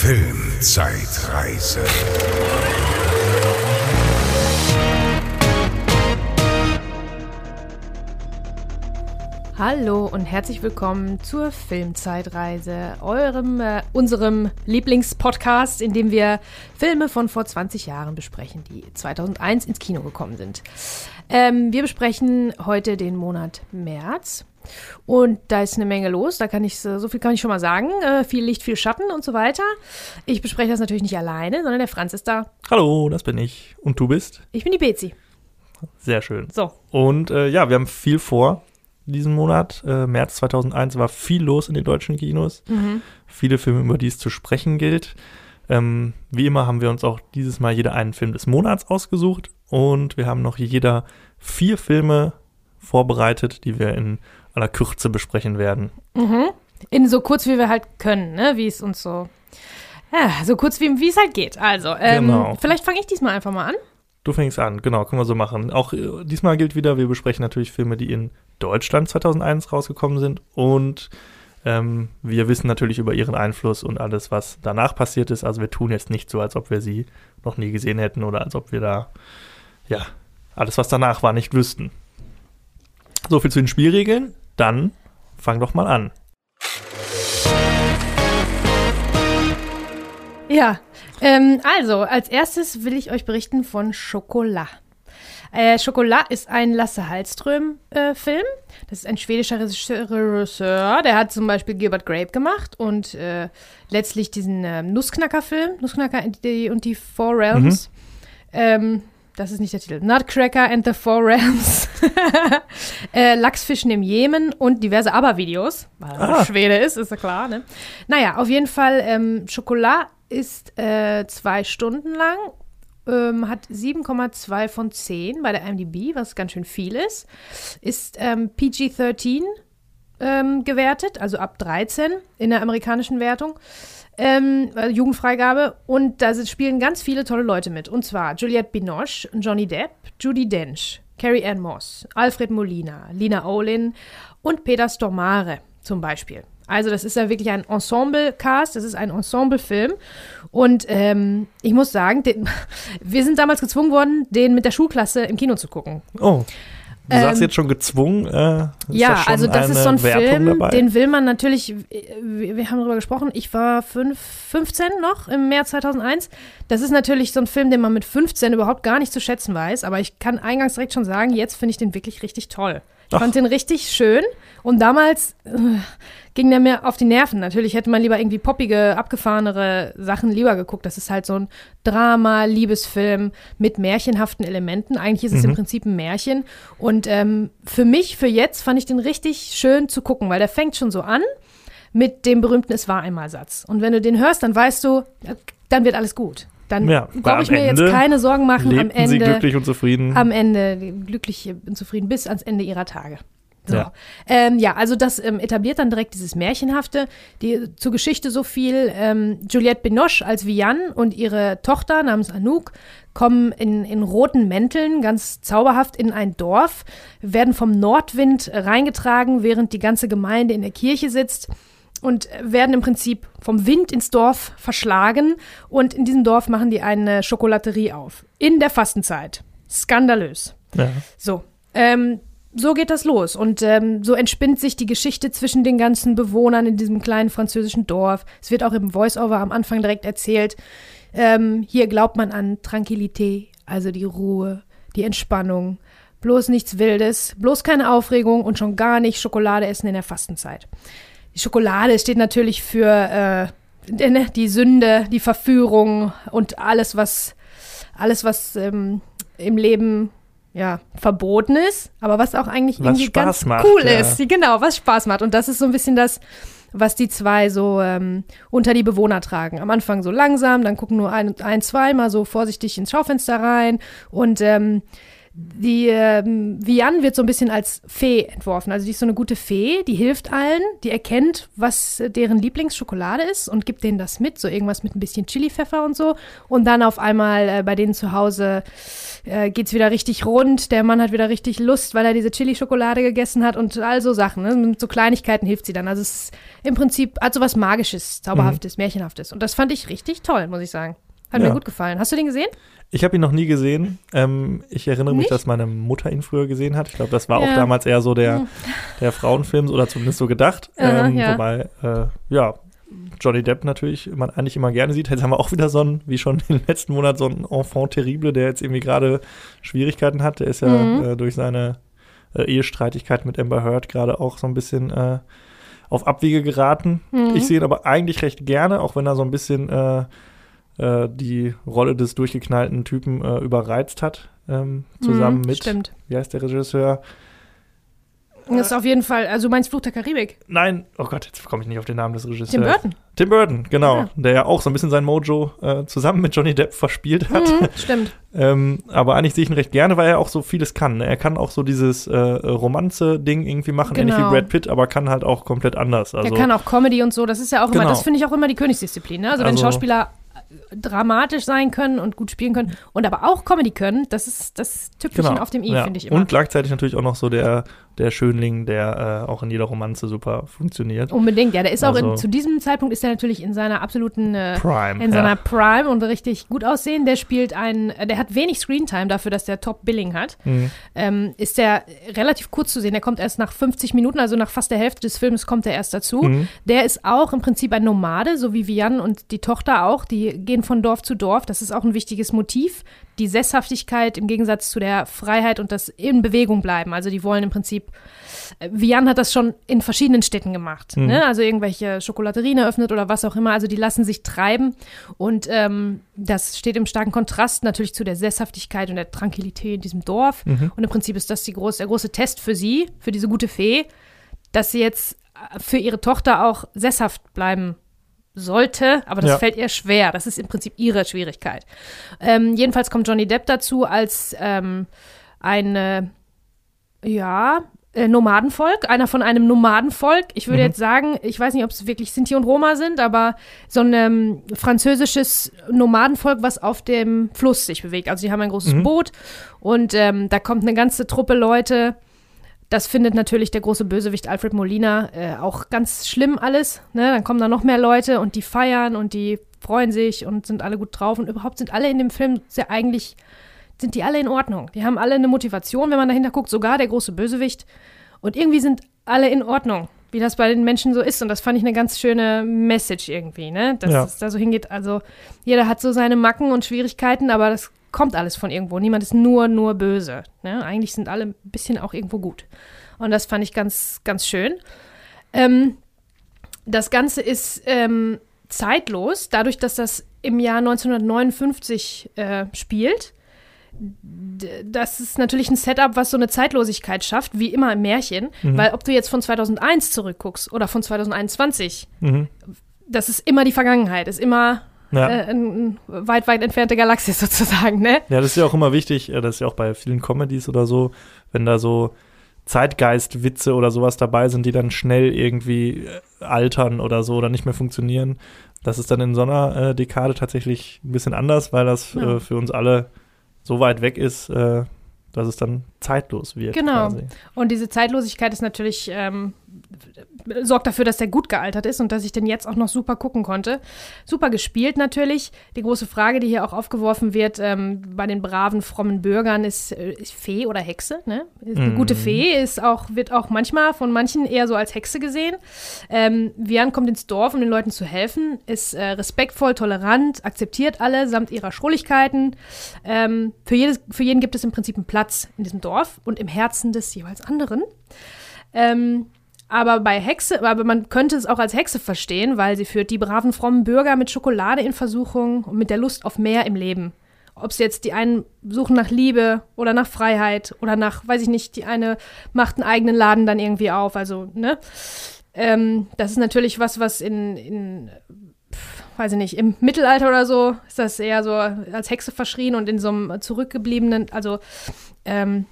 Filmzeitreise. Hallo und herzlich willkommen zur Filmzeitreise, eurem, äh, unserem Lieblingspodcast, in dem wir Filme von vor 20 Jahren besprechen, die 2001 ins Kino gekommen sind. Ähm, wir besprechen heute den Monat März. Und da ist eine Menge los, da kann ich, so viel kann ich schon mal sagen. Äh, viel Licht, viel Schatten und so weiter. Ich bespreche das natürlich nicht alleine, sondern der Franz ist da. Hallo, das bin ich. Und du bist? Ich bin die Bezi. Sehr schön. So. Und äh, ja, wir haben viel vor diesen Monat. Äh, März 2001 war viel los in den deutschen Kinos. Mhm. Viele Filme, über die es zu sprechen gilt. Ähm, wie immer haben wir uns auch dieses Mal jeder einen Film des Monats ausgesucht. Und wir haben noch jeder vier Filme vorbereitet, die wir in aller Kürze besprechen werden. Mhm. In so kurz, wie wir halt können, ne? Wie es uns so. Ja, so kurz, wie es halt geht. Also, ähm, Genau. vielleicht fange ich diesmal einfach mal an. Du fängst an, genau, können wir so machen. Auch äh, diesmal gilt wieder, wir besprechen natürlich Filme, die in Deutschland 2001 rausgekommen sind und ähm, wir wissen natürlich über ihren Einfluss und alles, was danach passiert ist. Also wir tun jetzt nicht so, als ob wir sie noch nie gesehen hätten oder als ob wir da, ja, alles, was danach war, nicht wüssten. So viel zu den Spielregeln. Dann fang doch mal an. Ja, ähm, also als erstes will ich euch berichten von Chocolat. Äh, Chocolat ist ein Lasse Hallström-Film. das ist ein schwedischer Regisseur, der hat zum Beispiel Gilbert Grape gemacht und äh, letztlich diesen äh, Nussknacker-Film, Nussknacker und die, und die Four Realms. Ähm, das ist nicht der Titel. Nutcracker and the Four Realms. äh, Lachsfischen im Jemen und diverse Aber-Videos, weil er Ah. Schwede ist, ist ja klar, ne? Naja, auf jeden Fall, ähm, Chocolat ist äh, zwei Stunden lang, ähm, hat 7,2 von 10 bei der IMDb, was ganz schön viel ist. Ist ähm, PG-13 ähm, gewertet, also ab 13 in der amerikanischen Wertung. Ähm, äh, Jugendfreigabe. Und da spielen ganz viele tolle Leute mit. Und zwar Juliette Binoche, Johnny Depp, Judy Dench, Carrie Ann Moss, Alfred Molina, Lina Olin und Peter Stormare zum Beispiel. Also das ist ja wirklich ein Ensemble-Cast, das ist ein Ensemble-Film. Und ähm, ich muss sagen, den, wir sind damals gezwungen worden, den mit der Schulklasse im Kino zu gucken. Oh, du Ähm, sagst jetzt schon gezwungen. Äh, ja, da also das ist so ein Wertung Film, dabei? den will man natürlich, wir, wir haben darüber gesprochen, ich war fünf, 15 noch im März 2001. Das ist natürlich so ein Film, den man mit 15 überhaupt gar nicht zu schätzen weiß, aber ich kann eingangs direkt schon sagen, jetzt finde ich den wirklich richtig toll. Ich Ach. fand den richtig schön und damals äh, ging der mir auf die Nerven. Natürlich hätte man lieber irgendwie poppige, abgefahrenere Sachen lieber geguckt. Das ist halt so ein Drama, Liebesfilm mit märchenhaften Elementen. Eigentlich ist es im Prinzip ein Märchen. Und ähm, für mich, für jetzt, fand ich den richtig schön zu gucken, weil der fängt schon so an mit dem berühmten Es war einmal Satz. Und wenn du den hörst, dann weißt du, ja, dann wird alles gut. Dann Ja, brauche ich mir jetzt Ende keine Sorgen machen am Lebten sie Ende glücklich und zufrieden. am Ende glücklich und zufrieden bis ans Ende ihrer Tage. So. Ja. Ähm, ja, also das ähm, etabliert dann direkt dieses Märchenhafte. Die, zur Geschichte so viel. Ähm, Juliette Binoche als Vianne und ihre Tochter namens Anouk kommen in, in roten Mänteln ganz zauberhaft in ein Dorf, werden vom Nordwind reingetragen, während die ganze Gemeinde in der Kirche sitzt und werden im Prinzip vom Wind ins Dorf verschlagen und in diesem Dorf machen die eine Schokolaterie auf. In der Fastenzeit. Skandalös. ja. So, ähm, so geht das los. Und ähm, so entspinnt sich die Geschichte zwischen den ganzen Bewohnern in diesem kleinen französischen Dorf. Es wird auch im Voice-Over am Anfang direkt erzählt. Ähm, hier glaubt man an Tranquilität, also die Ruhe, die Entspannung. Bloß nichts Wildes, bloß keine Aufregung und schon gar nicht Schokolade essen in der Fastenzeit. Die Schokolade steht natürlich für äh, ne, die Sünde, die Verführung und alles, was, alles, was ähm, im Leben ja, verboten ist, aber was auch eigentlich Was irgendwie Spaß ganz macht, cool ja. ist. Genau, was Spaß macht. Und das ist so ein bisschen das, was die zwei so ähm, unter die Bewohner tragen. Am Anfang so langsam, dann gucken nur ein, ein zwei mal so vorsichtig ins Schaufenster rein und ähm, die ähm, Vian wird so ein bisschen als Fee entworfen. Also die ist so eine gute Fee, die hilft allen, die erkennt, was deren Lieblingsschokolade ist und gibt denen das mit, so irgendwas mit ein bisschen Chili-Pfeffer und so. Und dann auf einmal äh, bei denen zu Hause äh, geht's wieder richtig rund. Der Mann hat wieder richtig Lust, weil er diese Chili-Schokolade gegessen hat und all so Sachen. Ne? Mit so Kleinigkeiten hilft sie dann. Also es ist im Prinzip hat so was Magisches, Zauberhaftes, mhm. Märchenhaftes. Und das fand ich richtig toll, muss ich sagen. Hat ja. mir gut gefallen. Hast du den gesehen? Ich habe ihn noch nie gesehen. Ähm, ich erinnere mich, dass meine Mutter ihn früher gesehen hat. Ich glaube, das war ja. auch damals eher so der, hm. der Frauenfilm oder zumindest so gedacht. Ähm, ja. Wobei, äh, ja, Johnny Depp natürlich man eigentlich immer gerne sieht. Jetzt haben wir auch wieder so einen, wie schon im letzten Monat, so einen Enfant terrible, der jetzt irgendwie gerade Schwierigkeiten hat. Der ist ja mhm. äh, durch seine äh, Ehestreitigkeit mit Amber Heard gerade auch so ein bisschen äh, auf Abwege geraten. Mhm. Ich sehe ihn aber eigentlich recht gerne, auch wenn er so ein bisschen äh, äh, die Rolle des durchgeknallten Typen äh, überreizt hat, ähm, zusammen mhm, mit, stimmt. wie heißt der Regisseur? Das ist auf jeden Fall, also du meinst Fluch der Karibik? Nein, oh Gott, jetzt komme ich nicht auf den Namen des Regisseurs. Tim Burton. Tim Burton, genau, ja. der ja auch so ein bisschen sein Mojo äh, zusammen mit Johnny Depp verspielt hat. Mhm, stimmt. ähm, aber eigentlich sehe ich ihn recht gerne, weil er auch so vieles kann. Ne? Er kann auch so dieses äh, Romanze-Ding irgendwie machen, genau. ähnlich wie genau. Brad Pitt, aber kann halt auch komplett anders. Also, er kann auch Comedy und so, das ist ja auch immer, genau. das finde ich auch immer die Königsdisziplin. Ne? Also, also wenn Schauspieler dramatisch sein können und gut spielen können und aber auch Comedy können, das ist das Tüpfelchen genau. auf dem i, ja. finde ich immer. Und gleichzeitig natürlich auch noch so der, der Schönling, der äh, auch in jeder Romanze super funktioniert. Unbedingt, ja, der ist also, auch in, zu diesem Zeitpunkt ist er natürlich in seiner absoluten äh, Prime, in seiner ja. Prime und richtig gut aussehen. Der spielt einen, der hat wenig Screentime dafür, dass der Top Billing hat. Mhm. Ähm, ist der relativ kurz zu sehen. Der kommt erst nach 50 Minuten, also nach fast der Hälfte des Films kommt er erst dazu. Mhm. Der ist auch im Prinzip ein Nomade, so wie Vian und die Tochter auch. Die gehen von Dorf zu Dorf. Das ist auch ein wichtiges Motiv. Die Sesshaftigkeit im Gegensatz zu der Freiheit und das in Bewegung bleiben. Also die wollen im Prinzip, äh, Vian hat das schon in verschiedenen Städten gemacht. Mhm. Ne? Also irgendwelche Schokolaterien eröffnet oder was auch immer. Also die lassen sich treiben. Und ähm, das steht im starken Kontrast natürlich zu der Sesshaftigkeit und der Tranquilität in diesem Dorf. Mhm. Und im Prinzip ist das die groß, der große Test für sie, für diese gute Fee, dass sie jetzt äh, für ihre Tochter auch sesshaft bleiben sollte, aber das ja. fällt ihr schwer. Das ist im Prinzip ihre Schwierigkeit. Ähm, jedenfalls kommt Johnny Depp dazu als ähm, ein, ja, äh, Nomadenvolk, einer von einem Nomadenvolk. Ich würde mhm. jetzt sagen, ich weiß nicht, ob es wirklich Sinti und Roma sind, aber so ein ähm, französisches Nomadenvolk, was auf dem Fluss sich bewegt. Also die haben ein großes mhm. Boot und ähm, da kommt eine ganze Truppe Leute das findet natürlich der große Bösewicht Alfred Molina äh, auch ganz schlimm alles. Ne? Dann kommen da noch mehr Leute und die feiern und die freuen sich und sind alle gut drauf. Und überhaupt sind alle in dem Film sehr eigentlich, sind die alle in Ordnung. Die haben alle eine Motivation, wenn man dahinter guckt, sogar der große Bösewicht. Und irgendwie sind alle in Ordnung, wie das bei den Menschen so ist. Und das fand ich eine ganz schöne Message irgendwie, ne? Dass ja. es da so hingeht. Also jeder hat so seine Macken und Schwierigkeiten, aber das kommt alles von irgendwo. Niemand ist nur, nur böse. Ne? Eigentlich sind alle ein bisschen auch irgendwo gut. Und das fand ich ganz, ganz schön. Ähm, das Ganze ist ähm, zeitlos, dadurch, dass das im Jahr 1959 äh, spielt. Das ist natürlich ein Setup, was so eine Zeitlosigkeit schafft, wie immer im Märchen. Mhm. Weil ob du jetzt von 2001 zurückguckst oder von 2021, mhm. das ist immer die Vergangenheit, ist immer ja. äh, eine weit, weit entfernte Galaxie sozusagen, ne? Ja, das ist ja auch immer wichtig, das ist ja auch bei vielen Comedies oder so, wenn da so Zeitgeist-Witze oder sowas dabei sind, die dann schnell irgendwie äh, altern oder so oder nicht mehr funktionieren. Das ist dann in so einer äh, Dekade tatsächlich ein bisschen anders, weil das ja. äh, für uns alle so weit weg ist, äh, dass es dann zeitlos wird. Genau. Quasi. Und diese Zeitlosigkeit ist natürlich ähm, sorgt dafür, dass der gut gealtert ist und dass ich den jetzt auch noch super gucken konnte. Super gespielt natürlich. Die große Frage, die hier auch aufgeworfen wird ähm, bei den braven, frommen Bürgern, ist, äh, ist Fee oder Hexe. Ne? Eine mhm. gute Fee ist auch, wird auch manchmal von manchen eher so als Hexe gesehen. Ähm, Vian kommt ins Dorf, um den Leuten zu helfen, ist äh, respektvoll, tolerant, akzeptiert alle samt ihrer Schrulligkeiten. Ähm, für, jedes, für jeden gibt es im Prinzip einen Platz in diesem Dorf und im Herzen des jeweils anderen. Ähm, aber bei Hexe, aber man könnte es auch als Hexe verstehen, weil sie führt die braven, frommen Bürger mit Schokolade in Versuchung und mit der Lust auf mehr im Leben. Ob es jetzt die einen suchen nach Liebe oder nach Freiheit oder nach, weiß ich nicht, die eine macht einen eigenen Laden dann irgendwie auf. Also, ne? Ähm, das ist natürlich was, was in, in weiß ich nicht, im Mittelalter oder so ist das eher so als Hexe verschrien und in so einem zurückgebliebenen, also ähm,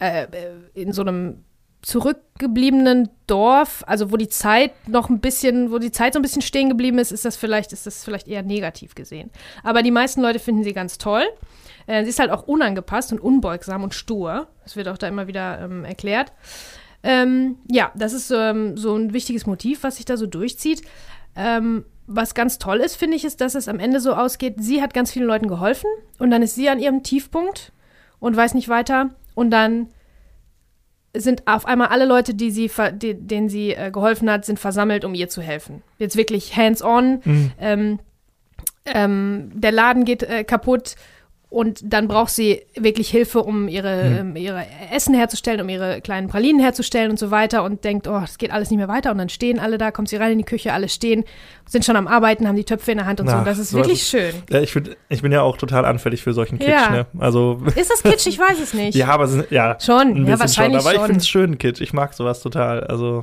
äh, in so einem zurückgebliebenen Dorf, also wo die Zeit noch ein bisschen, wo die Zeit so ein bisschen stehen geblieben ist, ist das vielleicht, ist das vielleicht eher negativ gesehen. Aber die meisten Leute finden sie ganz toll. Äh, sie ist halt auch unangepasst und unbeugsam und stur. Das wird auch da immer wieder ähm, erklärt. Ähm, ja, das ist ähm, so ein wichtiges Motiv, was sich da so durchzieht. Ähm, was ganz toll ist, finde ich, ist, dass es am Ende so ausgeht, sie hat ganz vielen Leuten geholfen und dann ist sie an ihrem Tiefpunkt und weiß nicht weiter und dann sind auf einmal alle Leute, die sie, die, denen sie äh, geholfen hat, sind versammelt, um ihr zu helfen. Jetzt wirklich hands-on. Mhm. Ähm, ähm, der Laden geht äh, kaputt und dann braucht sie wirklich Hilfe, um ihre, mhm. ihre Essen herzustellen, um ihre kleinen Pralinen herzustellen und so weiter und denkt, oh, das geht alles nicht mehr weiter. Und dann stehen alle da, kommt sie rein in die Küche, alle stehen, sind schon am Arbeiten, haben die Töpfe in der Hand und Ach, so. Und das ist so wirklich ist, schön. Ja, ich, find, ich bin ja auch total anfällig für solchen Kitsch. Ja. Ne? Also, ist das Kitsch? Ich weiß es nicht. ja, aber ja, schon. Ja, wahrscheinlich schon. Aber schon. ich finde es schön, Kitsch. Ich mag sowas total. Also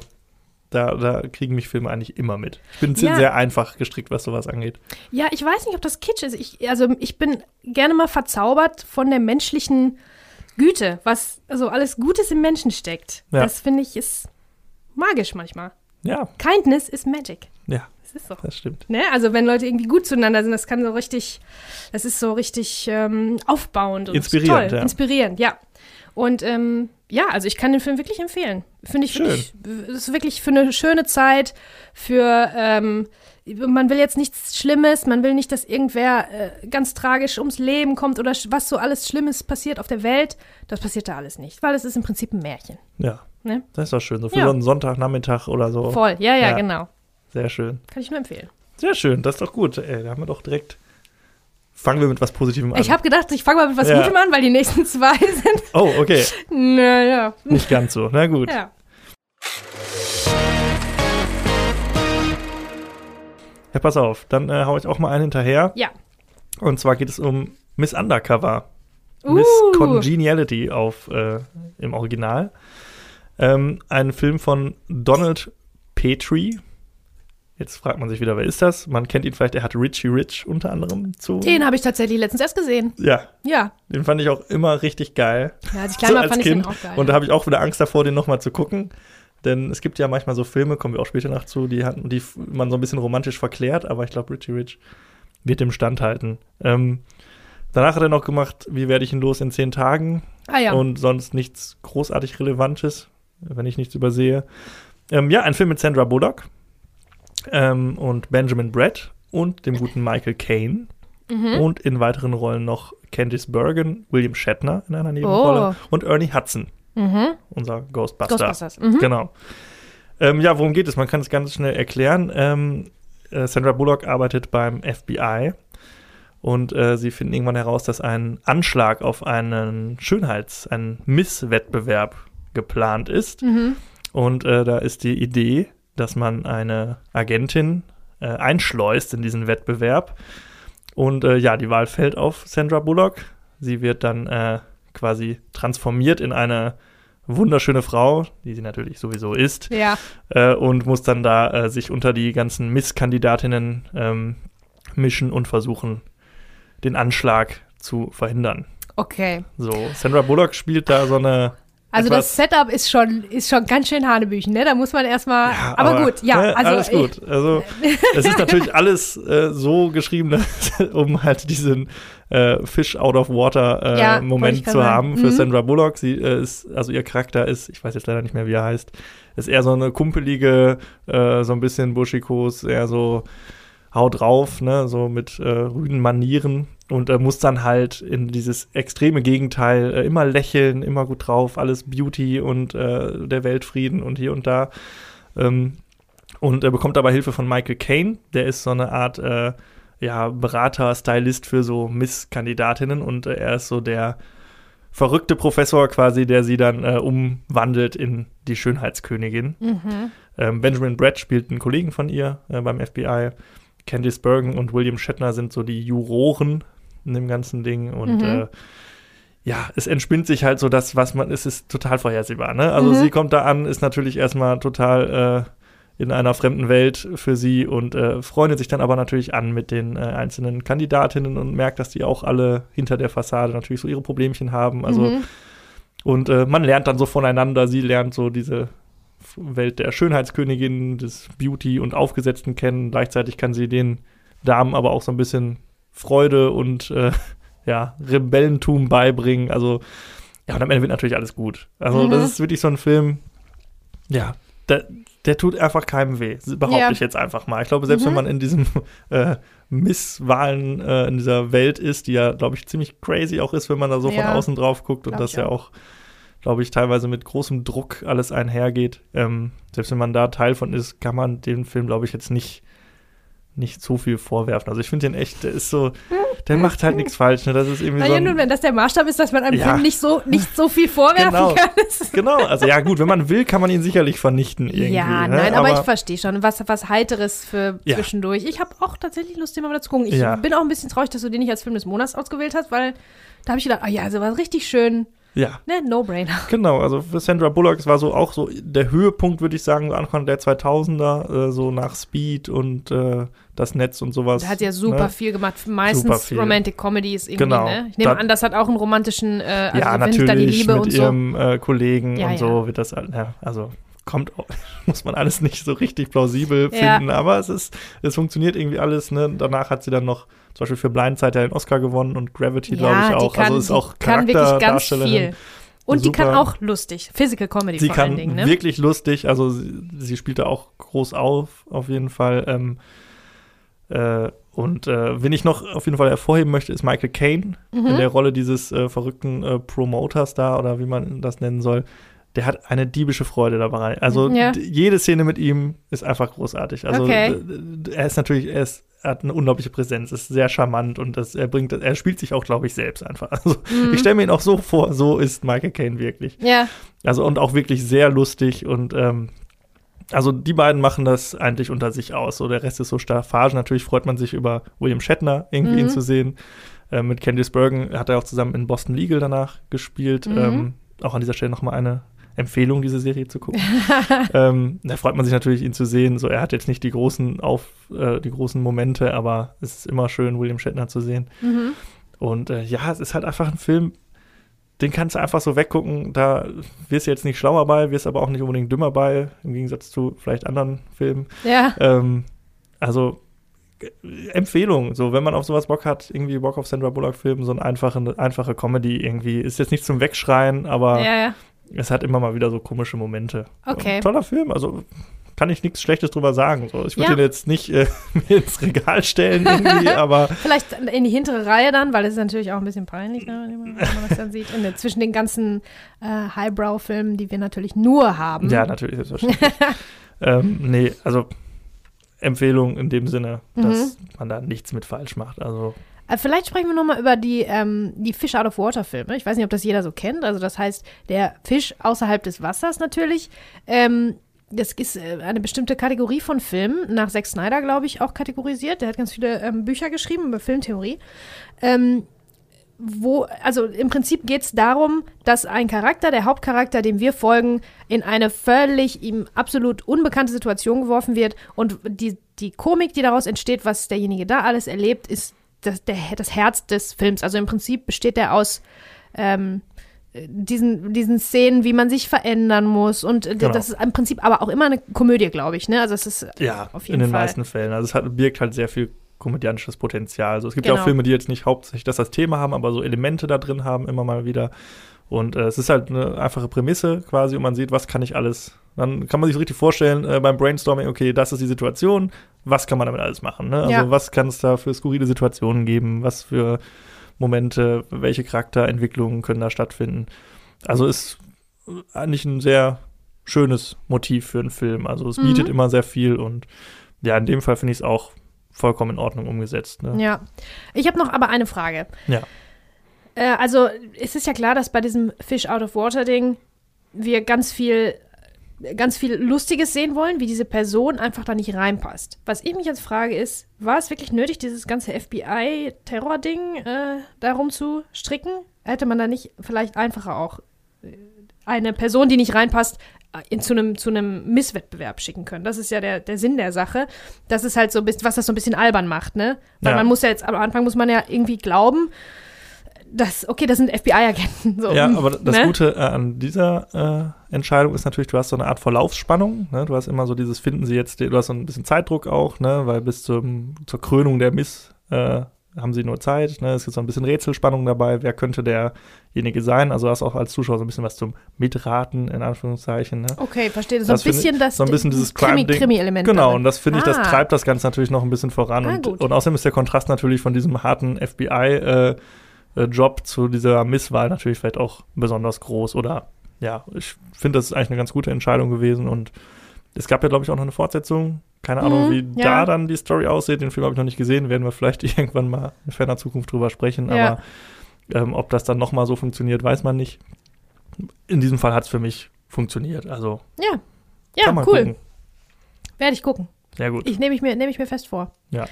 da, da kriegen mich Filme eigentlich immer mit. Ich bin ja. sehr einfach gestrickt, was sowas angeht. Ja, ich weiß nicht, ob das Kitsch ist. Ich, also ich bin gerne mal verzaubert von der menschlichen Güte, was also alles Gutes im Menschen steckt. Ja. Das finde ich ist magisch manchmal. Ja. Kindness is magic. Ja. Das ist so. Das stimmt. Ne? Also wenn Leute irgendwie gut zueinander sind, das kann so richtig, das ist so richtig ähm, aufbauend und inspirierend, toll. Ja. Inspirierend, ja. Und ähm, ja, also ich kann den Film wirklich empfehlen. Finde ich Schön. wirklich, das ist wirklich für eine schöne Zeit, für, ähm, man will jetzt nichts Schlimmes, man will nicht, dass irgendwer äh, ganz tragisch ums Leben kommt oder was so alles Schlimmes passiert auf der Welt. Das passiert da alles nicht, weil es ist im Prinzip ein Märchen. Ja. Ne? Das ist doch schön, so für ja. so einen Sonntagnachmittag oder so. Voll, ja, ja, ja, genau. Sehr schön. Kann ich nur empfehlen. Sehr schön, das ist doch gut. Ey, da haben wir doch direkt fangen wir mit was Positivem an. Ich habe gedacht, ich fange mal mit was ja. Gutem an, weil die nächsten zwei sind. Oh, okay. naja. Nicht ganz so. Na gut. Ja. Ja, pass auf, dann äh, hau ich auch mal einen hinterher. Ja. Und zwar geht es um Miss Undercover. Uh. Miss Congeniality auf, äh, im Original. Ähm, ein Film von Donald Petrie, Jetzt fragt man sich wieder, wer ist das? Man kennt ihn vielleicht, er hat Richie Rich unter anderem zu. Den habe ich tatsächlich letztens erst gesehen. Ja. Ja. Den fand ich auch immer richtig geil. Ja, als ich klein war, so fand kind. ich den auch geil. Und da habe ich auch wieder Angst davor, den nochmal zu gucken. Denn es gibt ja manchmal so Filme, kommen wir auch später noch zu, die, die man so ein bisschen romantisch verklärt, aber ich glaube, Richie Rich wird dem standhalten. Ähm, danach hat er noch gemacht, wie werde ich ihn los in zehn Tagen? Ah ja. Und sonst nichts großartig Relevantes, wenn ich nichts übersehe. Ähm, ja, ein Film mit Sandra Bullock ähm, und Benjamin Brett und dem guten Michael Caine. Mhm. Und in weiteren Rollen noch Candice Bergen, William Shatner in einer Nebenrolle oh. und Ernie Hudson, mhm. unser Ghostbuster. Ghostbusters. Mhm. Genau. Ähm, ja, worum geht es? Man kann es ganz schnell erklären. Ähm, äh, Sandra Bullock arbeitet beim FBI und äh, sie finden irgendwann heraus, dass ein Anschlag auf einen Schönheits-, einen Misswettbewerb geplant ist. Mhm. Und äh, da ist die Idee, dass man eine Agentin äh, einschleust in diesen Wettbewerb. Und äh, ja, die Wahl fällt auf Sandra Bullock. Sie wird dann äh, quasi transformiert in eine wunderschöne Frau, die sie natürlich sowieso ist. Ja. Äh, und muss dann da äh, sich unter die ganzen Misskandidatinnen ähm, mischen und versuchen, den Anschlag zu verhindern. Okay. So, Sandra Bullock spielt da so eine also das Setup ist schon, ist schon ganz schön Hanebüchen, ne? Da muss man erstmal. Ja, aber, aber, gut, ja. Ne, also, alles gut. Also es ist natürlich alles äh, so geschrieben, dass, um halt diesen äh, Fish out of water äh, ja, Moment zu haben für mhm. Sandra Bullock. Sie äh, ist, also ihr Charakter ist, ich weiß jetzt leider nicht mehr, wie er heißt, ist eher so eine kumpelige, äh, so ein bisschen buschikos, eher so haut drauf, ne, so mit äh, rüden Manieren und äh, muss dann halt in dieses extreme Gegenteil äh, immer lächeln, immer gut drauf, alles Beauty und äh, der Weltfrieden und hier und da. Ähm, und er bekommt aber Hilfe von Michael Caine, der ist so eine Art äh, ja, Berater, Stylist für so Misskandidatinnen und äh, er ist so der verrückte Professor quasi, der sie dann äh, umwandelt in die Schönheitskönigin. Mhm. Ähm, Benjamin Brett spielt einen Kollegen von ihr beim FBI. Candice Bergen und William Shatner sind so die Juroren in dem ganzen Ding und mhm. äh, ja, es entspinnt sich halt so das, was man, es ist total vorhersehbar, ne? Also mhm. sie kommt da an, ist natürlich erstmal total in einer fremden Welt für sie und äh, freundet sich dann aber natürlich an mit den äh, einzelnen Kandidatinnen und merkt, dass die auch alle hinter der Fassade natürlich so ihre Problemchen haben. Also Mhm. und äh, man lernt dann so voneinander. Sie lernt so diese Welt der Schönheitskönigin, des Beauty und Aufgesetzten kennen. Gleichzeitig kann sie den Damen aber auch so ein bisschen Freude und äh, ja, Rebellentum beibringen. Also, ja, und am Ende wird natürlich alles gut. Also, Mhm. das ist wirklich so ein Film, ja, der, der tut einfach keinem weh, behaupte Ja. ich jetzt einfach mal. Ich glaube, selbst Mhm. wenn man in diesem äh, Misswahlen äh, in dieser Welt ist, die ja, glaube ich, ziemlich crazy auch ist, wenn man da so Ja. von außen drauf guckt und das ja auch. auch, glaube ich, teilweise mit großem Druck alles einhergeht. Ähm, selbst wenn man da Teil von ist, kann man den Film, glaube ich, jetzt nicht nicht so viel vorwerfen. Also ich finde den echt, der ist so, der macht halt nichts falsch. Ne? Das ist irgendwie so Naja, ein, nun, wenn das der Maßstab ist, dass man einem Ja. Film nicht so, nicht so viel vorwerfen Genau. kann. Genau, also ja gut, wenn man will, kann man ihn sicherlich vernichten irgendwie. ja, ne? nein, aber, ich verstehe schon. Was, was Heiteres für Ja. zwischendurch. Ich habe auch tatsächlich Lust, den mal wieder zu gucken. Ich Ja. bin auch ein bisschen traurig, dass du den nicht als Film des Monats ausgewählt hast, weil da habe ich gedacht, ah ja, also war richtig schön, Ja, ne, No-Brainer. genau. Also für Sandra Bullock, es war so auch so der Höhepunkt, würde ich sagen, so Anfang der 2000er, äh, so nach Speed und äh, das Netz und sowas. Da hat ja super ne? viel gemacht. Meistens viel. Romantic Comedies irgendwie, Genau. ne? Ich nehme Da- an, das hat auch einen romantischen, äh, also ja, natürlich da die Liebe mit und so. ihrem äh, Kollegen Ja, und so ja. wird das, ja, also kommt, muss man alles nicht so richtig plausibel Ja. finden, aber es ist, es funktioniert irgendwie alles. Ne? Danach hat sie dann noch zum Beispiel für Blindside ja den Oscar gewonnen und Gravity, glaube ich, auch. kann, also ist auch ganz Charakterdarstellerin. viel. Und die kann Super. auch lustig. Physical Comedy Sie vor kann allen Dingen, ne? wirklich lustig, also sie, sie spielt da auch groß auf, auf jeden Fall. Ähm, äh, und äh, wen ich noch auf jeden Fall hervorheben möchte, ist Michael Caine Mhm. in der Rolle dieses äh, verrückten äh, Promoters da oder wie man das nennen soll. Der hat eine diebische Freude dabei. Also Ja. jede Szene mit ihm ist einfach großartig. Also Okay. er ist natürlich, er, ist, hat eine unglaubliche Präsenz, ist sehr charmant und das, er bringt, er spielt sich auch, glaube ich, selbst einfach. Also Mhm. ich stelle mir ihn auch so vor, so ist Michael Caine wirklich. Ja, Also und auch wirklich sehr lustig und ähm, also die beiden machen das eigentlich unter sich aus. So der Rest ist so Staffage. Natürlich freut man sich über William Shatner irgendwie Mhm. ihn zu sehen. Äh, mit Candice Bergen hat er auch zusammen in Boston Legal danach gespielt. Mhm. Ähm, auch an dieser Stelle nochmal eine Empfehlung, diese Serie zu gucken. ähm, da freut man sich natürlich, ihn zu sehen. So, er hat jetzt nicht die großen auf äh, die großen Momente, aber es ist immer schön, William Shatner zu sehen. mhm. Und äh, ja, es ist halt einfach ein Film, den kannst du einfach so weggucken. Da wirst du jetzt nicht schlauer bei, wirst aber auch nicht unbedingt dümmer bei, im Gegensatz zu vielleicht anderen Filmen. ja. Ähm, also äh, Empfehlung, so wenn man auf sowas Bock hat, irgendwie Bock auf Sandra Bullock-Film, so eine einfache, einfache Comedy irgendwie. Ist jetzt nicht zum Wegschreien, aber Ja, ja. Es hat immer mal wieder so komische Momente. Okay. Und toller Film, also kann ich nichts Schlechtes drüber sagen. So, ich würde Ja. den jetzt nicht äh, ins Regal stellen irgendwie, aber Vielleicht in die hintere Reihe dann, weil es ist natürlich auch ein bisschen peinlich, ne, wenn man das dann sieht. Und zwischen den ganzen äh, Highbrow-Filmen, die wir natürlich nur haben. Ja, natürlich, selbstverständlich. ähm, nee, also Empfehlung in dem Sinne, dass man da nichts mit falsch macht. Also, Vielleicht sprechen wir nochmal über die, ähm, die Fish Out of Water Filme. Ich weiß nicht, ob das jeder so kennt. Also das heißt, der Fisch außerhalb des Wassers natürlich. Ähm, das ist äh, eine bestimmte Kategorie von Filmen, nach Zack Snyder, glaube ich, auch kategorisiert. Der hat ganz viele ähm, Bücher geschrieben über Filmtheorie. Ähm, wo, also im Prinzip geht es darum, dass ein Charakter, der Hauptcharakter, dem wir folgen, in eine völlig ihm absolut unbekannte Situation geworfen wird und die, die Komik, die daraus entsteht, was derjenige da alles erlebt, ist das, der, das Herz des Films. Also im Prinzip besteht der aus ähm, diesen, diesen Szenen, wie man sich verändern muss und äh, Genau. das ist im Prinzip aber auch immer eine Komödie, glaube ich, ne? Also es ist ja, Auf in jeden den Fall. meisten Fällen. Also, es hat, birgt halt sehr viel komödiantisches Potenzial. Also, es gibt ja Genau. auch Filme, die jetzt nicht hauptsächlich das als Thema haben, aber so Elemente da drin haben, immer mal wieder. Und äh, es ist halt eine einfache Prämisse quasi und man sieht, was kann ich alles. Dann kann man sich so richtig vorstellen äh, beim Brainstorming, okay, das ist die Situation, was kann man damit alles machen? Ne? Also Ja. was kann es da für skurrile Situationen geben, was für Momente, welche Charakterentwicklungen können da stattfinden. Also ist eigentlich ein sehr schönes Motiv für einen Film. Also es Mhm. bietet immer sehr viel und ja, in dem Fall finde ich es auch vollkommen in Ordnung umgesetzt. Ne? Ja. Ich habe noch aber eine Frage. Ja. Äh, also, es ist ja klar, dass bei diesem Fish Out of Water Ding wir ganz viel ganz viel Lustiges sehen wollen, wie diese Person einfach da nicht reinpasst. Was ich mich jetzt frage ist, war es wirklich nötig, dieses ganze FBI-Terror-Ding äh, darum zu stricken? Hätte man da nicht vielleicht einfacher auch äh, eine Person, die nicht reinpasst, in, zu einem zu einem Misswettbewerb schicken können. Das ist ja der, der Sinn der Sache. Das ist halt so ein bisschen, was das so ein bisschen albern macht, ne? Weil Ja. man muss ja jetzt, am Anfang muss man ja irgendwie glauben, dass, okay, das sind FBI-Agenten. So, Ja, mm, aber das ne? Gute äh, an dieser äh, Entscheidung ist natürlich, du hast so eine Art Verlaufsspannung. Ne? Du hast immer so dieses, finden sie jetzt, du hast so ein bisschen Zeitdruck auch, ne? weil bis zum, zur Krönung der Miss äh, haben sie nur Zeit. Ne? Es gibt so ein bisschen Rätselspannung dabei. Wer könnte derjenige sein? Also hast auch als Zuschauer so ein bisschen was zum Mitraten, in Anführungszeichen. Ne? Okay, verstehe. So ein Das finde bisschen das so ein bisschen dieses Krimi-. Krimi-Element. Genau, darin. und das finde ich, das Ah. treibt das Ganze natürlich noch ein bisschen voran. Ah, und, und außerdem ist der Kontrast natürlich von diesem harten FBI-Job zu dieser Misswahl natürlich vielleicht auch besonders groß. Oder ja, ich finde, das ist eigentlich eine ganz gute Entscheidung gewesen. Und es gab ja, glaube ich, auch noch eine Fortsetzung. Keine Ahnung, Mhm, wie ja. da dann die Story aussieht. Den Film habe ich noch nicht gesehen. Werden wir vielleicht irgendwann mal in ferner Zukunft drüber sprechen. Ja. Aber ähm, ob das dann nochmal so funktioniert, weiß man nicht. In diesem Fall hat es für mich funktioniert. Also Ja, ja cool. gucken. Werde ich gucken. Sehr gut. Ich nehme ich mir, nehme ich mir fest vor. Ja.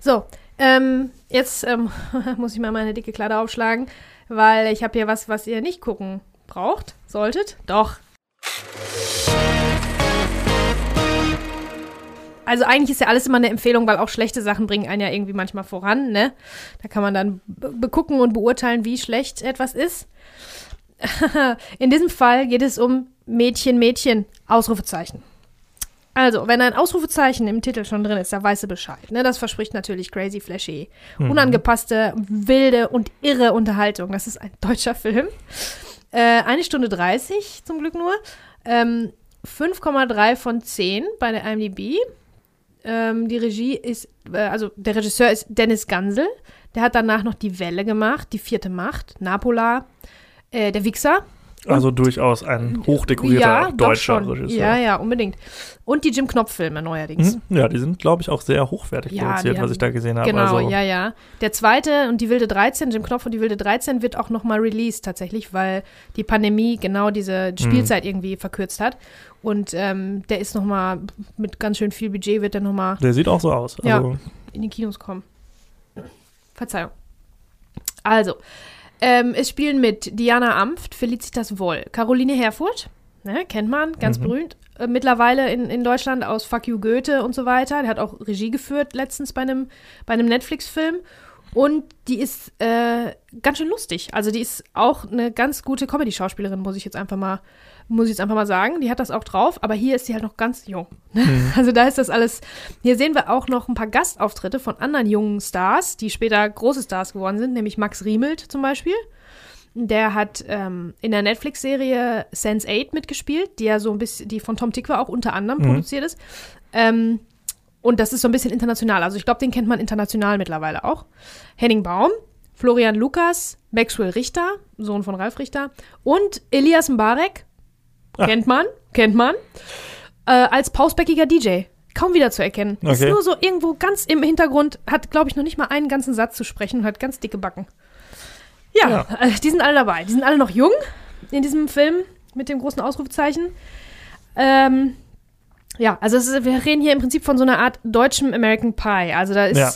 So, ähm, jetzt ähm, muss ich mal meine dicke Kleider aufschlagen, weil ich habe hier was, was ihr nicht gucken braucht, solltet. Doch. Also eigentlich ist ja alles immer eine Empfehlung, weil auch schlechte Sachen bringen einen ja irgendwie manchmal voran, ne? Da kann man dann be- begucken und beurteilen, wie schlecht etwas ist. In diesem Fall geht es um Mädchen, Mädchen, Ausrufezeichen. Also, wenn ein Ausrufezeichen im Titel schon drin ist, da weißt du Bescheid. Ne? Das verspricht natürlich crazy, flashy, Mhm. unangepasste, wilde und irre Unterhaltung. Das ist ein deutscher Film. Äh, eine Stunde 30 zum Glück nur. Ähm, 5,3 von 10 bei der IMDb. Ähm, die Regie ist, äh, also der Regisseur ist Dennis Gansel. Der hat danach noch Die Welle gemacht, Die vierte Macht, Napola, äh, Der Wichser. Also durchaus ein hochdekorierter ja, deutscher. Regisseur. Ja, ja, unbedingt. Und die Jim Knopf-Filme neuerdings. Mhm. Ja, die sind, glaube ich, auch sehr hochwertig Ja, produziert, was ich da gesehen habe. Genau, also, ja, ja. Der zweite und die Wilde 13, Jim Knopf und die Wilde 13 wird auch nochmal released tatsächlich, weil die Pandemie genau diese Spielzeit irgendwie verkürzt hat. Und ähm, der ist nochmal mit ganz schön viel Budget, wird der nochmal Der sieht auch so aus. Ja. Also, in die Kinos kommen. Verzeihung. Also, ähm, es spielen mit Diana Amft, Felicitas Woll, Caroline Herfurth, ne, kennt man, ganz Mhm. berühmt, äh, mittlerweile in, in Deutschland aus Fuck You Goethe und so weiter. Der hat auch Regie geführt letztens bei einem, bei einem Netflix-Film. Und die ist äh, ganz schön lustig. Also die ist auch eine ganz gute Comedy-Schauspielerin, muss ich jetzt einfach mal, muss ich jetzt einfach mal sagen. Die hat das auch drauf, aber hier ist sie halt noch ganz jung. Also da ist das alles. Hier sehen wir auch noch ein paar Gastauftritte von anderen jungen Stars, die später große Stars geworden sind, nämlich Max Riemelt zum Beispiel. Der hat ähm, in der Netflix-Serie Sense 8 mitgespielt, die ja so ein bisschen, die von Tom Tikva auch unter anderem Mhm. produziert ist. Ähm, und das ist so ein bisschen international. Also ich glaube, den kennt man international mittlerweile auch. Henning Baum, Florian Lukas, Maxwell Richter, Sohn von Ralf Richter und Elias Mbarek, Ah. kennt man, kennt man, äh, als pausbäckiger DJ. Kaum wieder zu erkennen. Ist Okay. nur so irgendwo ganz im Hintergrund, hat, glaube ich, noch nicht mal einen ganzen Satz zu sprechen und hat ganz dicke Backen. Ja, Ja. Äh, die sind alle dabei. Die sind alle noch jung in diesem Film mit dem großen Ausrufezeichen. Ähm, ja, also ist, wir reden hier im Prinzip von so einer Art deutschem American Pie. Also da ist, Ja.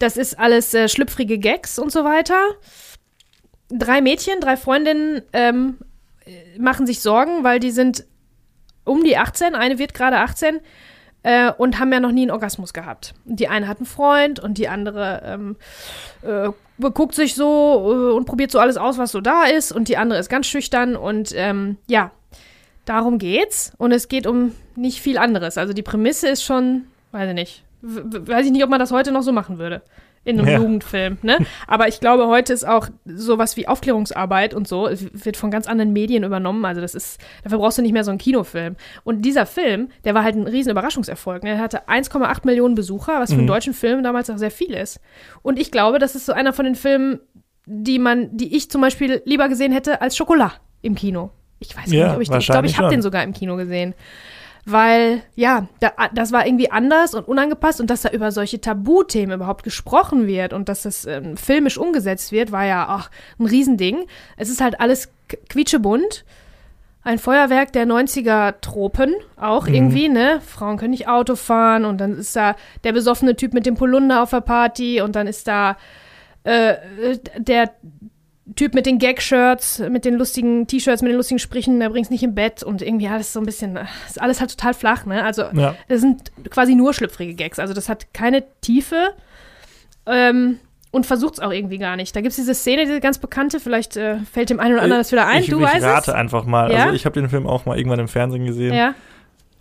das ist alles äh, schlüpfrige Gags und so weiter. Drei Mädchen, drei Freundinnen ähm, äh, machen sich Sorgen, weil die sind um die 18, eine wird gerade 18 äh, und haben ja noch nie einen Orgasmus gehabt. Die eine hat einen Freund und die andere ähm, äh, guckt sich so äh, und probiert so alles aus, was so da ist und die andere ist ganz schüchtern und ähm, ja, darum geht's und es geht um nicht viel anderes. Also die Prämisse ist schon, weiß ich nicht, weiß ich nicht, ob man das heute noch so machen würde. In einem Ja. Jugendfilm, ne? Aber ich glaube, heute ist auch sowas wie Aufklärungsarbeit und so, wird von ganz anderen Medien übernommen. Also das ist, dafür brauchst du nicht mehr so einen Kinofilm. Und dieser Film, der war halt ein riesen Überraschungserfolg. Ne? Er hatte 1,8 Millionen Besucher, was für einen Mhm. deutschen Film damals auch sehr viel ist. Und ich glaube, das ist so einer von den Filmen, die man, die ich zum Beispiel lieber gesehen hätte als Schokolade im Kino. Ich weiß gar Ja, nicht, ob ich den, ich glaube, ich habe den sogar im Kino gesehen. Weil, ja, da, das war irgendwie anders und unangepasst und dass da über solche Tabuthemen überhaupt gesprochen wird und dass das ähm, filmisch umgesetzt wird, war ja auch ein Riesending. Es ist halt alles quietschebunt. Ein Feuerwerk der 90er Tropen auch Mhm. irgendwie, ne? Frauen können nicht Auto fahren und dann ist da der besoffene Typ mit dem Polunder auf der Party und dann ist da äh, der Typ mit den Gag-Shirts, mit den lustigen T-Shirts, mit den lustigen Sprüchen, der bringt's nicht im Bett und irgendwie alles so ein bisschen, ist alles halt total flach, ne? Also, Ja. das sind quasi nur schlüpfrige Gags. Also, das hat keine Tiefe ähm, und versucht's auch irgendwie gar nicht. Da gibt's diese Szene, diese ganz bekannte, vielleicht äh, fällt dem einen oder anderen das wieder ein, ich, du ich weißt rate es? einfach mal. Ja? Also ich habe den Film auch mal irgendwann im Fernsehen gesehen. Ja.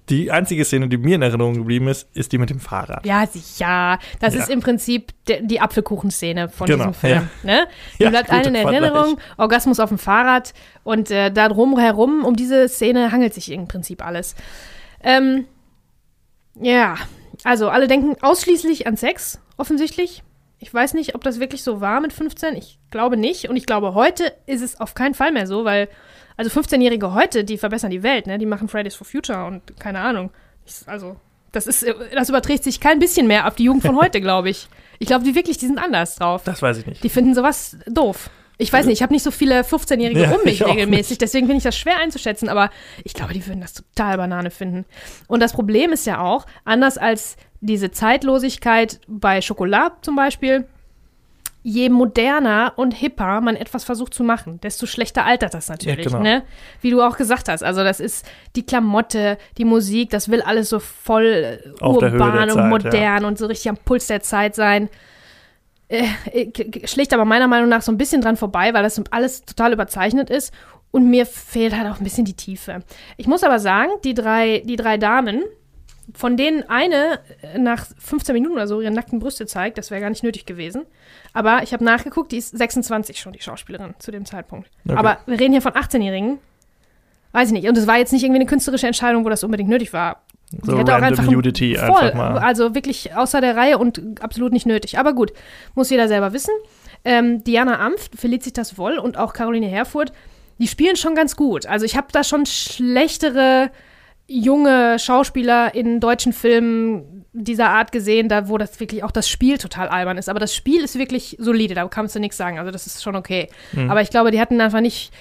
Die einzige Szene, die mir in Erinnerung geblieben ist, ist die mit dem Fahrrad. Ja, sicher. Das Ja. ist im Prinzip die Apfelkuchenszene von Genau, diesem Film. Ne? Die Ja, bleibt allen in Erinnerung. Orgasmus auf dem Fahrrad. Und äh, da drum herum, um diese Szene hangelt sich im Prinzip alles. Ähm, ja, also alle denken ausschließlich an Sex, offensichtlich. Ich weiß nicht, ob das wirklich so war mit 15. Ich glaube nicht. Und ich glaube, heute ist es auf keinen Fall mehr so, weil, also 15-Jährige heute, die verbessern die Welt, ne? Die machen Fridays for Future und keine Ahnung. Ich, also, das ist, das überträgt sich kein bisschen mehr auf die Jugend von heute, glaube ich. Ich glaube, die wirklich, die sind anders drauf. Das weiß ich nicht. Die finden sowas doof. Ich weiß nicht, ich habe nicht so viele 15-Jährige Ja, um mich regelmäßig, deswegen finde ich das schwer einzuschätzen, aber ich glaube, die würden das total Banane finden. Und das Problem ist ja auch, anders als diese Zeitlosigkeit bei Schokolade zum Beispiel, je moderner und hipper man etwas versucht zu machen, desto schlechter altert das natürlich, Ja, genau. ne? Wie du auch gesagt hast. Also das ist die Klamotte, die Musik, das will alles so voll äh, Auf urban und Zeit, modern und so richtig am Puls der Zeit sein. Äh, äh, schlägt aber meiner Meinung nach so ein bisschen dran vorbei, weil das alles total überzeichnet ist. Und mir fehlt halt auch ein bisschen die Tiefe. Ich muss aber sagen, die drei, die drei Damen, von denen eine äh, nach 15 Minuten oder so ihre nackten Brüste zeigt, das wäre gar nicht nötig gewesen. Aber ich habe nachgeguckt, die ist 26 schon, die Schauspielerin, zu dem Zeitpunkt. Okay. Aber wir reden hier von 18-Jährigen. Weiß ich nicht. Und es war jetzt nicht irgendwie eine künstlerische Entscheidung, wo das unbedingt nötig war. So Die hätte auch einfach Nudity voll, einfach mal. also wirklich außer der Reihe und absolut nicht nötig. Aber gut, muss jeder selber wissen. Ähm, Diana Amft, Felicitas Woll und auch Caroline Herfurth, die spielen schon ganz gut. Also ich habe da schon schlechtere junge Schauspieler in deutschen Filmen dieser Art gesehen, da wo das wirklich auch das Spiel total albern ist. Aber das Spiel ist wirklich solide, da kannst du nichts sagen. Also das ist schon okay. Mhm. Aber ich glaube, die hatten einfach nicht,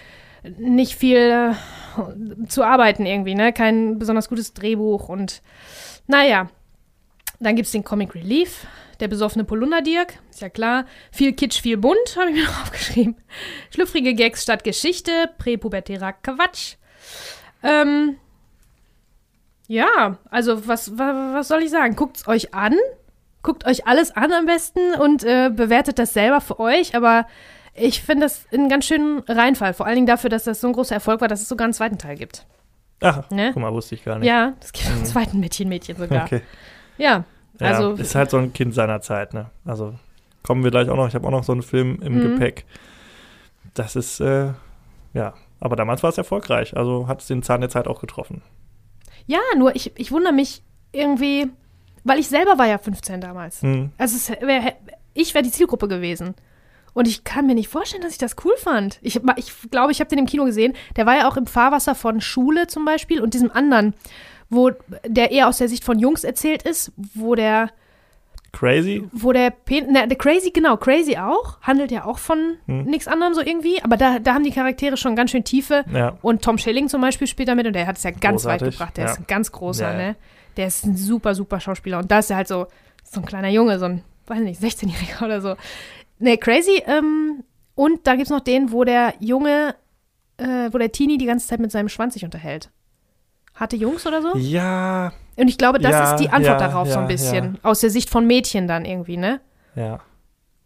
nicht viel äh, zu arbeiten irgendwie, ne? Kein besonders gutes Drehbuch und naja. Dann gibt es den Comic Relief, der besoffene Polunder Dirk, ist ja klar. Viel Kitsch, viel bunt, habe ich mir noch aufgeschrieben. Schlüpfrige Gags statt Geschichte, präpubertärer Quatsch. Ähm, ja, also was, was, soll ich sagen? Guckt's euch an. Guckt euch alles an am besten und äh, bewertet das selber für euch. Aber ich finde das einen ganz schönen Reinfall. Vor allen Dingen dafür, dass das so ein großer Erfolg war, dass es sogar einen zweiten Teil gibt. Ach, Ne? guck mal, wusste ich gar nicht. Ja, es gibt einen Mhm. zweiten Mädchen-Mädchen sogar. Okay. Ja, Ja, also ist halt so ein Kind seiner Zeit, ne? Also kommen wir gleich auch noch. Ich habe auch noch so einen Film im Mhm. Gepäck. Das ist, äh, ja. Aber damals war es erfolgreich. Also hat es den Zahn der Zeit auch getroffen. Ja, nur ich, ich wundere mich irgendwie, weil ich selber war ja 15 damals. Hm. Also es wär, ich wäre die Zielgruppe gewesen. Und ich kann mir nicht vorstellen, dass ich das cool fand. Ich, ich glaube, ich habe den im Kino gesehen. Der war ja auch im Fahrwasser von Schule zum Beispiel und diesem anderen, wo der eher aus der Sicht von Jungs erzählt ist, wo der, Crazy? wo der, Pen na, der Crazy, genau, Crazy auch, handelt ja auch von Hm. nichts anderem so irgendwie. Aber da, da haben die Charaktere schon ganz schön Tiefe. Ja. Und Tom Schilling zum Beispiel spielt damit und der hat es ja ganz weit Großartig, gebracht. Der ja. ist ein ganz großer, ja. ne? Der ist ein super, super Schauspieler. Und da ist er halt so, so ein kleiner Junge, so ein, weiß nicht, 16-Jähriger oder so. Ne, crazy. Ähm, und da gibt es noch den, wo der Junge, äh, wo der Teenie die ganze Zeit mit seinem Schwanz sich unterhält. Harte Jungs oder so? Ja, Und ich glaube, das Ja, ist die Antwort ja, darauf so ein ja, bisschen. Aus der Sicht von Mädchen dann irgendwie, ne? ja. Ist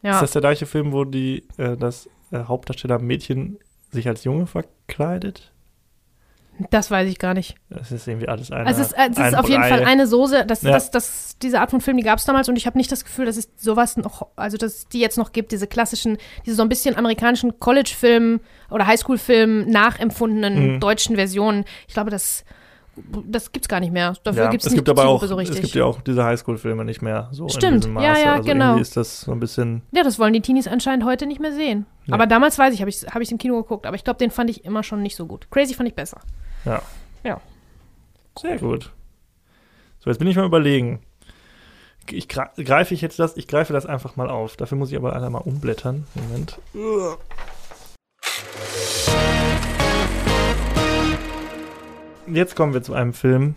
Ja. das der gleiche Film, wo die, äh, das äh, Hauptdarsteller Mädchen sich als Junge verkleidet? Das weiß ich gar nicht. Das ist irgendwie alles eine. Also es ist, äh, es ist auf jeden. Fall eine Soße, das, Ja. das, das, diese Art von Film, die gab es damals und ich habe nicht das Gefühl, dass es sowas noch, also dass es die jetzt noch gibt, diese klassischen, diese so ein bisschen amerikanischen College-Film oder Highschool-Film nachempfundenen Mhm. deutschen Versionen. Ich glaube, das, das gibt's gar nicht mehr. Dafür ja, gibt's es nicht gibt die aber auch, so richtig. es gibt ja auch diese Highschool-Filme nicht mehr so in Stimmt, diesem ja, Maße. ja, also genau. ist das so ein bisschen, ja, das wollen die Teenies anscheinend heute nicht mehr sehen. Ja. Aber damals weiß ich, habe ich, hab ich im Kino geguckt, aber ich glaube, den fand ich immer schon nicht so gut. Crazy fand ich besser. ja. Ja. Sehr gut. So, jetzt bin ich mal überlegen. Ich greife ich jetzt das, ich greife das einfach mal auf. Dafür muss ich aber einmal mal umblättern. Moment. Jetzt kommen wir zu einem Film.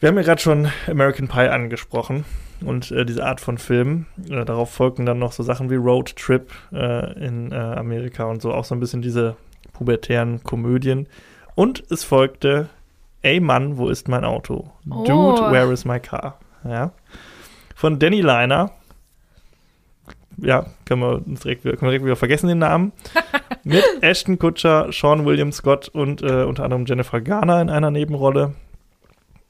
Wir haben ja gerade schon American Pie angesprochen und äh, diese Art von Film. Äh, darauf folgten dann noch so Sachen wie Road Trip äh, in äh, Amerika und so, auch so ein bisschen diese pubertären Komödien. Und es folgte Ey Mann, wo ist mein Auto? Oh. Dude, where is my car? Ja. Von Danny Liner. Ja, können wir uns direkt, können wir direkt wieder vergessen den Namen. Mit Ashton Kutcher, Sean William Scott und äh, unter anderem Jennifer Garner in einer Nebenrolle.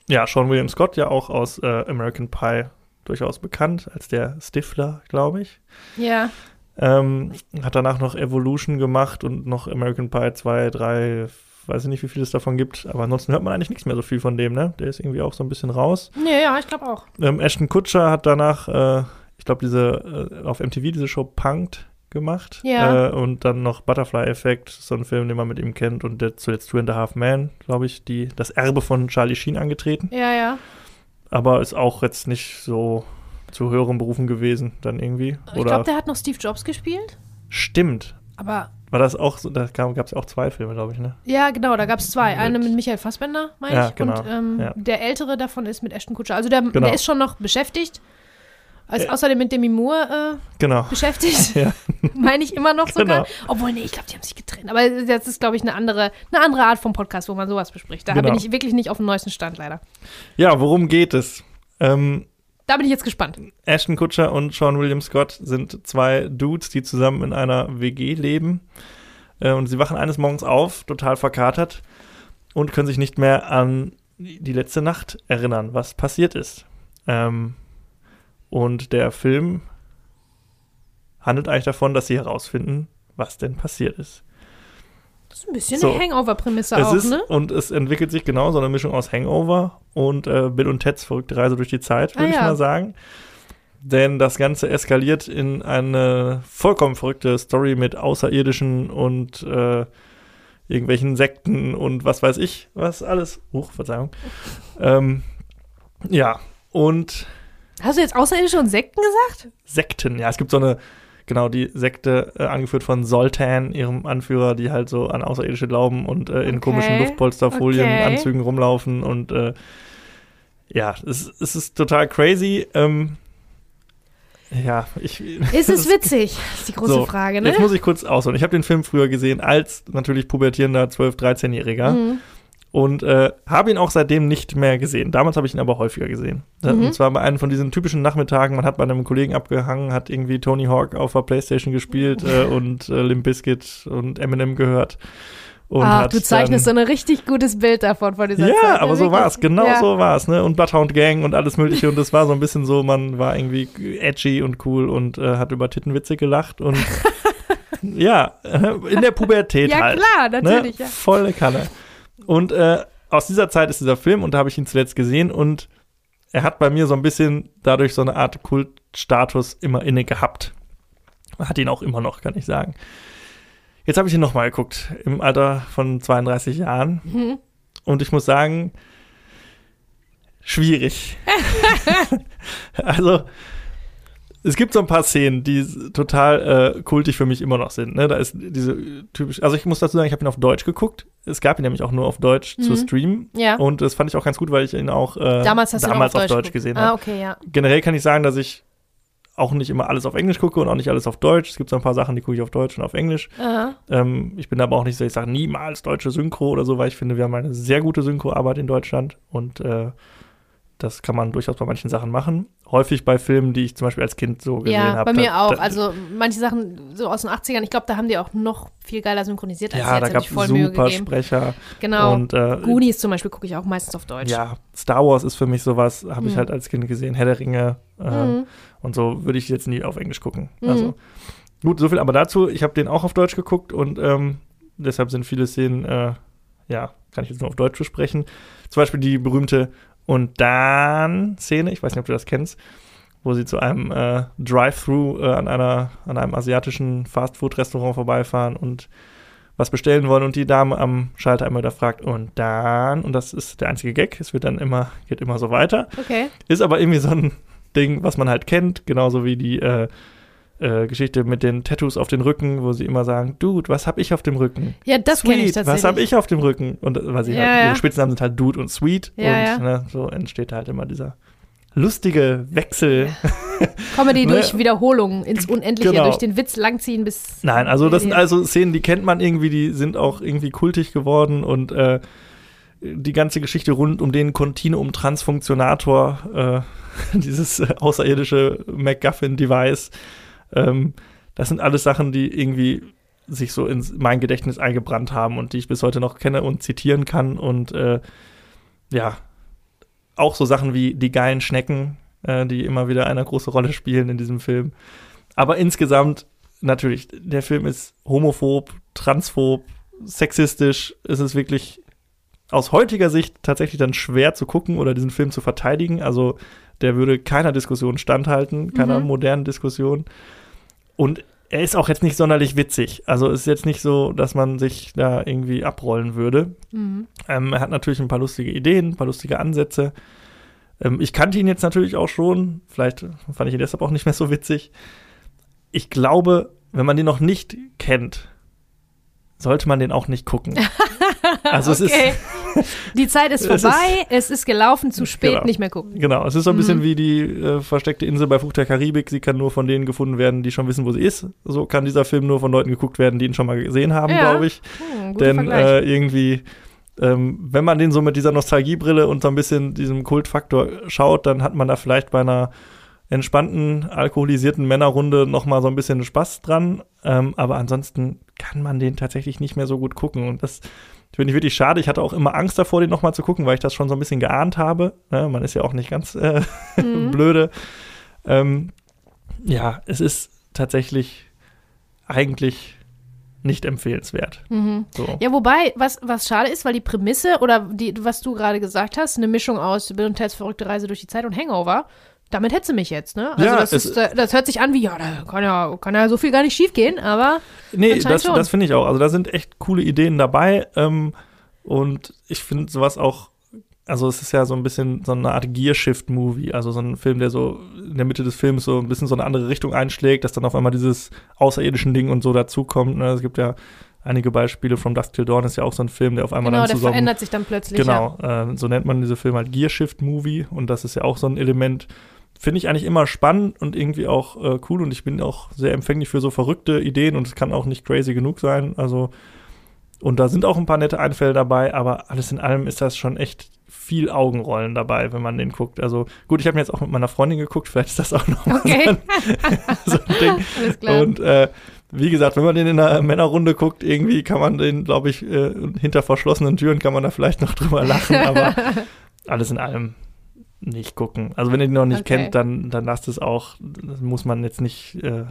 Ja, Sean William Scott ja auch aus äh, American Pie durchaus bekannt, als der Stifler, glaube ich. Ja. Ähm, hat danach noch Evolution gemacht und noch American Pie 2, 3, weiß ich nicht, wie viel es davon gibt, aber ansonsten hört man eigentlich nichts mehr so viel von dem, ne? Der ist irgendwie auch so ein bisschen raus. Nee, ja, ich glaube auch. Ähm, Ashton Kutcher hat danach, äh, ich glaube, diese äh, auf MTV diese Show Punked gemacht. Ja. Äh, und dann noch Butterfly Effect, so ein Film, den man mit ihm kennt, und der zuletzt Two and a Half Men, glaube ich, die das Erbe von Charlie Sheen angetreten. Ja, ja. Aber ist auch jetzt nicht so zu höheren Berufen gewesen, dann irgendwie. Ich Oder glaube, der hat noch Steve Jobs gespielt. stimmt. Aber War das auch so, da gab es auch zwei Filme, glaube ich, ne? ja, genau, da gab es zwei. Mit- Eine mit Michael Fassbender, meine Ja, ich. genau, Und ähm, ja. der ältere davon ist mit Ashton Kutcher. Also der, Genau. der ist schon noch beschäftigt. Also Äh. außerdem mit Demi Moore Genau. äh, beschäftigt. Ja. meine ich immer noch sogar. Genau. Obwohl, nee, ich glaube, die haben sich getrennt. Aber das ist, glaube ich, eine andere, eine andere Art von Podcast, wo man sowas bespricht. Da Genau. bin ich wirklich nicht auf dem neuesten Stand, leider. Ja, worum geht es? Ähm, Da bin ich jetzt gespannt. Ashton Kutcher und Sean William Scott sind zwei Dudes, die zusammen in einer WG leben. Äh, und sie wachen eines Morgens auf, total verkatert, und können sich nicht mehr an die letzte Nacht erinnern, was passiert ist. Ähm, und der Film handelt eigentlich davon, dass sie herausfinden, was denn passiert ist. Das ist ein bisschen So. eine Hangover-Prämisse auch, ist, ne? Und es entwickelt sich genau so eine Mischung aus Hangover und äh, Bill und Teds verrückte Reise durch die Zeit, würde Ah, ich ja. mal sagen. Denn das Ganze eskaliert in eine vollkommen verrückte Story mit Außerirdischen und äh, irgendwelchen Sekten und was weiß ich, was alles. Huch, Verzeihung. ähm, ja, und Hast du jetzt Außerirdische und Sekten gesagt? Sekten. Ja, es gibt so eine, genau, die Sekte, äh, angeführt von Soltan, ihrem Anführer, die halt so an Außerirdische glauben und äh, in Okay. komischen Luftpolsterfolien, Okay. Rumlaufen und äh, ja, es, es ist total crazy. Ähm, ja, ich. Ist es witzig? Das ist die große So, Frage, ne? Jetzt muss ich kurz ausholen. Ich habe den Film früher gesehen als natürlich pubertierender 12-, 13-Jähriger Mhm. Und äh, habe ihn auch seitdem nicht mehr gesehen. Damals habe ich ihn aber häufiger gesehen. Mhm. Und zwar bei einem von diesen typischen Nachmittagen, man hat bei einem Kollegen abgehangen, hat irgendwie Tony Hawk auf der Playstation gespielt äh, und äh, Limp Bizkit und Eminem gehört. Und Ach, du zeichnest dann, so ein richtig gutes Bild davon von dieser ja, Zeit. aber so wirklich. war es, genau ja. so war es, ne? Und Bloodhound Gang und alles mögliche. Und das war so ein bisschen so, man war irgendwie edgy und cool und äh, hat über Tittenwitze gelacht und ja, in der Pubertät Ja, halt. klar, natürlich, ne? ja. Volle Kanne. Und äh, aus dieser Zeit ist dieser Film und da habe ich ihn zuletzt gesehen und er hat bei mir so ein bisschen dadurch so eine Art Kultstatus immer inne gehabt. Hat ihn auch immer noch, kann ich sagen. Jetzt habe ich ihn nochmal geguckt, im Alter von 32 Jahren. Mhm. Und ich muss sagen, schwierig. also, es gibt so ein paar Szenen, die total äh, kultig für mich immer noch sind. Ne? Da ist diese typisch, also ich muss dazu sagen, ich habe ihn auf Deutsch geguckt. Es gab ihn nämlich auch nur auf Deutsch zu Mhm. streamen. Ja. Und das fand ich auch ganz gut, weil ich ihn auch äh, damals damals auch auf Deutsch, geguckt. gesehen Ah, habe. okay, ja. Generell kann ich sagen, dass ich auch nicht immer alles auf Englisch gucke und auch nicht alles auf Deutsch. Es gibt so ein paar Sachen, die gucke ich auf Deutsch und auf Englisch. Ähm, ich bin aber auch nicht so, ich sage niemals deutsche Synchro oder so, weil ich finde, wir haben eine sehr gute Synchroarbeit in Deutschland und äh, das kann man durchaus bei manchen Sachen machen. Häufig bei Filmen, die ich zum Beispiel als Kind so gesehen Ja, habe. bei mir da, auch. Da, Also manche Sachen so aus den 80ern, ich glaube, da haben die auch noch viel geiler synchronisiert als ja, jetzt. da Hab gab ich es super gegeben. Sprecher. Genau. Und äh, Goonies zum Beispiel gucke ich auch meistens auf Deutsch. ja, Star Wars ist für mich sowas, habe ich Mhm. halt als Kind gesehen. Herr der Ringe äh, Mhm. und so würde ich jetzt nie auf Englisch gucken. Mhm. Also gut, so viel aber dazu. Ich habe den auch auf Deutsch geguckt und ähm, deshalb sind viele Szenen, äh, ja, kann ich jetzt nur auf Deutsch besprechen. Zum Beispiel die berühmte und dann Szene, ich weiß nicht, ob du das kennst, wo sie zu einem äh, Drive-Thru äh, an einer an einem asiatischen Fastfood-Restaurant vorbeifahren und was bestellen wollen und die Dame am Schalter immer da fragt und dann und das ist der einzige Gag, es wird dann immer geht immer so weiter. Okay. Ist aber irgendwie so ein Ding, was man halt kennt, genauso wie die, äh, äh, Geschichte mit den Tattoos auf den Rücken, wo sie immer sagen, Dude, was hab ich auf dem Rücken? Ja, das kenne ich Sweet, tatsächlich. was hab ich auf dem Rücken? Und äh, weil sie Ja, halt, ihre Spitznamen sind halt Dude und Sweet. Ja, und. Ne, so entsteht halt immer dieser lustige Wechsel. Comedy Ne? durch Wiederholungen ins Unendliche, Genau. durch den Witz langziehen bis. Nein, also das sind also Szenen, die kennt man irgendwie, die sind auch irgendwie kultig geworden und äh, die ganze Geschichte rund um den Continuum-Transfunktionator, äh, dieses äh, außerirdische MacGuffin-Device, ähm, das sind alles Sachen, die irgendwie sich so in mein Gedächtnis eingebrannt haben und die ich bis heute noch kenne und zitieren kann und äh, ja, auch so Sachen wie die geilen Schnecken, äh, die immer wieder eine große Rolle spielen in diesem Film. Aber insgesamt, natürlich, der Film ist homophob, transphob, sexistisch. Es ist wirklich aus heutiger Sicht tatsächlich dann schwer zu gucken oder diesen Film zu verteidigen. Also der würde keiner Diskussion standhalten, keiner Mhm. modernen Diskussion. Und er ist auch jetzt nicht sonderlich witzig. Also es ist jetzt nicht so, dass man sich da irgendwie abrollen würde. Mhm. Ähm, er hat natürlich ein paar lustige Ideen, ein paar lustige Ansätze. Ähm, ich kannte ihn jetzt natürlich auch schon. Vielleicht fand ich ihn deshalb auch nicht mehr so witzig. Ich glaube, wenn man den noch nicht kennt, sollte man den auch nicht gucken. Also es okay. Die Zeit ist es ist- vorbei, es ist gelaufen, zu spät, Genau. nicht mehr gucken. ist, genau, es ist so ein bisschen Mhm. wie die äh, versteckte Insel bei Fluch der Karibik. Sie kann nur von denen gefunden werden, die schon wissen, wo sie ist. So kann dieser Film nur von Leuten geguckt werden, die ihn schon mal gesehen haben, Ja. glaube ich. Hm, Denn äh, irgendwie, ähm, wenn man den so mit dieser Nostalgiebrille und so ein bisschen diesem Kultfaktor schaut, dann hat man da vielleicht bei einer entspannten, alkoholisierten Männerrunde noch mal so ein bisschen Spaß dran. Ähm, aber ansonsten kann man den tatsächlich nicht mehr so gut gucken. Und das finde ich wirklich schade. Ich hatte auch immer Angst davor, den noch mal zu gucken, weil ich das schon so ein bisschen geahnt habe. Ne? Man ist ja auch nicht ganz äh, Mhm. blöde. Ähm, ja, es ist tatsächlich eigentlich nicht empfehlenswert. Mhm. So. Ja, wobei, was, was schade ist, weil die Prämisse oder die, was du gerade gesagt hast, eine Mischung aus Bill und Ted's verrückte Reise durch die Zeit und Hangover, damit hätte sie mich jetzt, ne? Also Ja, das, ist, äh, das hört sich an wie, ja, da kann ja, kann ja so viel gar nicht schief gehen, aber Nee, das, schon. das finde ich auch. Also da sind echt coole Ideen dabei. Ähm, und ich finde sowas auch, also es ist ja so ein bisschen so eine Art Gearshift-Movie, also so ein Film, der so in der Mitte des Films so ein bisschen so eine andere Richtung einschlägt, dass dann auf einmal dieses außerirdischen Ding und so dazukommt. Ne? Es gibt ja einige Beispiele, From Dusk Till Dawn ist ja auch so ein Film, der auf einmal genau, dann der zusammen verändert sich dann plötzlich. Genau, äh, so nennt man diese Filme halt Gearshift-Movie und das ist ja auch so ein Element, finde ich eigentlich immer spannend und irgendwie auch äh, cool und ich bin auch sehr empfänglich für so verrückte Ideen und es kann auch nicht crazy genug sein, also und da sind auch ein paar nette Einfälle dabei, aber alles in allem ist das schon echt viel Augenrollen dabei, wenn man den guckt. Also gut, ich habe mir jetzt auch mit meiner Freundin geguckt, vielleicht ist das auch noch Okay. so, ein, Ding. Alles klar. Und äh, wie gesagt, wenn man den in einer Männerrunde guckt, irgendwie kann man den, glaube ich, äh, hinter verschlossenen Türen kann man da vielleicht noch drüber lachen, aber alles in allem nicht gucken. Also wenn ihr den noch nicht Okay. kennt, dann, dann lasst es auch, das muss man jetzt nicht äh,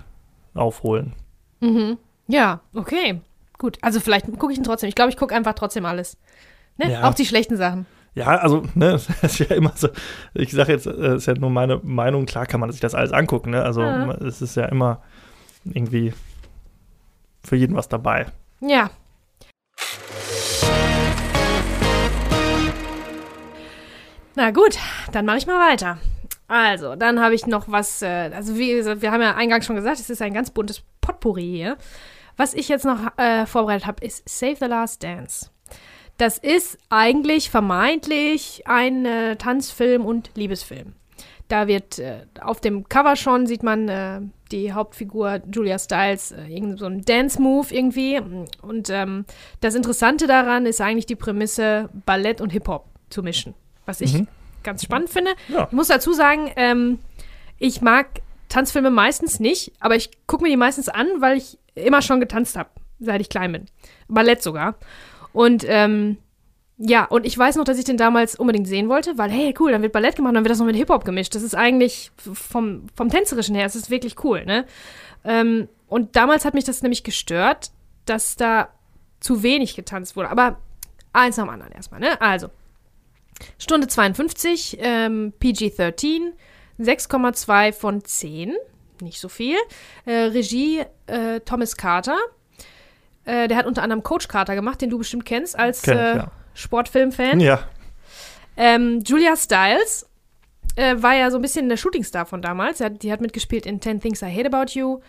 aufholen. mhm. Ja, okay. Gut, also vielleicht gucke ich ihn trotzdem. Ich glaube, ich gucke einfach trotzdem alles. Ne? Ja. Auch die schlechten Sachen. Ja, also, ne, es ist ja immer so, ich sage jetzt, es ist ja nur meine Meinung, klar kann man sich das alles angucken, ne? Also Ja. es ist ja immer irgendwie für jeden was dabei. Ja. Na gut, dann mache ich mal weiter. Also, dann habe ich noch was, äh, also wie gesagt, wir haben ja eingangs schon gesagt, es ist ein ganz buntes Potpourri hier. Was ich jetzt noch äh, vorbereitet habe, ist Save the Last Dance. Das ist eigentlich vermeintlich ein äh, Tanzfilm und Liebesfilm. Da wird äh, auf dem Cover schon, sieht man äh, die Hauptfigur Julia Stiles, äh, so ein Dance-Move irgendwie. Und ähm, das Interessante daran ist eigentlich die Prämisse, Ballett und Hip-Hop zu mischen. Was ich Mhm. ganz spannend finde. Ja. Ich muss dazu sagen, ähm, ich mag Tanzfilme meistens nicht, aber ich gucke mir die meistens an, weil ich immer schon getanzt habe, seit ich klein bin. Ballett sogar. Und ähm, ja, und ich weiß noch, dass ich den damals unbedingt sehen wollte, weil, hey, cool, dann wird Ballett gemacht, dann wird das noch mit Hip-Hop gemischt. Das ist eigentlich vom, vom Tänzerischen her, es ist wirklich cool, ne? Ähm, und damals hat mich das nämlich gestört, dass da zu wenig getanzt wurde. Aber eins nach dem anderen erstmal, ne? Also, Stunde 52, ähm, PG-13, 6,2 von 10, nicht so viel. Äh, Regie äh, Thomas Carter. Äh, der hat unter anderem Coach Carter gemacht, den du bestimmt kennst als Kenn ich, äh, ja. Sportfilm-Fan. Ja, Ähm, Julia Stiles äh, war ja so ein bisschen der Shootingstar von damals. Hat, die hat mitgespielt in Ten Things I Hate About You.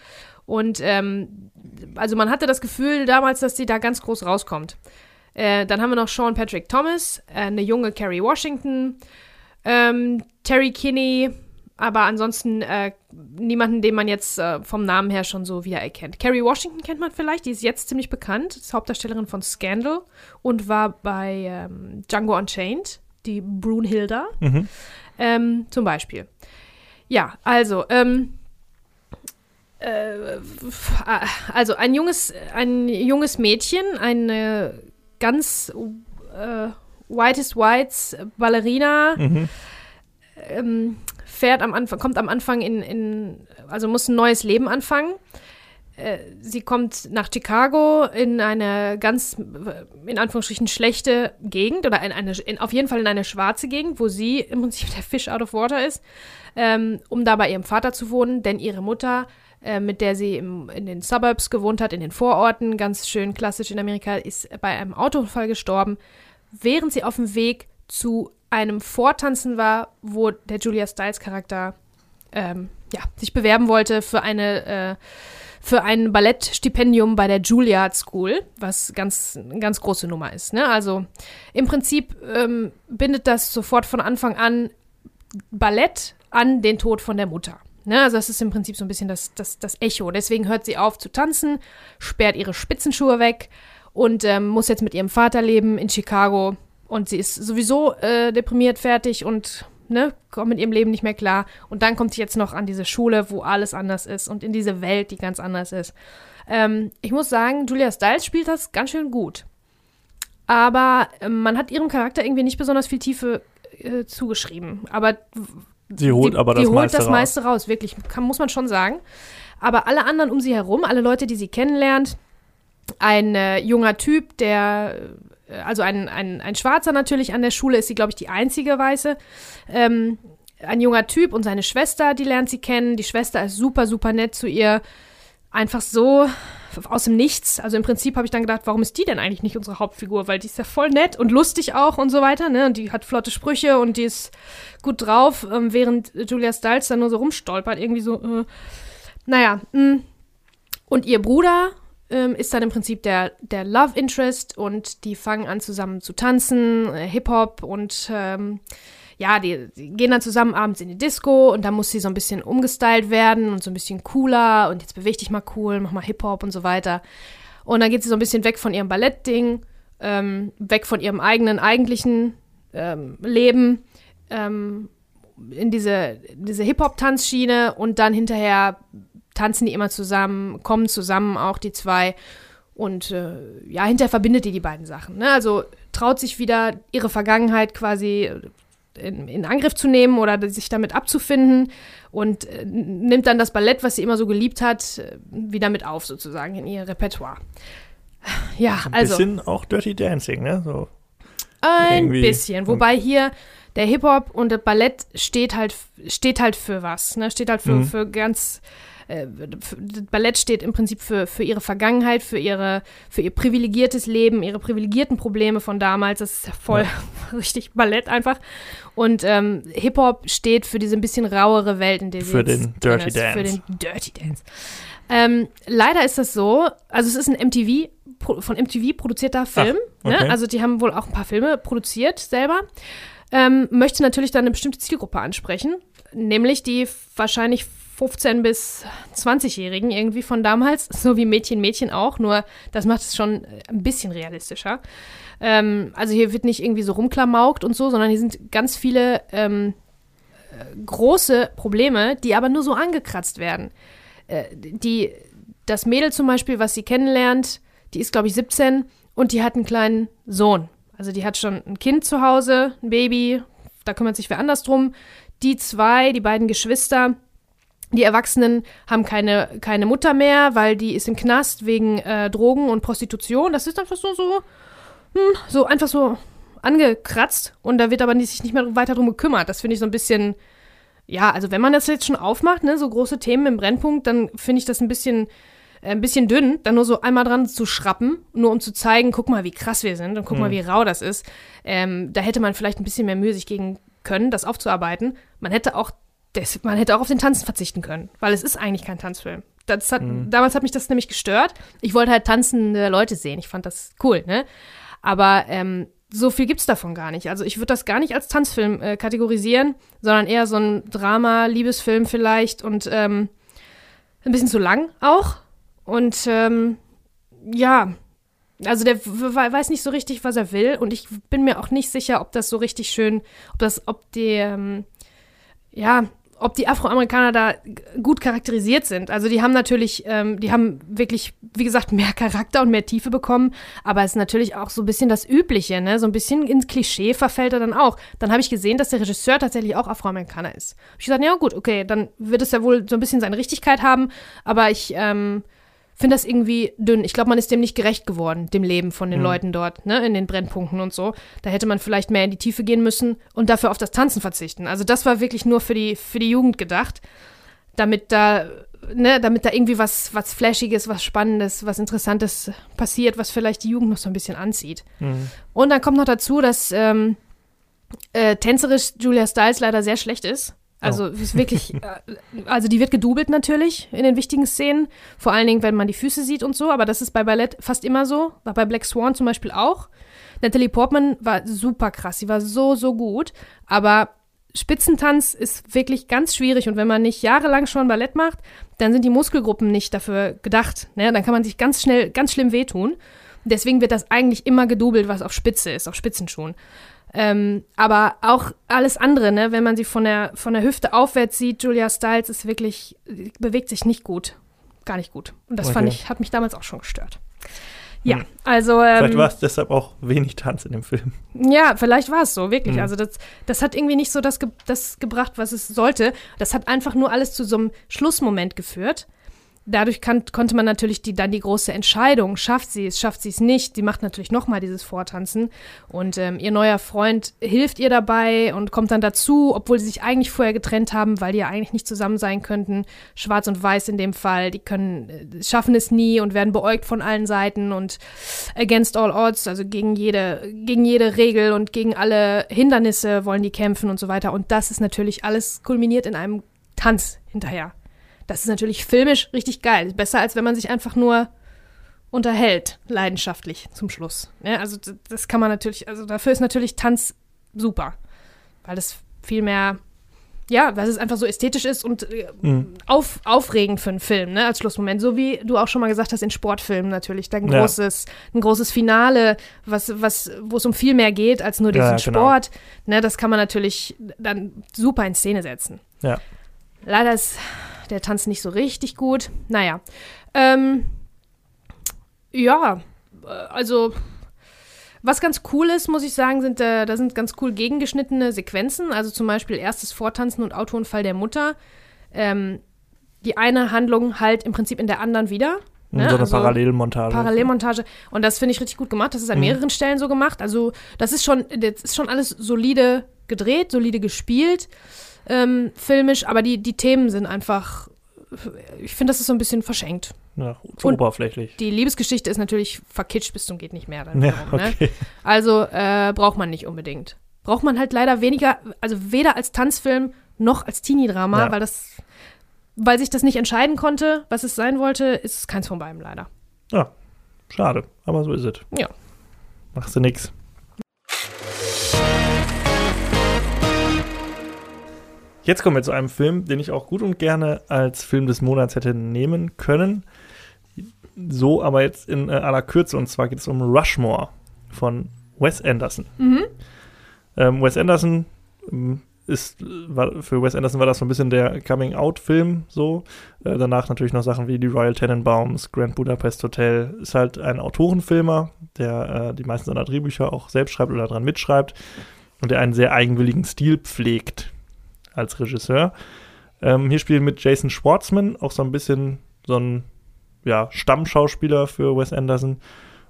Und ähm, also man hatte das Gefühl damals, dass sie da ganz groß rauskommt. Äh, dann haben wir noch Sean Patrick Thomas, äh, eine junge Carrie Washington, ähm, Terry Kinney, aber ansonsten äh, niemanden, den man jetzt äh, vom Namen her schon so wieder erkennt. Carrie Washington kennt man vielleicht, die ist jetzt ziemlich bekannt, ist Hauptdarstellerin von Scandal und war bei ähm, Django Unchained, die Brunhilda, Mhm. ähm, zum Beispiel. Ja, also, ähm, äh, äh, also ein junges, ein junges Mädchen, eine ganz äh, whitest whites Ballerina, Mhm. ähm, fährt am Anfang, kommt am Anfang in, in, also muss ein neues Leben anfangen. Äh, Sie kommt nach Chicago in eine ganz, äh, in Anführungsstrichen, schlechte Gegend oder in eine, in, auf jeden Fall in eine schwarze Gegend, wo sie im Prinzip der Fish out of water ist, ähm, um da bei ihrem Vater zu wohnen, denn ihre Mutter, äh, mit der sie im, in den Suburbs gewohnt hat, in den Vororten, ganz schön klassisch in Amerika, ist bei einem Autounfall gestorben, während sie auf dem Weg zu einem Vortanzen war, wo der Julia Stiles Charakter ähm, ja, sich bewerben wollte für eine äh, für ein Ballettstipendium bei der Juilliard School, was ganz eine ganz große Nummer ist. Ne? Also im Prinzip ähm, bindet das sofort von Anfang an Ballett an den Tod von der Mutter. Ne? Also das ist im Prinzip so ein bisschen das, das, das Echo. Deswegen hört sie auf zu tanzen, sperrt ihre Spitzenschuhe weg und ähm, muss jetzt mit ihrem Vater leben in Chicago. Und sie ist sowieso äh, deprimiert, fertig und ne, kommt mit ihrem Leben nicht mehr klar. Und dann kommt sie jetzt noch an diese Schule, wo alles anders ist und in diese Welt, die ganz anders ist. Ähm, ich muss sagen, Julia Stiles spielt das ganz schön gut. Aber ähm, man hat ihrem Charakter irgendwie nicht besonders viel Tiefe äh, zugeschrieben. Aber Sie holt die, aber das die holt meiste das raus. meiste raus, wirklich, kann, muss man schon sagen. Aber alle anderen um sie herum, alle Leute, die sie kennenlernt, ein äh, junger Typ, der, äh, also ein, ein, ein Schwarzer natürlich an der Schule, ist sie, glaube ich, die einzige Weiße. Ähm, ein junger Typ und seine Schwester, die lernt sie kennen. Die Schwester ist super, super nett zu ihr. Einfach so aus dem Nichts. Also im Prinzip habe ich dann gedacht, warum ist die denn eigentlich nicht unsere Hauptfigur? Weil die ist ja voll nett und lustig auch und so weiter, ne? Und die hat flotte Sprüche und die ist gut drauf, ähm, während Julia Stiles dann nur so rumstolpert, irgendwie so, äh, naja, mh. Und ihr Bruder ähm, ist dann im Prinzip der, der Love Interest und die fangen an zusammen zu tanzen, äh, Hip-Hop und ähm, ja, die, die gehen dann zusammen abends in die Disco und da muss sie so ein bisschen umgestylt werden und so ein bisschen cooler und jetzt beweg dich mal cool, mach mal Hip-Hop und so weiter. Und dann geht sie so ein bisschen weg von ihrem Ballettding, ähm, weg von ihrem eigenen, eigentlichen ähm, Leben ähm, in diese, diese Hip-Hop-Tanzschiene und dann hinterher tanzen die immer zusammen, kommen zusammen auch die zwei und äh, ja, hinterher verbindet die die beiden Sachen. Ne? Also traut sich wieder ihre Vergangenheit quasi in, in Angriff zu nehmen oder sich damit abzufinden und äh, nimmt dann das Ballett, was sie immer so geliebt hat, äh, wieder mit auf sozusagen in ihr Repertoire. Ja, Ein also bisschen auch Dirty Dancing, ne? So. ein irgendwie- bisschen. Wobei hier der Hip-Hop und das Ballett steht halt, steht halt für was. Ne? Steht halt für, Mhm. für ganz. Äh, für, Ballett steht im Prinzip für, für ihre Vergangenheit, für, ihre, für ihr privilegiertes Leben, ihre privilegierten Probleme von damals. Das ist ja voll richtig Ballett einfach. Und ähm, Hip-Hop steht für diese ein bisschen rauere Welt, in der sie Für den Dirty ist, Für Dance. den Dirty Dance. Ähm, leider ist das so, also es ist ein MTV, von MTV produzierter Film. okay. ne? Also die haben wohl auch ein paar Filme produziert selber. Ähm, möchte natürlich dann eine bestimmte Zielgruppe ansprechen, nämlich die wahrscheinlich 15- bis 20-Jährigen irgendwie von damals, so wie Mädchen, Mädchen auch, nur das macht es schon äh, ein bisschen realistischer. Ähm, also hier wird nicht irgendwie so rumklamaukt und so, sondern hier sind ganz viele ähm, äh, große Probleme, die aber nur so angekratzt werden. Äh, die, das Mädel zum Beispiel, was sie kennenlernt, die ist, glaube ich, 17 und die hat einen kleinen Sohn. Also die hat schon ein Kind zu Hause, ein Baby, da kümmert sich wer anders drum. Die zwei, die beiden Geschwister, die Erwachsenen haben keine, keine Mutter mehr, weil die ist im Knast wegen äh, Drogen und Prostitution. Das ist einfach so, so, hm, so einfach so angekratzt und da wird aber nicht, sich nicht mehr weiter drum gekümmert. Das finde ich so ein bisschen, ja, also wenn man das jetzt schon aufmacht, ne, so große Themen im Brennpunkt, dann finde ich das ein bisschen, äh, ein bisschen dünn, dann nur so einmal dran zu schrappen, nur um zu zeigen, guck mal, wie krass wir sind und guck mal, Mhm. wie rau das ist. Ähm, da hätte man vielleicht ein bisschen mehr Mühe sich gegen können, das aufzuarbeiten. Man hätte auch, das, man hätte auch auf den Tanzen verzichten können, weil es ist eigentlich kein Tanzfilm. Hat, Mhm. Damals hat mich das nämlich gestört. Ich wollte halt tanzende Leute sehen. Ich fand das cool, ne? Aber ähm, so viel gibt's davon gar nicht. Also ich würde das gar nicht als Tanzfilm äh, kategorisieren, sondern eher so ein Drama, Liebesfilm vielleicht und ähm, ein bisschen zu lang auch. Und ähm, ja, also der weiß nicht so richtig, was er will. Und ich bin mir auch nicht sicher, ob das so richtig schön, ob das, ob die, ähm, ja, ob die Afroamerikaner da gut charakterisiert sind. Also die haben natürlich, ähm, die haben wirklich, wie gesagt, mehr Charakter und mehr Tiefe bekommen, aber es ist natürlich auch so ein bisschen das Übliche, ne? So ein bisschen ins Klischee verfällt er dann auch. Dann habe ich gesehen, dass der Regisseur tatsächlich auch Afroamerikaner ist. Hab ich gesagt, ja gut, okay, dann wird es ja wohl so ein bisschen seine Richtigkeit haben, aber ich ähm, finde das irgendwie dünn. Ich glaube, man ist dem nicht gerecht geworden, dem Leben von den Mhm. Leuten dort, ne, in den Brennpunkten und so. Da hätte man vielleicht mehr in die Tiefe gehen müssen und dafür auf das Tanzen verzichten. Also das war wirklich nur für die, für die Jugend gedacht, damit da, ne, damit da irgendwie was, was Flashiges, was Spannendes, was Interessantes passiert, was vielleicht die Jugend noch so ein bisschen anzieht. Mhm. Und dann kommt noch dazu, dass ähm, äh, tänzerisch Julia Stiles leider sehr schlecht ist. Also es ist wirklich, äh, also die wird gedoubelt natürlich in den wichtigen Szenen, vor allen Dingen, wenn man die Füße sieht und so, aber das ist bei Ballett fast immer so, war bei Black Swan zum Beispiel auch. Natalie Portman war super krass, sie war so, so gut, aber Spitzentanz ist wirklich ganz schwierig und wenn man nicht jahrelang schon Ballett macht, dann sind die Muskelgruppen nicht dafür gedacht. Ne? Dann kann man sich ganz schnell, ganz schlimm wehtun. Deswegen wird das eigentlich immer gedoubelt, was auf Spitze ist, auf Spitzenschuhen. Ähm, aber auch alles andere, ne, wenn man sie von der, von der Hüfte aufwärts sieht, Julia Stiles ist wirklich, bewegt sich nicht gut. Gar nicht gut. Und das fand Okay. ich, hat mich damals auch schon gestört. Ja, Hm. also. Ähm, Vielleicht war es deshalb auch wenig Tanz in dem Film. ja, vielleicht war es so, wirklich. Mhm. Also das, das hat irgendwie nicht so das, ge das gebracht, was es sollte. Das hat einfach nur alles zu so einem Schlussmoment geführt. Dadurch kann, konnte man natürlich die, dann die große Entscheidung, schafft sie es, schafft sie es nicht. Die macht natürlich nochmal dieses Vortanzen. Und ähm, ihr neuer Freund hilft ihr dabei und kommt dann dazu, obwohl sie sich eigentlich vorher getrennt haben, weil die ja eigentlich nicht zusammen sein könnten. Schwarz und Weiß in dem Fall. Die können, äh, schaffen es nie und werden beäugt von allen Seiten und against all odds, also gegen jede, gegen jede Regel und gegen alle Hindernisse wollen die kämpfen und so weiter. Und das ist natürlich alles kulminiert in einem Tanz hinterher. Das ist natürlich filmisch richtig geil. Besser als wenn man sich einfach nur unterhält, leidenschaftlich zum Schluss. Ja, also das kann man natürlich, also dafür ist natürlich Tanz super. Weil das viel mehr, ja, weil es einfach so ästhetisch ist und äh, Mhm. auf, aufregend für einen Film, ne, als Schlussmoment. So wie du auch schon mal gesagt hast, in Sportfilmen natürlich. Da ein Ja. großes, ein großes Finale, was, was, wo es um viel mehr geht als nur diesen Ja, genau. Sport. Ne, das kann man natürlich dann super in Szene setzen. Ja. Leider ist der Tanz nicht so richtig gut. Naja. Ähm, ja, äh, also was ganz cool ist, muss ich sagen, sind äh, da sind ganz cool gegengeschnittene Sequenzen. Also zum Beispiel erstes Vortanzen und Autounfall der Mutter. Ähm, die eine Handlung halt im Prinzip in der anderen wieder. Ne, so eine also Parallelmontage. Parallelmontage. Und das finde ich richtig gut gemacht. Das ist an Mhm. mehreren Stellen so gemacht. Also, das ist schon, das ist schon alles solide gedreht, solide gespielt, ähm, filmisch, aber die, die Themen sind einfach. Ich finde, das ist so ein bisschen verschenkt. Ja, zu oberflächlich. Die Liebesgeschichte ist natürlich verkitscht bis zum geht nicht mehr. Dann Ja, wiederum, ne? okay. Also äh, braucht man nicht unbedingt. Braucht man halt leider weniger, also weder als Tanzfilm noch als Teenie-Drama, Ja. weil das, weil sich das nicht entscheiden konnte, was es sein wollte, ist es keins von beiden leider. Ja, schade, aber so ist es. Ja. Machst du nix. Jetzt kommen wir zu einem Film, den ich auch gut und gerne als Film des Monats hätte nehmen können. So aber jetzt in äh, aller Kürze. Und zwar geht es um Rushmore von Wes Anderson. Mhm. Ähm, Wes Anderson ähm, ist, war, für Wes Anderson war das so ein bisschen der Coming-out-Film so. Äh, danach natürlich noch Sachen wie die Royal Tenenbaums, Grand Budapest Hotel. Ist halt ein Autorenfilmer, der äh, die meisten seiner Drehbücher auch selbst schreibt oder dran mitschreibt und der einen sehr eigenwilligen Stil pflegt als Regisseur. Ähm, hier spielen mit Jason Schwartzman auch so ein bisschen so ein ja, Stammschauspieler für Wes Anderson.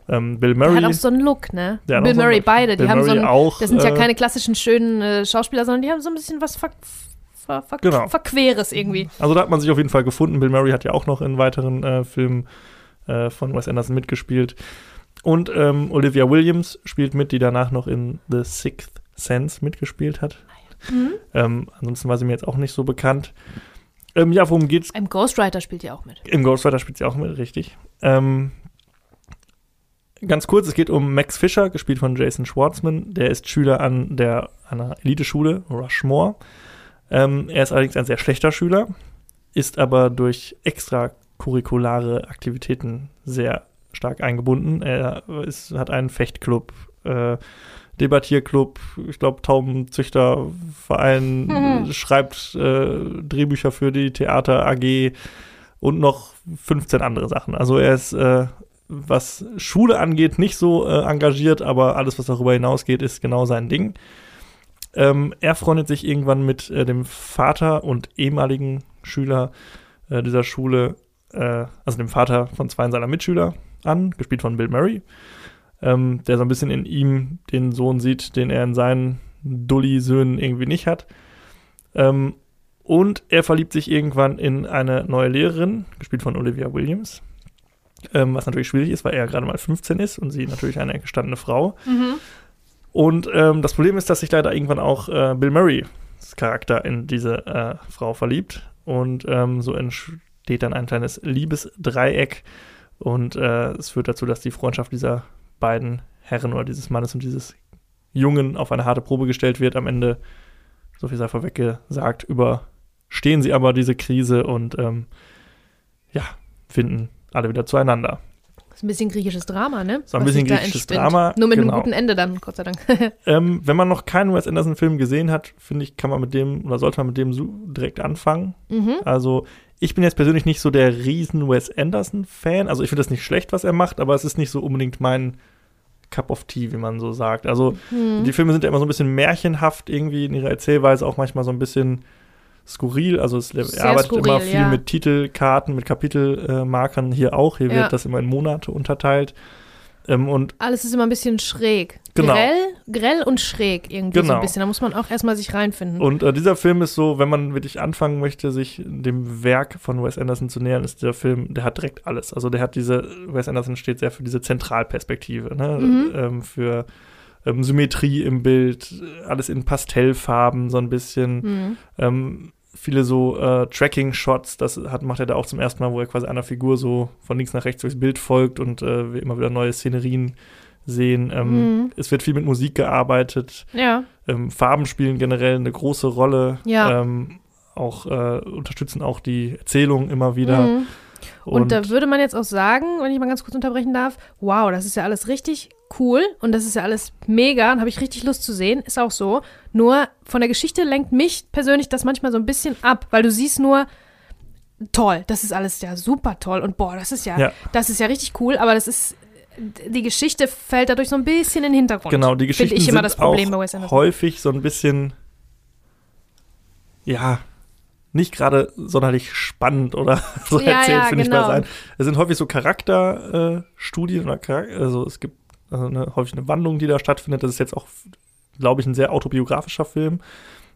Ähm, Bill Der Murray. hat auch so einen Look, ne? Der Bill auch so einen Murray beide, die Bill haben so Murray einen, auch, das sind ja äh, keine klassischen schönen äh, Schauspieler, sondern die haben so ein bisschen was ver, ver, ver, Genau. Verqueres irgendwie. Also da hat man sich auf jeden Fall gefunden. Bill Murray hat ja auch noch in weiteren äh, Filmen äh, von Wes Anderson mitgespielt. Und ähm, Olivia Williams spielt mit, die danach noch in The Sixth Sense mitgespielt hat. Mhm. Ähm, ansonsten war sie mir jetzt auch nicht so bekannt. Ähm, ja, worum geht's? Im Ghostwriter spielt sie auch mit. Im Ghostwriter spielt sie auch mit, richtig. Ähm, ganz kurz, es geht um Max Fischer, gespielt von Jason Schwartzman. Der ist Schüler an der an einer Eliteschule, Rushmore. Ähm, er ist allerdings ein sehr schlechter Schüler, ist aber durch extracurriculare Aktivitäten sehr stark eingebunden. Er ist, hat einen Fechtclub, äh, Debattierclub, ich glaube Taubenzüchterverein, mhm. schreibt äh, Drehbücher für die Theater AG und noch 15 andere Sachen. Also er ist, äh, was Schule angeht, nicht so äh, engagiert, aber alles, was darüber hinausgeht, ist genau sein Ding. Ähm, er freundet sich irgendwann mit äh, dem Vater und ehemaligen Schüler äh, dieser Schule, äh, also dem Vater von zwei seiner Mitschüler an, gespielt von Bill Murray ähm, der so ein bisschen in ihm den Sohn sieht, den er in seinen Dulli-Söhnen irgendwie nicht hat. Ähm, und er verliebt sich irgendwann in eine neue Lehrerin, gespielt von Olivia Williams. Ähm, was natürlich schwierig ist, weil er gerade mal 15 ist und sie natürlich eine gestandene Frau. Mhm. Und ähm, das Problem ist, dass sich leider irgendwann auch äh, Bill Murrays Charakter in diese äh, Frau verliebt. Und ähm, so entsteht dann ein kleines Liebesdreieck. Und äh, es führt dazu, dass die Freundschaft dieser beiden Herren oder dieses Mannes und dieses Jungen auf eine harte Probe gestellt wird. Am Ende, so viel sei vorweg gesagt, überstehen sie aber diese Krise und ähm, ja, finden alle wieder zueinander. Ist ein bisschen griechisches Drama, ne? So ein bisschen griechisches Drama. Nur mit genau. einem guten Ende dann, Gott sei Dank. ähm, wenn man noch keinen Wes Anderson-Film gesehen hat, finde ich, kann man mit dem oder sollte man mit dem so direkt anfangen. Mhm. Also ich bin jetzt persönlich nicht so der riesen Wes Anderson-Fan. Also ich finde das nicht schlecht, was er macht, aber es ist nicht so unbedingt mein Cup of Tea, wie man so sagt. Also hm. die Filme sind ja immer so ein bisschen märchenhaft irgendwie in ihrer Erzählweise, auch manchmal so ein bisschen skurril. Also es, er arbeitet skurril, immer viel ja. mit Titelkarten, mit Kapitelmarkern hier auch. Hier ja. wird das immer in Monate unterteilt. Ähm, und Alles ist immer ein bisschen schräg. Genau. Grell, grell und schräg irgendwie genau. so ein genau. bisschen. Da muss man auch erstmal sich reinfinden. Und äh, dieser Film ist so, wenn man wirklich anfangen möchte, sich dem Werk von Wes Anderson zu nähern, ist der Film, der hat direkt alles. Also der hat diese, Wes Anderson steht sehr für diese Zentralperspektive, ne? Mhm. Ähm, für ähm, Symmetrie im Bild, alles in Pastellfarben so ein bisschen. Mhm. Viele so äh, Tracking-Shots, das hat, macht er da auch zum ersten Mal, wo er quasi einer Figur so von links nach rechts durchs Bild folgt und äh, wir immer wieder neue Szenerien sehen. Ähm, mhm. Es wird viel mit Musik gearbeitet. Ja. Ähm, Farben spielen generell eine große Rolle. Ja. Ähm, auch äh, unterstützen auch die Erzählung immer wieder. Mhm. Und, und, da würde man jetzt auch sagen, wenn ich mal ganz kurz unterbrechen darf, wow, das ist ja alles richtig cool und das ist ja alles mega und habe ich richtig Lust zu sehen, ist auch so. Nur von der Geschichte lenkt mich persönlich das manchmal so ein bisschen ab, weil du siehst nur, toll, das ist alles ja super toll und boah, das ist ja, ja. das ist ja richtig cool, aber das ist die Geschichte fällt dadurch so ein bisschen in den Hintergrund. Genau, die Geschichten ich immer das Problem bei Wes Anderson. häufig so ein bisschen ja, nicht gerade sonderlich spannend oder so ja, erzählt, ja, finde genau. ich mal sein. Es sind häufig so Charakterstudien äh, oder Charakter, also es gibt also eine, häufig eine Wandlung, die da stattfindet. Das ist jetzt auch, glaube ich, ein sehr autobiografischer Film.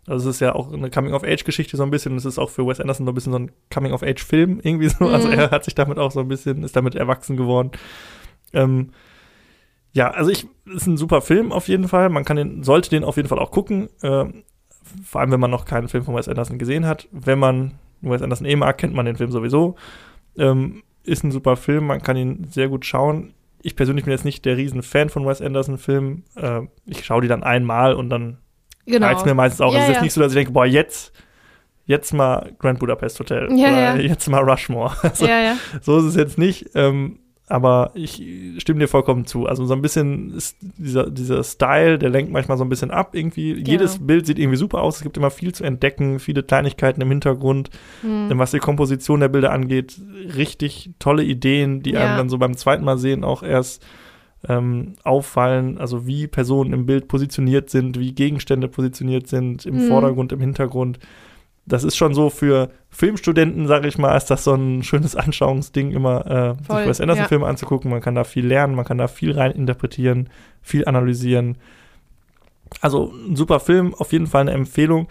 Also es ist ja auch eine Coming-of-Age-Geschichte so ein bisschen. Es ist auch für Wes Anderson so ein bisschen so ein Coming-of-Age-Film irgendwie so. Also mhm. Also er hat sich damit auch so ein bisschen, ist damit erwachsen geworden. Ähm, ja, also ich, ist ein super Film auf jeden Fall. Man kann den, sollte den auf jeden Fall auch gucken. Ähm, vor allem, wenn man noch keinen Film von Wes Anderson gesehen hat. Wenn man Wes Anderson eh mag, kennt man den Film sowieso. Ähm, ist ein super Film, man kann ihn sehr gut schauen. Ich persönlich bin jetzt nicht der riesen Fan von Wes Anderson-Filmen. Äh, ich schaue die dann einmal und dann genau. reizt mir meistens auch. Ja, es ist ja. nicht so, dass ich denke, boah, jetzt, jetzt mal Grand Budapest Hotel ja, oder jetzt mal Rushmore. Also, so ist es jetzt nicht. Ähm, aber ich stimme dir vollkommen zu. Also so ein bisschen ist dieser, dieser Style, der lenkt manchmal so ein bisschen ab irgendwie. Genau. Jedes Bild sieht irgendwie super aus. Es gibt immer viel zu entdecken, viele Kleinigkeiten im Hintergrund. Mhm. Was die Komposition der Bilder angeht, richtig tolle Ideen, die ja. einem dann so beim zweiten Mal sehen auch erst ähm, auffallen. Also wie Personen im Bild positioniert sind, wie Gegenstände positioniert sind, im mhm. Vordergrund, im Hintergrund das ist schon so für Filmstudenten, sage ich mal, ist das so ein schönes Anschauungsding, immer äh, Voll, sich Wes Anderson-Filme ja. anzugucken. Man kann da viel lernen, man kann da viel rein interpretieren, viel analysieren. Also ein super Film, auf jeden Fall eine Empfehlung.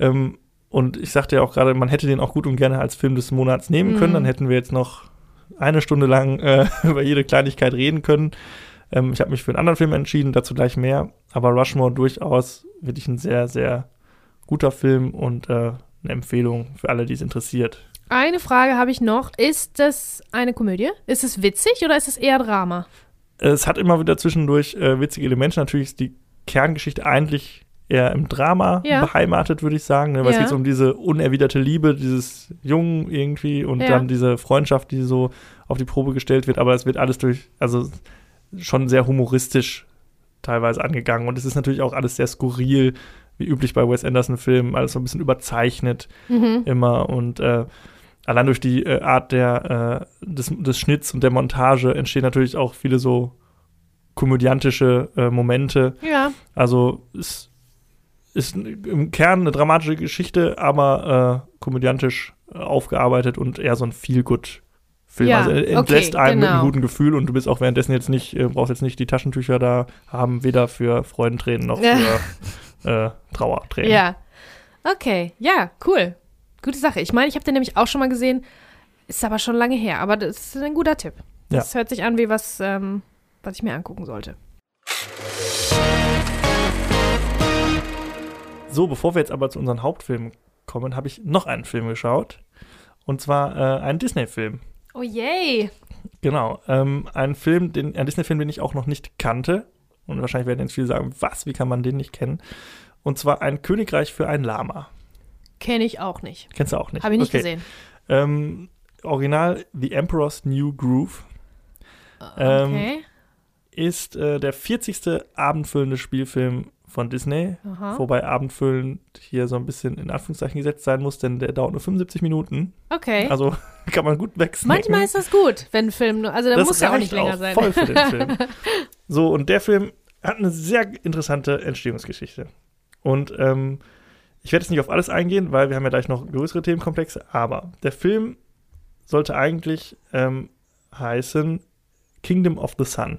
Ähm, und ich sagte ja auch gerade, man hätte den auch gut und gerne als Film des Monats nehmen können. Mhm. Dann hätten wir jetzt noch eine Stunde lang äh, über jede Kleinigkeit reden können. Ähm, ich habe mich für einen anderen Film entschieden, dazu gleich mehr. Aber Rushmore durchaus wirklich ein sehr, sehr guter Film und äh, eine Empfehlung für alle, die es interessiert. Eine Frage habe ich noch. Ist das eine Komödie? Ist es witzig oder ist es eher Drama? Es hat immer wieder zwischendurch äh, witzige Elemente. Natürlich ist die Kerngeschichte eigentlich eher im Drama Ja. beheimatet, würde ich sagen. Ne? Weil es Ja. geht so um diese unerwiderte Liebe dieses Jungen irgendwie und Ja. dann diese Freundschaft, die so auf die Probe gestellt wird. Aber es wird alles durch, also schon sehr humoristisch teilweise angegangen. Und es ist natürlich auch alles sehr skurril, wie üblich bei Wes Anderson-Filmen, alles so ein bisschen überzeichnet Mhm. immer und äh, allein durch die äh, Art der, äh, des, des Schnitts und der Montage entstehen natürlich auch viele so komödiantische äh, Momente. Ja. Also es ist im Kern eine dramatische Geschichte, aber äh, komödiantisch äh, aufgearbeitet und eher so ein Feel-Good-Film. Ja, also er okay, entlässt einen mit einem genau. guten Gefühl und du bist auch währenddessen jetzt nicht, äh, brauchst jetzt nicht die Taschentücher da haben, weder für Freudentränen noch für äh, Trauertränen. Ja. Okay. Ja, cool. Gute Sache. Ich meine, ich habe den nämlich auch schon mal gesehen. Ist aber schon lange her. Aber das ist ein guter Tipp. Das hört sich an wie was, ähm, was ich mir angucken sollte. So, bevor wir jetzt aber zu unseren Hauptfilmen kommen, habe ich noch einen Film geschaut. Und zwar äh, einen Disney-Film. Oh yay. Genau. Ähm, ein Film, den, ein Disney-Film, den ich auch noch nicht kannte. Und wahrscheinlich werden jetzt viele sagen, was, wie kann man den nicht kennen? Und zwar ein Königreich für ein Lama. Kenne ich auch nicht. Kennst du auch nicht? Habe ich nicht okay. gesehen. Ähm, Original The Emperor's New Groove Ähm, Okay. ist äh, der 40. abendfüllende Spielfilm von Disney. Aha. Wobei abendfüllend hier so ein bisschen in Anführungszeichen gesetzt sein muss, denn der dauert nur 75 Minuten. Okay. Also kann man gut wegsnacken. Manchmal ist das gut, wenn ein Film nur. Also, der das muss ja auch nicht länger sein. Voll für den Film. So, und der Film hat eine sehr interessante Entstehungsgeschichte. Und ähm, ich werde jetzt nicht auf alles eingehen, weil wir haben ja gleich noch größere Themenkomplexe, aber der Film sollte eigentlich ähm, heißen Kingdom of the Sun.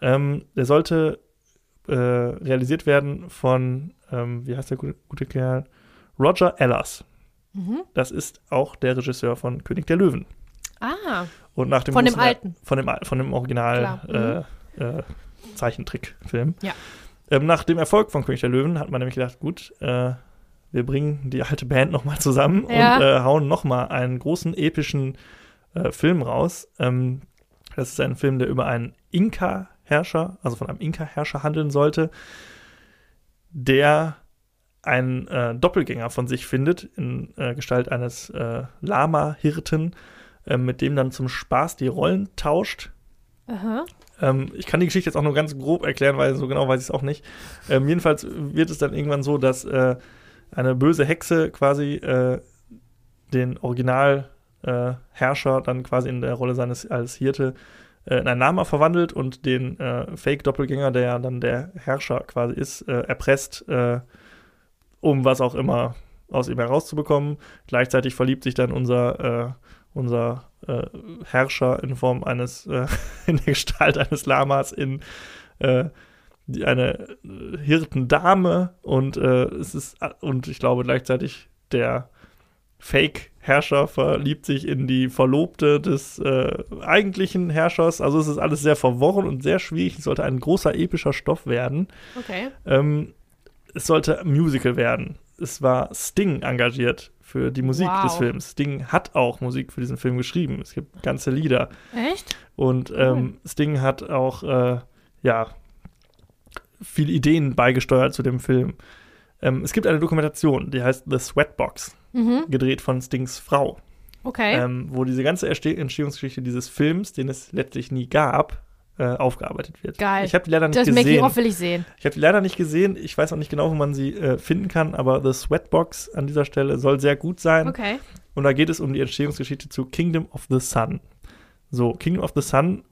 Ähm, der sollte äh, realisiert werden von, ähm, wie heißt der gute, gute Kerl? Roger Ellers. Mhm. Das ist auch der Regisseur von König der Löwen. Ah, Und nach dem Von dem alten. Von dem, von dem Original Klar. äh, äh, Zeichentrickfilm. Ja. Ähm, nach dem Erfolg von König der Löwen hat man nämlich gedacht, gut, äh, wir bringen die alte Band nochmal zusammen Ja. und äh, hauen nochmal einen großen epischen äh, Film raus. Ähm, das ist ein Film, der über einen Inka-Herrscher, also von einem Inka-Herrscher handeln sollte, der einen äh, Doppelgänger von sich findet in äh, Gestalt eines äh, Lama-Hirten, äh, mit dem dann zum Spaß die Rollen tauscht. aha. Ähm, ich kann die Geschichte jetzt auch nur ganz grob erklären, weil so genau weiß ich es auch nicht. Ähm, jedenfalls wird es dann irgendwann so, dass äh, eine böse Hexe quasi äh, den Originalherrscher äh, Herrscher dann quasi in der Rolle seines als Hirte äh, in einen Lama verwandelt und den äh, Fake-Doppelgänger, der ja dann der Herrscher quasi ist, äh, erpresst, äh, um was auch immer aus ihm herauszubekommen. Gleichzeitig verliebt sich dann unser, äh, unser äh, Herrscher in Form eines, äh, in der Gestalt eines Lamas in äh, die, eine äh, Hirtendame und äh, es ist und ich glaube gleichzeitig der Fake-Herrscher verliebt sich in die Verlobte des äh, eigentlichen Herrschers. Also es ist alles sehr verworren und sehr schwierig. Es sollte ein großer epischer Stoff werden. Okay. Ähm, es sollte Musical werden. Es war Sting engagiert für die Musik Wow. des Films. Sting hat auch Musik für diesen Film geschrieben. Es gibt ganze Lieder. Echt? Und ähm, Sting hat auch, äh, ja, viele Ideen beigesteuert zu dem Film. Ähm, es gibt eine Dokumentation, die heißt The Sweatbox, Mhm. gedreht von Stings Frau, Okay. ähm, wo diese ganze Entstehungsgeschichte dieses Films, den es letztlich nie gab, äh, aufgearbeitet wird. Geil. Ich habe die leider nicht das gesehen. Making-of will ich sehen. Ich habe die leider nicht gesehen. Ich weiß auch nicht genau, wo man sie äh, finden kann, aber The Sweatbox an dieser Stelle soll sehr gut sein. Okay. Und da geht es um die Entstehungsgeschichte zu Kingdom of the Sun. So, Kingdom of the Sun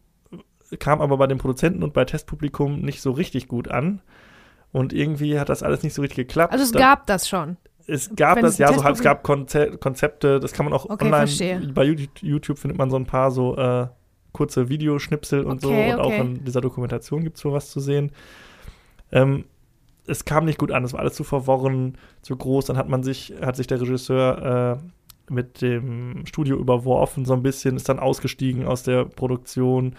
kam aber bei den Produzenten und bei Testpublikum nicht so richtig gut an. Und irgendwie hat das alles nicht so richtig geklappt. Also es Da- gab das schon. Es gab wenn das, es ja, so halb, es gab Konze Konzepte, das kann man auch Okay, online, verstehe. bei YouTube, findet man so ein paar so äh, kurze Videoschnipsel und so Okay, und auch okay. in dieser Dokumentation gibt es sowas zu sehen. Ähm, es kam nicht gut an, es war alles zu verworren, zu groß, dann hat man sich, hat sich der Regisseur äh, mit dem Studio überworfen, so ein bisschen, ist dann ausgestiegen aus der Produktion.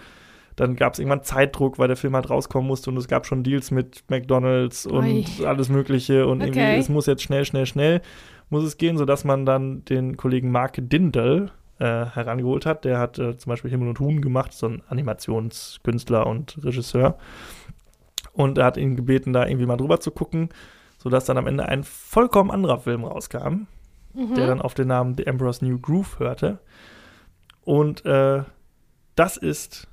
Dann gab es irgendwann Zeitdruck, weil der Film halt rauskommen musste und es gab schon Deals mit McDonalds und Ui. alles Mögliche und irgendwie, Okay. es muss jetzt schnell, schnell, schnell muss es gehen, sodass man dann den Kollegen Mark Dindel äh, herangeholt hat. Der hat äh, zum Beispiel Himmel und Huhn gemacht, so ein Animationskünstler und Regisseur. Und er hat ihn gebeten, da irgendwie mal drüber zu gucken, sodass dann am Ende ein vollkommen anderer Film rauskam, Mhm. der dann auf den Namen The Emperor's New Groove hörte. Und äh, das ist,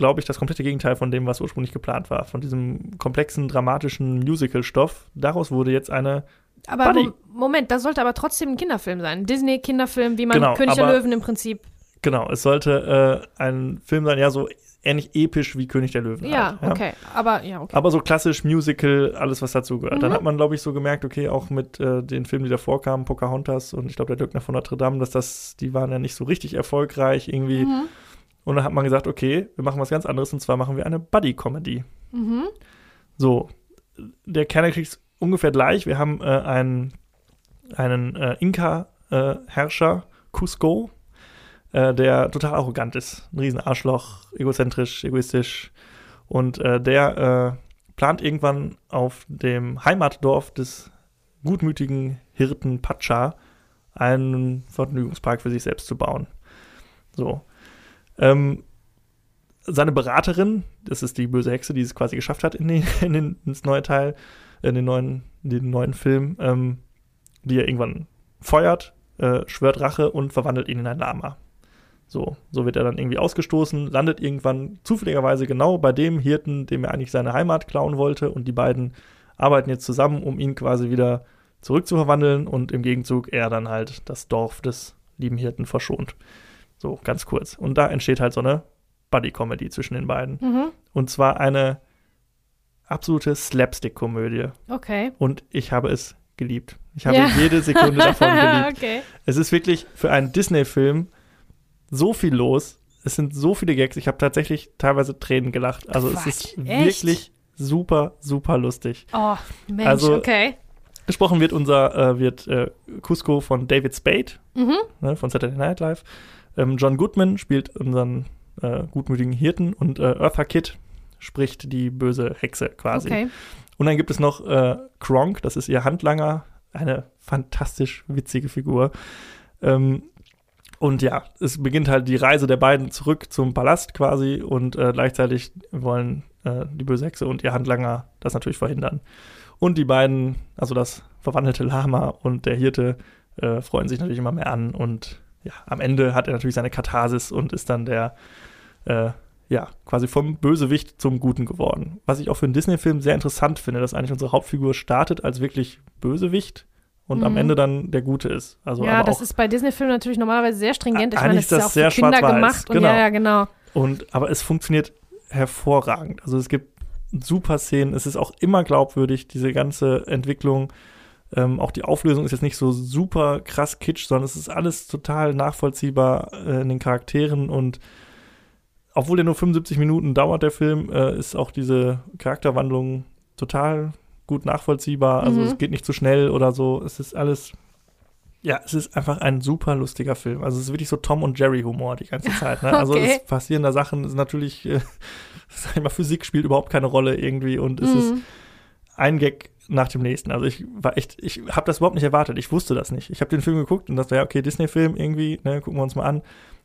glaube ich, das komplette Gegenteil von dem, was ursprünglich geplant war. Von diesem komplexen, dramatischen Musical-Stoff. Daraus wurde jetzt eine Aber Buddy. Mom Moment, das sollte aber trotzdem ein Kinderfilm sein. Disney-Kinderfilm, wie man Genau, König der Löwen im Prinzip. Genau, es sollte äh, ein Film sein, ja, so ähnlich episch wie König der Löwen. Ja, halt, okay. Aber ja, okay. Aber so klassisch Musical, alles was dazu gehört. Dann Mhm. hat man, glaube ich, so gemerkt, okay, auch mit äh, den Filmen, die davor kamen, Pocahontas und ich glaube, der Dirkner von Notre Dame, dass das, die waren ja nicht so richtig erfolgreich irgendwie. Mhm. Und dann hat man gesagt, okay, wir machen was ganz anderes und zwar machen wir eine Buddy-Comedy. Mhm. So, der Kernkrieg ist ungefähr gleich. Wir haben äh, einen, einen äh, Inka-Herrscher, Cusco, äh, der total arrogant ist. Ein Riesenarschloch, egozentrisch, egoistisch. Und äh, der äh, plant irgendwann auf dem Heimatdorf des gutmütigen Hirten Pacha einen Vergnügungspark für sich selbst zu bauen. So. Ähm, seine Beraterin, das ist die böse Hexe, die es quasi geschafft hat in, den, in den, ins neue Teil, in den neuen, den neuen Film, ähm, die er irgendwann feuert, äh, schwört Rache und verwandelt ihn in ein Lama. So, so wird er dann irgendwie ausgestoßen, landet irgendwann zufälligerweise genau bei dem Hirten, dem er eigentlich seine Heimat klauen wollte und die beiden arbeiten jetzt zusammen, um ihn quasi wieder zurückzuverwandeln und im Gegenzug er dann halt das Dorf des lieben Hirten verschont. So, ganz kurz. Und da entsteht halt so eine Buddy-Comedy zwischen den beiden. Mhm. Und zwar eine absolute Slapstick-Komödie. Okay. Und ich habe es geliebt. Ich habe Ja. jede Sekunde davon geliebt. okay. Es ist wirklich für einen Disney-Film so viel los. Es sind so viele Gags. Ich habe tatsächlich teilweise Tränen gelacht. Also es Quatsch, ist echt? wirklich super, super lustig. Oh, Mensch, Also- okay. Gesprochen wird unser, äh, wird äh, Cusco von David Spade, Mhm. ne, von Saturday Night Live. Ähm, John Goodman spielt unseren äh, gutmütigen Hirten und äh, Eartha Kitt spricht die böse Hexe quasi. Okay. Und dann gibt es noch äh, Kronk, das ist ihr Handlanger, eine fantastisch witzige Figur. Ähm, und ja, es beginnt halt die Reise der beiden zurück zum Palast quasi und äh, gleichzeitig wollen äh, die böse Hexe und ihr Handlanger das natürlich verhindern. Und die beiden, also das verwandelte Lama und der Hirte, äh, freuen sich natürlich immer mehr an und ja, am Ende hat er natürlich seine Katharsis und ist dann der, äh, ja, quasi vom Bösewicht zum Guten geworden. Was ich auch für einen Disney-Film sehr interessant finde, dass eigentlich unsere Hauptfigur startet als wirklich Bösewicht und am Mhm. Ende dann der Gute ist. Also Ja, das ist bei Disney-Filmen natürlich normalerweise sehr stringent. Ich Eigentlich meine, ist das ist das ja auch sehr für Kinder gemacht. Und genau. ja, ja, genau. und, aber es funktioniert hervorragend. Also es gibt super Szenen, es ist auch immer glaubwürdig, diese ganze Entwicklung. Ähm, auch die Auflösung ist jetzt nicht so super krass kitsch, sondern es ist alles total nachvollziehbar äh, in den Charakteren und obwohl der nur 75 Minuten dauert, der Film, äh, ist auch diese Charakterwandlung total gut nachvollziehbar. Also Mhm. es geht nicht zu schnell oder so. Es ist alles, ja, es ist einfach ein super lustiger Film. Also es ist wirklich so Tom und Jerry Humor die ganze Zeit. Ne? Also Okay. es passieren da Sachen, es ist natürlich, äh, sag ich mal, Physik spielt überhaupt keine Rolle irgendwie und es ist Mhm. ein Gag nach dem nächsten. Also ich war echt, ich habe das überhaupt nicht erwartet. Ich wusste das nicht. Ich habe den Film geguckt und das war ja okay, Disney-Film irgendwie, ne, gucken wir uns mal an.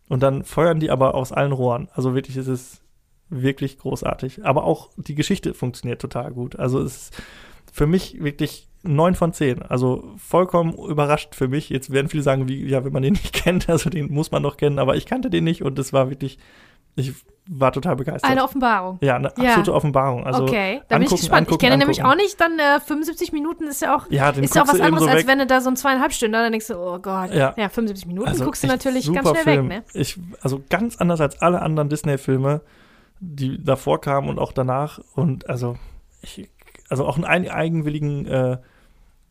Und dann feuern die aber aus allen Rohren. Also wirklich ist es wirklich großartig. Aber auch die Geschichte funktioniert total gut. Also es ist für mich wirklich neun von zehn. Also vollkommen überrascht für mich. Jetzt werden viele sagen, wie, ja, wenn man den nicht kennt, also den muss man doch kennen, aber ich kannte den nicht und das war wirklich, ich war total begeistert. Eine Offenbarung. ja, eine Ja. absolute Offenbarung. Also okay, da bin ich angucken, gespannt. ich angucken, kenne nämlich auch nicht, dann äh, 75 Minuten ist ja auch, ja, ist ja auch was anderes, so als wenn du da so ein zweieinhalb Stunden, dann denkst du, oh Gott, ja, Ja. 75 Minuten Also guckst du natürlich ganz schnell Film. weg, ne? Ich, also ganz anders als alle anderen Disney-Filme, die davor kamen und auch danach. Und also, ich, also auch einen ein- eigenwilligen äh,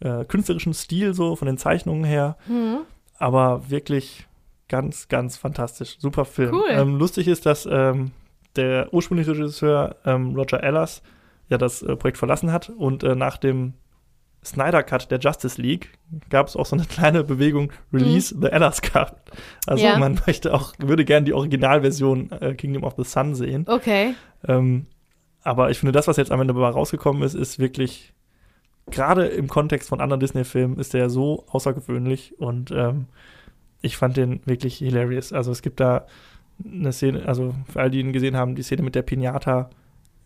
äh, künstlerischen Stil so von den Zeichnungen her, Mhm. aber wirklich ganz, ganz fantastisch. Super Film. Cool. Ähm, lustig ist, dass ähm, der ursprüngliche Regisseur ähm, Roger Ellers ja das äh, Projekt verlassen hat und äh, nach dem Snyder Cut der Justice League gab es auch so eine kleine Bewegung Release mhm. the Elders Cut. Also ja. man möchte auch, würde gerne die Originalversion äh, Kingdom of the Sun sehen. Okay. Ähm, aber ich finde, das, was jetzt am Ende dabei rausgekommen ist, ist wirklich, gerade im Kontext von anderen Disney-Filmen, ist der so außergewöhnlich und ähm, ich fand den wirklich hilarious. Also es gibt da eine Szene, also für all die ihn gesehen haben, die Szene mit der Pinata.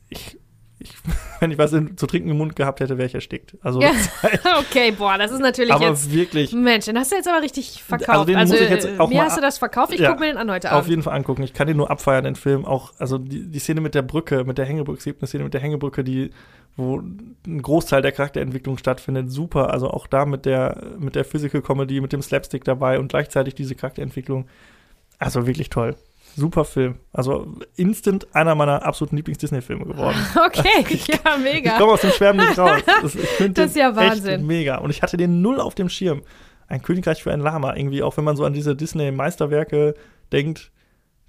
Ich ich, wenn ich was zu trinken im Mund gehabt hätte, wäre ich erstickt. Also, ja. okay, boah, das ist natürlich aber jetzt. wirklich. Mensch, den hast du jetzt aber richtig verkauft. Also, also mir hast du das verkauft, ich ja, gucke mir den an heute Abend. Auf jeden Fall angucken. Ich kann den nur abfeiern, den Film. Auch, also die, die Szene mit der Brücke, mit der Hängebrücke, es gibt eine Szene mit der Hängebrücke, die, wo ein Großteil der Charakterentwicklung stattfindet. Super. Also auch da mit der, mit der Physical Comedy, mit dem Slapstick dabei und gleichzeitig diese Charakterentwicklung. Also wirklich toll. Super Film. Also instant einer meiner absoluten Lieblings-Disney-Filme geworden. Okay, ja, mega. Ich komme aus dem Schwärmen nicht raus. Das, ich das ist ja Wahnsinn. mega. Und ich hatte den null auf dem Schirm. Ein Königreich für ein Lama. Irgendwie, auch wenn man so an diese Disney-Meisterwerke denkt,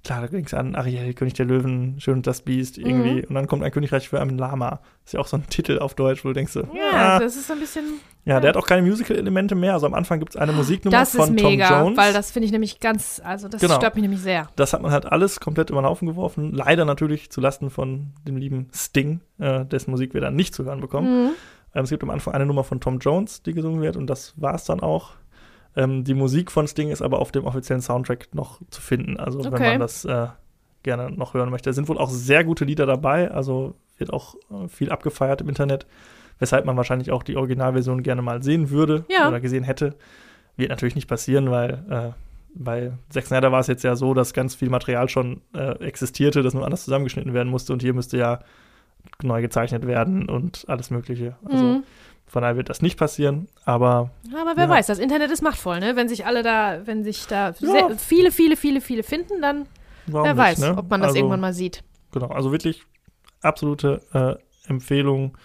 klar, da ging es an Ariel, König der Löwen, Schön und das Biest, irgendwie. Mhm. Und dann kommt ein Königreich für einen Lama. Ist ja auch so ein Titel auf Deutsch, wo du denkst, ja, ah, das ist so ein bisschen. Ja, der hat auch keine Musical-Elemente mehr. Also am Anfang gibt es eine Musiknummer das von mega, Tom Jones. Weil das finde ich nämlich ganz, also das genau. stört mich nämlich sehr. Das hat man halt alles komplett über den Haufen geworfen. Leider natürlich zulasten von dem lieben Sting, äh, dessen Musik wir dann nicht zu hören bekommen. Mhm. Ähm, es gibt am Anfang eine Nummer von Tom Jones, die gesungen wird, und das war es dann auch. Ähm, die Musik von Sting ist aber auf dem offiziellen Soundtrack noch zu finden. Also okay. wenn man das äh, gerne noch hören möchte. Es sind wohl auch sehr gute Lieder dabei, also wird auch äh, viel abgefeiert im Internet, weshalb man wahrscheinlich auch die Originalversion gerne mal sehen würde ja. oder gesehen hätte. Wird natürlich nicht passieren, weil äh, bei Zack Snyder war es jetzt ja so, dass ganz viel Material schon äh, existierte, das nur anders zusammengeschnitten werden musste und hier müsste ja neu gezeichnet werden und alles Mögliche. Also mhm. Von daher wird das nicht passieren, aber. Aber wer ja. weiß, das Internet ist machtvoll, ne? Wenn sich alle da, wenn sich da ja. viele, viele, viele, viele finden, dann Warum Wer weiß, ne? ob man das also, irgendwann mal sieht. Genau, also wirklich absolute äh, Empfehlung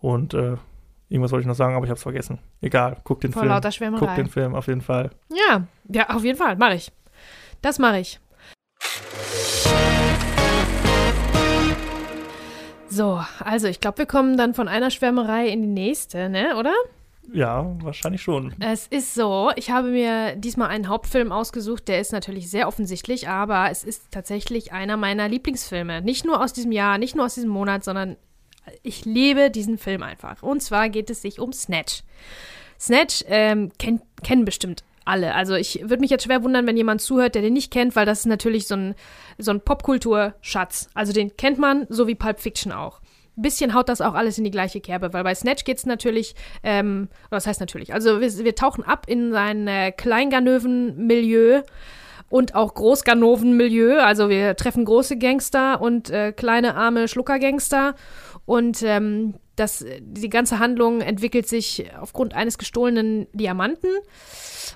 und äh, irgendwas wollte ich noch sagen, aber ich habe es vergessen. Egal, guck den Vor Film. Lauter Schwärmerei. Guck den Film auf jeden Fall. Ja, ja, auf jeden Fall, mache ich. Das mache ich. So, also ich glaube, wir kommen dann von einer Schwärmerei in die nächste, ne, oder? Ja, wahrscheinlich schon. Es ist so, ich habe mir diesmal einen Hauptfilm ausgesucht, der ist natürlich sehr offensichtlich, aber es ist tatsächlich einer meiner Lieblingsfilme. Nicht nur aus diesem Jahr, nicht nur aus diesem Monat, sondern ich liebe diesen Film einfach. Und zwar geht es sich um Snatch. Snatch ähm, kenn, kennen bestimmt alle. Also ich würde mich jetzt schwer wundern, wenn jemand zuhört, der den nicht kennt, weil das ist natürlich so ein, so ein Popkultur-Schatz. Also den kennt man, so wie Pulp Fiction auch bisschen haut das auch alles in die gleiche Kerbe, weil bei Snatch geht es natürlich, ähm, was heißt natürlich, also wir, wir tauchen ab in sein äh, Kleinganöven-Milieu und auch Großganoven-Milieu, also wir treffen große Gangster und äh, kleine arme Schluckergangster und ähm, das, die ganze Handlung entwickelt sich aufgrund eines gestohlenen Diamanten.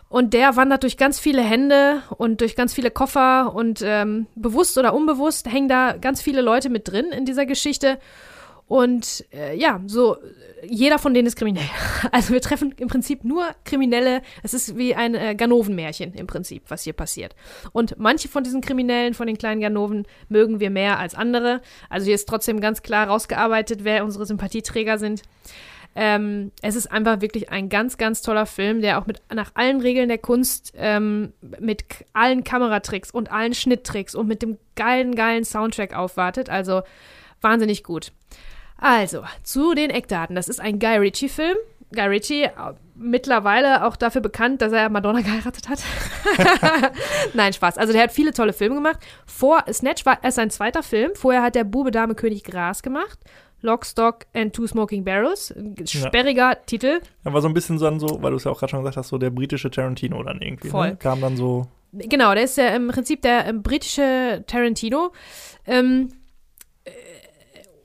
Und der wandert durch ganz viele Hände und durch ganz viele Koffer und ähm, bewusst oder unbewusst hängen da ganz viele Leute mit drin in dieser Geschichte. Und äh, ja, so jeder von denen ist kriminell. Also wir treffen im Prinzip nur Kriminelle. Es ist wie ein äh, Ganoven-Märchen im Prinzip, was hier passiert. Und manche von diesen Kriminellen, von den kleinen Ganoven, mögen wir mehr als andere. Also hier ist trotzdem ganz klar rausgearbeitet, wer unsere Sympathieträger sind. Ähm, es ist einfach wirklich ein ganz, ganz toller Film, der auch mit nach allen Regeln der Kunst, ähm, mit allen Kameratricks und allen Schnitttricks und mit dem geilen, geilen Soundtrack aufwartet. Also wahnsinnig gut. Also, zu den Eckdaten. Das ist ein Guy Ritchie-Film. Guy Ritchie, äh, mittlerweile auch dafür bekannt, dass er Madonna geheiratet hat. Nein, Spaß. Also der hat viele tolle Filme gemacht. Vor Snatch war es sein zweiter Film. Vorher hat der Bube Dame König Gras gemacht. Lock, Stock and Two Smoking Barrels. Sperriger ja. Titel. Er war so ein bisschen so, weil du es ja auch gerade schon gesagt hast, so der britische Tarantino dann irgendwie. Ne? Voll. Ne? Kam dann so. Genau, der ist ja im Prinzip der ähm, britische Tarantino. Ähm, äh,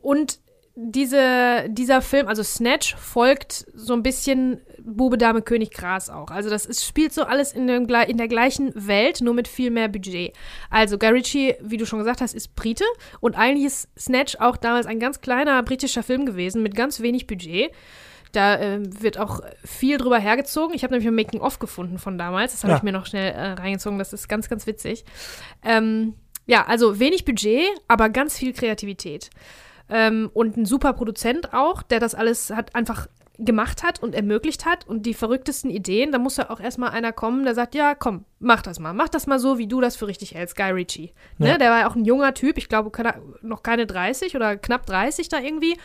und diese, dieser Film, also Snatch, folgt so ein bisschen Bube, Dame, König, Gras auch. Also das ist, spielt so alles in, dem, in der gleichen Welt, nur mit viel mehr Budget. Also Guy Ritchie, wie du schon gesagt hast, ist Brite und eigentlich ist Snatch auch damals ein ganz kleiner britischer Film gewesen mit ganz wenig Budget. Da äh, wird auch viel drüber hergezogen. Ich habe nämlich ein Making-of gefunden von damals. Das habe ja. ich mir noch schnell äh, reingezogen. Das ist ganz, ganz witzig. Ähm, ja, also wenig Budget, aber ganz viel Kreativität. Ähm, und ein super Produzent auch, der das alles hat einfach gemacht hat und ermöglicht hat und die verrücktesten Ideen, da muss ja auch erstmal einer kommen, der sagt, ja, komm, mach das mal. Mach das mal so, wie du das für richtig hältst, Guy Ritchie. Ne? Ja. Der war ja auch ein junger Typ, ich glaube, noch keine 30 oder knapp 30 da irgendwie.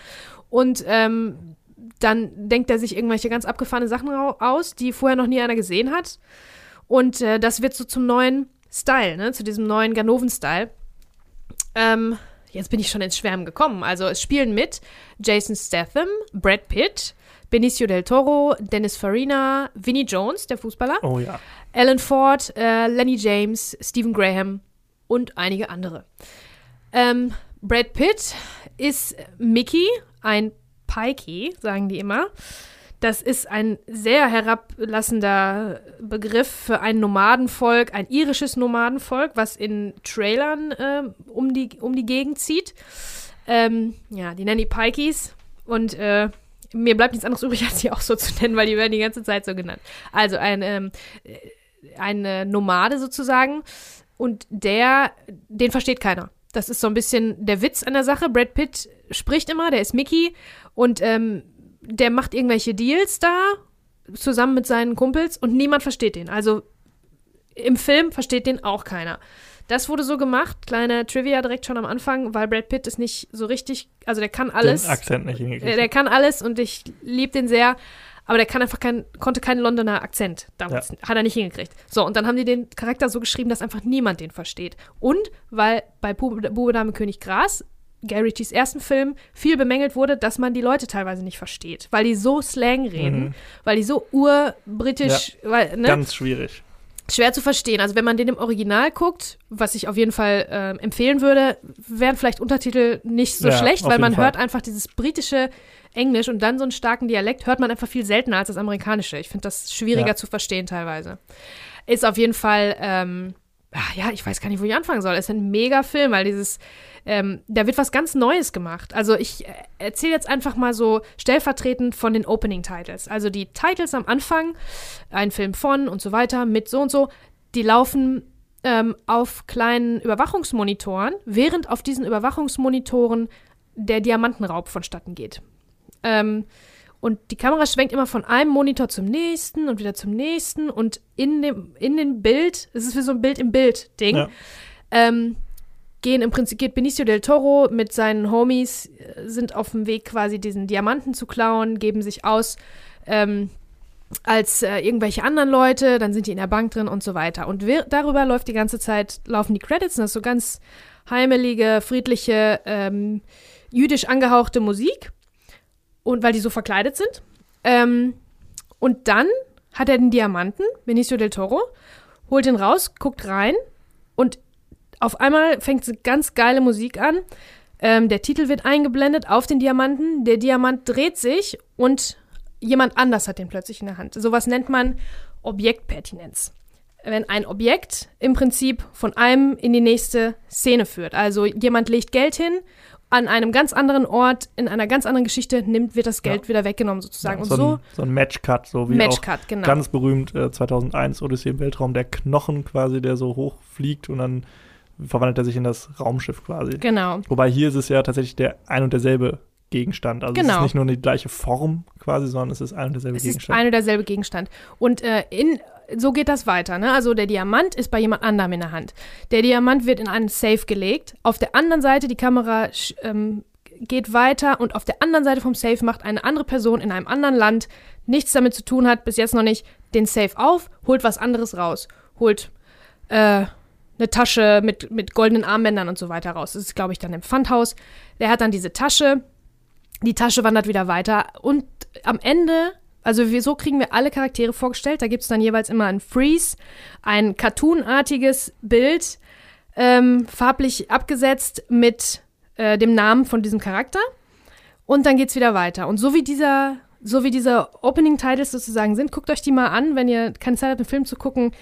Und ähm, dann denkt er sich irgendwelche ganz abgefahrene Sachen au- aus, die vorher noch nie einer gesehen hat. Und äh, das wird so zum neuen Style, ne? zu diesem neuen Ganoven-Style. Ähm, jetzt bin ich schon ins Schwärmen gekommen. Also es spielen mit Jason Statham, Brad Pitt, Benicio del Toro, Dennis Farina, Vinnie Jones, der Fußballer, Oh ja. Alan Ford, äh, Lenny James, Stephen Graham und einige andere. Ähm, Brad Pitt ist Mickey, ein Pikey, sagen die immer. Das ist ein sehr herablassender Begriff für ein Nomadenvolk, ein irisches Nomadenvolk, was in Trailern ähm, um, die, um die Gegend zieht. Ähm, ja, die nennen die Pikeys. Und äh, mir bleibt nichts anderes übrig, als sie auch so zu nennen, weil die werden die ganze Zeit so genannt. Also ein, ähm, äh, eine Nomade sozusagen. Und der, den versteht keiner. Das ist so ein bisschen der Witz an der Sache. Brad Pitt spricht immer, der ist Mickey und ähm, der macht irgendwelche Deals da zusammen mit seinen Kumpels und niemand versteht den. Also im Film versteht den auch keiner. Das wurde so gemacht, kleine Trivia direkt schon am Anfang, weil Brad Pitt ist nicht so richtig, also der kann alles. Den Akzent nicht hingekriegt. Der, der kann alles und ich liebe den sehr, aber der kann einfach kein, konnte keinen Londoner Akzent damals. Hat er nicht hingekriegt. So, und dann haben die den Charakter so geschrieben, dass einfach niemand den versteht. Und weil bei Bube, Bube Dame König Gras, Gary Ritchies ersten Film, viel bemängelt wurde, dass man die Leute teilweise nicht versteht. Weil die so Slang reden, Mhm. weil die so urbritisch, weil, ne? Ganz schwierig. schwer zu verstehen. Also wenn man den im Original guckt, was ich auf jeden Fall ähm, empfehlen würde, wären vielleicht Untertitel nicht so Ja, schlecht, weil man Fall. hört einfach dieses britische Englisch und dann so einen starken Dialekt hört man einfach viel seltener als das amerikanische. Ich finde das schwieriger Ja. zu verstehen teilweise. Ist auf jeden Fall, ähm, ah, ja, ich weiß gar nicht, wo ich anfangen soll. Es ist ein mega Film, weil dieses, ähm, da wird was ganz Neues gemacht. Also ich äh, erzähle jetzt einfach mal so stellvertretend von den Opening Titles. Also die Titles am Anfang, ein Film von und so weiter, mit so und so, die laufen ähm, auf kleinen Überwachungsmonitoren, während auf diesen Überwachungsmonitoren der Diamantenraub vonstatten geht. Ähm, und die Kamera schwenkt immer von einem Monitor zum nächsten und wieder zum nächsten und in dem, in dem Bild, es ist wie so ein Bild im Bild-Ding, Ja. ähm, gehen im Prinzip, geht Benicio del Toro mit seinen Homies, äh, sind auf dem Weg quasi diesen Diamanten zu klauen, geben sich aus ähm, als äh, irgendwelche anderen Leute, dann sind die in der Bank drin und so weiter. Und wir, darüber läuft die ganze Zeit, laufen die Credits und das ist so ganz heimelige, friedliche, ähm, jüdisch angehauchte Musik. Und weil die so verkleidet sind. Ähm, und dann hat er den Diamanten, Benicio del Toro, holt ihn raus, guckt rein und auf einmal fängt so ganz geile Musik an. Ähm, der Titel wird eingeblendet auf den Diamanten. Der Diamant dreht sich und jemand anders hat den plötzlich in der Hand. Sowas nennt man Objektpertinenz. Wenn ein Objekt im Prinzip von einem in die nächste Szene führt. Also jemand legt Geld hin, an einem ganz anderen Ort, in einer ganz anderen Geschichte nimmt, wird das Geld Ja. wieder weggenommen sozusagen. Ja, und so, so ein, so ein Matchcut, so wie auch Matchcut, genau. ganz berühmt äh, 2001 Odyssee im Weltraum, der Knochen quasi, der so hoch fliegt und dann verwandelt er sich in das Raumschiff quasi. Genau. Wobei hier ist es ja tatsächlich der ein und derselbe Gegenstand. Also es Genau. ist nicht nur die gleiche Form quasi, sondern es ist ein und derselbe Es ist Gegenstand. ein und derselbe Gegenstand. Und äh, in, so geht das weiter. Ne? Also der Diamant ist bei jemand anderem in der Hand. Der Diamant wird in einen Safe gelegt. Auf der anderen Seite, die Kamera ähm, geht weiter und auf der anderen Seite vom Safe macht eine andere Person in einem anderen Land, nichts damit zu tun hat, bis jetzt noch nicht, den Safe auf, holt was anderes raus. Holt äh, eine Tasche mit, mit goldenen Armbändern und so weiter raus. Das ist, glaube ich, dann im Pfandhaus. Der hat dann diese Tasche. Die Tasche wandert wieder weiter. Und am Ende, also wir, so kriegen wir alle Charaktere vorgestellt. Da gibt es dann jeweils immer ein Freeze, ein cartoonartiges Bild, ähm, farblich abgesetzt mit äh, dem Namen von diesem Charakter. Und dann geht's wieder weiter. Und so wie dieser, so wie diese Opening-Titles sozusagen sind, guckt euch die mal an, wenn ihr keine Zeit habt, einen Film zu gucken.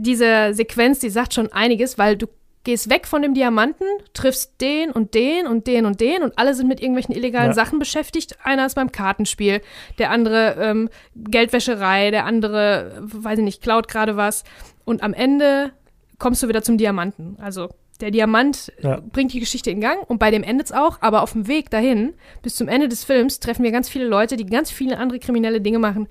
Diese Sequenz, die sagt schon einiges, weil du gehst weg von dem Diamanten, triffst den und den und den und den und alle sind mit irgendwelchen illegalen Ja. Sachen beschäftigt. Einer ist beim Kartenspiel, der andere ähm, Geldwäscherei, der andere, weiß ich nicht, klaut gerade was. Und am Ende kommst du wieder zum Diamanten. Also der Diamant Ja. bringt die Geschichte in Gang und bei dem endet es auch, aber auf dem Weg dahin, bis zum Ende des Films, treffen wir ganz viele Leute, die ganz viele andere kriminelle Dinge machen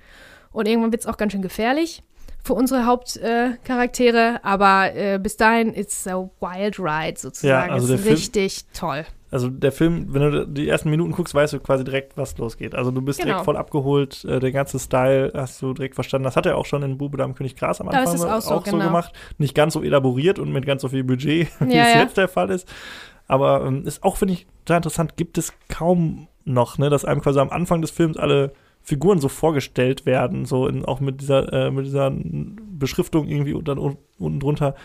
und irgendwann wird es auch ganz schön gefährlich für unsere Hauptcharaktere, Charaktere. aber äh, bis dahin ist a wild ride sozusagen. Ja, also ist Film- richtig toll. Also der Film, wenn du die ersten Minuten guckst, weißt du quasi direkt, was losgeht. Also du bist Genau. direkt voll abgeholt, äh, der ganze Style hast du direkt verstanden. Das hat er auch schon in Bube am König Gras am Anfang ist es auch so, genau. gemacht. Nicht ganz so elaboriert und mit ganz so viel Budget, wie Ja, es ja. jetzt der Fall ist. Aber ähm, ist auch, finde ich, total interessant, gibt es kaum noch, ne, dass einem quasi am Anfang des Films alle Figuren so vorgestellt werden, so in, auch mit dieser, äh, mit dieser Beschriftung irgendwie und dann un- unten drunter.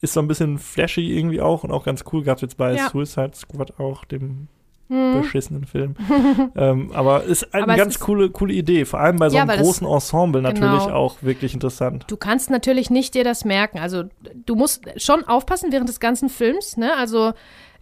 Ist so ein bisschen flashy irgendwie auch und auch ganz cool. Gab es jetzt bei Ja. Suicide Squad auch, dem Mhm. beschissenen Film. ähm, aber ist eine Aber ganz ist- coole, coole Idee. Vor allem bei so Ja, einem großen Ensemble natürlich Genau. auch wirklich interessant. Du kannst natürlich nicht dir das merken. Also du musst schon aufpassen während des ganzen Films, ne? Also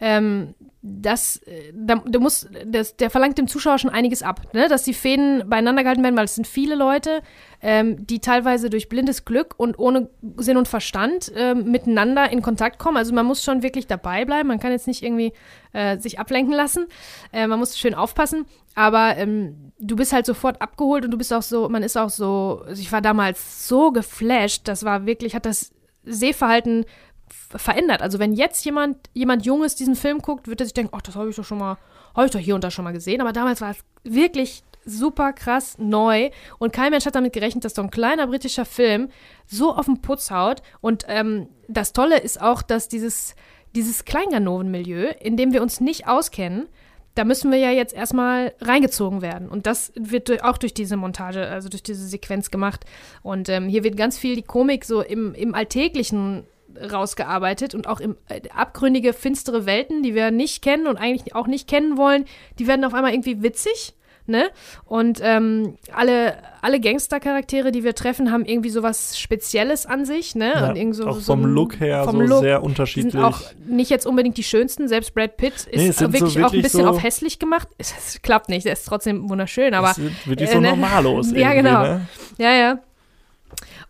ähm, das, äh, da, du musst, das, der verlangt dem Zuschauer schon einiges ab, ne? Dass die Fäden beieinander gehalten werden, weil es sind viele Leute, ähm, die teilweise durch blindes Glück und ohne Sinn und Verstand ähm, miteinander in Kontakt kommen. Also man muss schon wirklich dabei bleiben. Man kann jetzt nicht irgendwie äh, sich ablenken lassen. Äh, man muss schön aufpassen. Aber ähm, du bist halt sofort abgeholt und du bist auch so, man ist auch so, also ich war damals so geflasht, das war wirklich, hat das Sehverhalten verändert. Also wenn jetzt jemand, jemand Junges diesen Film guckt, wird er sich denken, ach, das habe ich doch schon mal, habe ich doch hier und da schon mal gesehen. Aber damals war es wirklich super krass neu und kein Mensch hat damit gerechnet, dass so ein kleiner britischer Film so auf den Putz haut. Und ähm, das Tolle ist auch, dass dieses, dieses Kleinganoven-Milieu, in dem wir uns nicht auskennen, da müssen wir ja jetzt erstmal reingezogen werden. Und das wird durch, auch durch diese Montage, also durch diese Sequenz gemacht. Und ähm, hier wird ganz viel die Komik so im, im Alltäglichen rausgearbeitet und auch im äh, abgründige, finstere Welten, die wir nicht kennen und eigentlich auch nicht kennen wollen, die werden auf einmal irgendwie witzig. Ne? Und ähm, alle, alle Gangster-Charaktere, die wir treffen, haben irgendwie sowas Spezielles an sich, ne? Ja, und irgend so, auch so vom ein- Look her vom so Look. sehr unterschiedlich. sind auch nicht jetzt unbedingt die schönsten. Selbst Brad Pitt ist Nee, es sind so wirklich auch ein wirklich bisschen so- auf hässlich gemacht. Es, es klappt nicht, er ist trotzdem wunderschön, aber das sind wirklich äh, so ne? normalos. Ja, genau. Ne? ja, ja.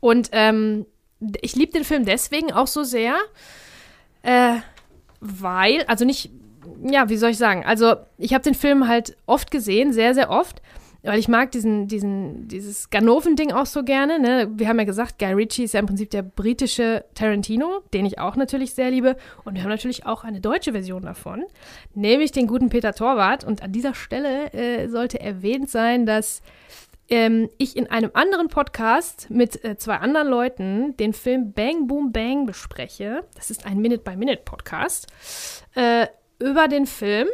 Und ähm, ich liebe den Film deswegen auch so sehr, äh, weil, also nicht, ja, wie soll ich sagen? Also ich habe den Film halt oft gesehen, sehr, sehr oft. Weil ich mag diesen, diesen, dieses Ganoven-Ding auch so gerne. Ne? Wir haben ja gesagt, Guy Ritchie ist ja im Prinzip der britische Tarantino, den ich auch natürlich sehr liebe. Und wir haben natürlich auch eine deutsche Version davon, nämlich den guten Peter Torwart. Und an dieser Stelle äh, sollte erwähnt sein, dass ähm, ich in einem anderen Podcast mit äh, zwei anderen Leuten den Film Bang Boom Bang bespreche. Das ist ein Minute-by-Minute-Podcast äh, über den Film.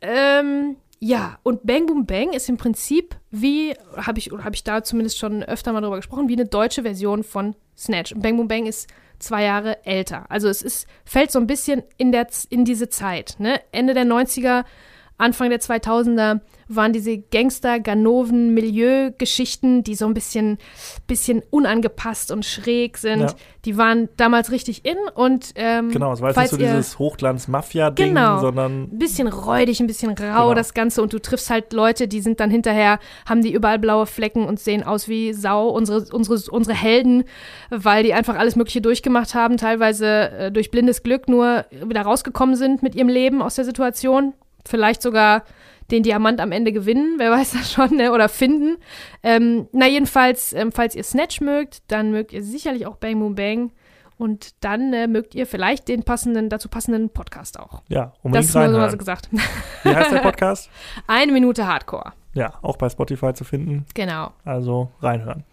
Ähm, ja, und Bang Boom Bang ist im Prinzip wie, habe ich, oder ich da zumindest schon öfter mal drüber gesprochen, wie eine deutsche Version von Snatch. Und Bang Boom Bang ist zwei Jahre älter. Also es ist, fällt so ein bisschen in, der, in diese Zeit. Ne? Ende der 90er, Anfang der 2000er waren diese Gangster-Ganoven-Milieu-Geschichten, die so ein bisschen, bisschen unangepasst und schräg sind. Ja. Die waren damals richtig in und ähm, Genau, es war jetzt nicht so dieses Hochglanz-Mafia-Ding, Genau. sondern ein bisschen räudig, ein bisschen rau Genau. das Ganze und du triffst halt Leute, die sind dann hinterher, haben die überall blaue Flecken und sehen aus wie Sau, unsere, unsere, unsere Helden, weil die einfach alles Mögliche durchgemacht haben, teilweise äh, durch blindes Glück nur wieder rausgekommen sind mit ihrem Leben aus der Situation, vielleicht sogar den Diamant am Ende gewinnen, wer weiß das schon, ne? oder finden. Ähm, na jedenfalls, ähm, falls ihr Snatch mögt, dann mögt ihr sicherlich auch Bang Boom Bang und dann äh, mögt ihr vielleicht den passenden, dazu passenden Podcast auch. ja, Das unbedingt ist nur so mal so reinhören. gesagt. Wie heißt der Podcast? Eine Minute Hardcore. ja, auch bei Spotify zu finden, Genau. also reinhören.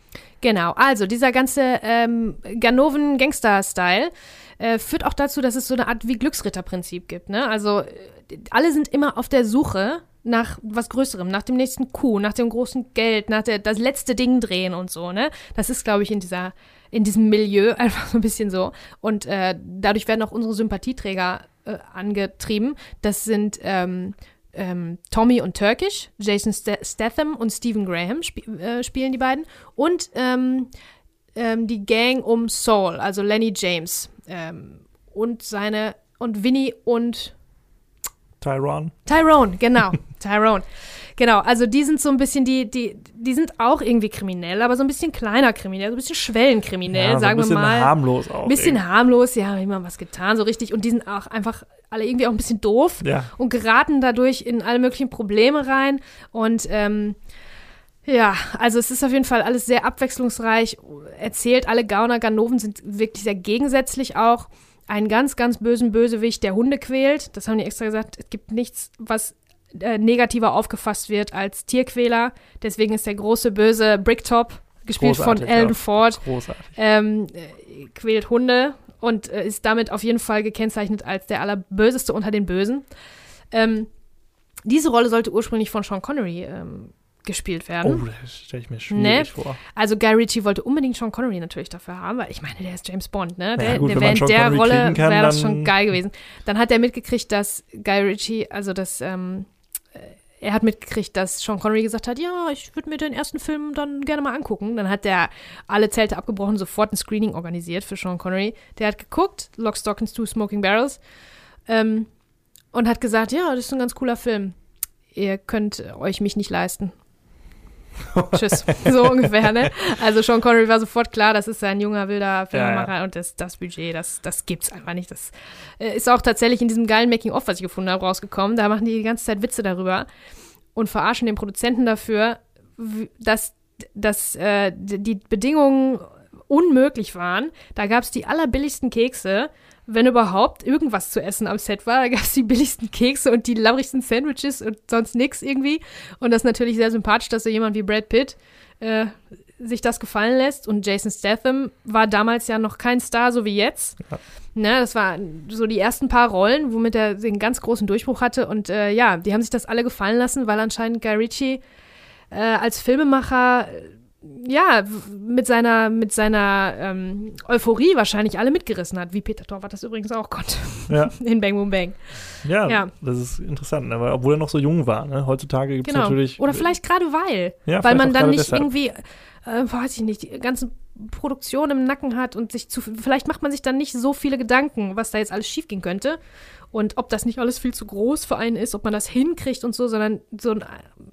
Genau. Also, dieser ganze ähm, Ganoven-Gangster-Style äh, führt auch dazu, dass es so eine Art wie Glücksritterprinzip gibt. Ne? Also, äh, alle sind immer auf der Suche nach was Größerem, nach dem nächsten Coup, nach dem großen Geld, nach der, das letzte Ding drehen und so, ne? Das ist, glaube ich, in dieser, in diesem Milieu einfach so ein bisschen so. Und äh, dadurch werden auch unsere Sympathieträger äh, angetrieben. Das sind ähm, ähm, Tommy und Turkish, Jason Sta- Statham und Stephen Graham sp äh, spielen die beiden. Und ähm, ähm, die Gang um Saul, also Lenny James. Ähm, und seine, und Vinny und Tyron. Tyrone, genau, Tyrone. Genau, also die sind so ein bisschen, die, die, die sind auch irgendwie kriminell, aber so ein bisschen kleiner kriminell, so ein bisschen schwellenkriminell, Ja, sagen ein bisschen wir mal. harmlos auch. Ein bisschen irgendwie. harmlos, ja, haben immer was getan, so richtig. Und die sind auch einfach alle irgendwie auch ein bisschen doof Ja. und geraten dadurch in alle möglichen Probleme rein. Und ähm, ja, also es ist auf jeden Fall alles sehr abwechslungsreich erzählt. Alle Gauner Ganoven sind wirklich sehr gegensätzlich auch. Einen ganz, ganz bösen Bösewicht, der Hunde quält. Das haben die extra gesagt. Es gibt nichts, was äh, negativer aufgefasst wird als Tierquäler. Deswegen ist der große böse Bricktop, gespielt Großartig, von Alan ja. Ford, ähm, äh, quält Hunde und äh, ist damit auf jeden Fall gekennzeichnet als der allerböseste unter den Bösen. Ähm, diese Rolle sollte ursprünglich von Sean Connery ähm, gespielt werden. Oh, das stelle ich mir schwierig Ne? vor. Also Guy Ritchie wollte unbedingt Sean Connery natürlich dafür haben, weil ich meine, der ist James Bond, ne? Der, Ja, gut, der wäre in der Connery Rolle wäre das schon geil gewesen. Dann hat er mitgekriegt, dass Guy Ritchie, also dass ähm, äh, er hat mitgekriegt, dass Sean Connery gesagt hat, ja, ich würde mir den ersten Film dann gerne mal angucken. Dann hat er alle Zelte abgebrochen, sofort ein Screening organisiert für Sean Connery. Der hat geguckt, Lock, Stock and Two Smoking Barrels, ähm, und hat gesagt, ja, das ist ein ganz cooler Film. Ihr könnt euch mich nicht leisten. Tschüss. So ungefähr, ne? Also Sean Connery war sofort klar, das ist ein junger, wilder Filmemacher Ja, und das, das Budget, das, das gibt's einfach nicht. Das äh, ist auch tatsächlich in diesem geilen Making-of, was ich gefunden habe, rausgekommen. Da machen die die ganze Zeit Witze darüber und verarschen den Produzenten dafür, dass, dass äh, die Bedingungen unmöglich waren. Da gab's die allerbilligsten Kekse, wenn überhaupt irgendwas zu essen am Set war. Da gab's die billigsten Kekse und die labrigsten Sandwiches und sonst nix irgendwie. Und das ist natürlich sehr sympathisch, dass so jemand wie Brad Pitt äh, sich das gefallen lässt. Und Jason Statham war damals ja noch kein Star, so wie jetzt. Ja. Ne, das waren so die ersten paar Rollen, womit er den ganz großen Durchbruch hatte. Und äh, ja, die haben sich das alle gefallen lassen, weil anscheinend Guy Ritchie äh, als Filmemacher ja, mit seiner, mit seiner ähm, Euphorie wahrscheinlich alle mitgerissen hat, wie Peter Torwart das übrigens auch konnte Ja, in Bang Boom Bang. ja, Ja. das ist interessant, ne? weil, obwohl er noch so jung war. Ne? Heutzutage gibt es Genau. natürlich. Oder vielleicht gerade weil. ja, weil man dann nicht deshalb. irgendwie, äh, weiß ich nicht, die ganze Produktion im Nacken hat und sich zu, vielleicht macht man sich dann nicht so viele Gedanken, was da jetzt alles schiefgehen könnte und ob das nicht alles viel zu groß für einen ist, ob man das hinkriegt und so, sondern so ein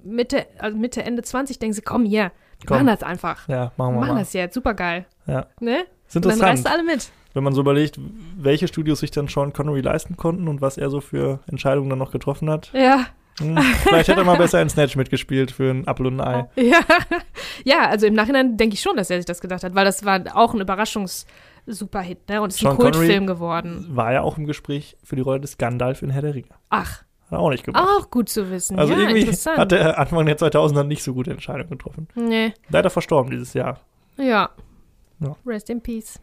Mitte, also Mitte, Ende 20 denken sie, komm hier, wir Komm. machen das einfach. Ja, machen Wir machen mal. das jetzt, super geil. Ja. Ne? Ist Und dann reißt alle mit. wenn man so überlegt, welche Studios sich dann Sean Connery leisten konnten und was er so für Entscheidungen dann noch getroffen hat. Ja. Hm, vielleicht hätte er mal besser in Snatch mitgespielt für ein Apfel und ein Ei. Ja. ja, also im Nachhinein denke ich schon, dass er sich das gedacht hat, weil das war auch ein Überraschungs-Superhit, ne? Und es ist ein Sean Connery- Kultfilm geworden. War ja auch im Gespräch für die Rolle des Gandalf in Herr der Ringe. Ach, Hat er auch nicht gemacht. auch gut zu wissen. also ja, irgendwie interessant. hat er Anfang der 2000er nicht so gute Entscheidungen getroffen. nee. Leider verstorben dieses Jahr. Ja. Ja. Rest in peace.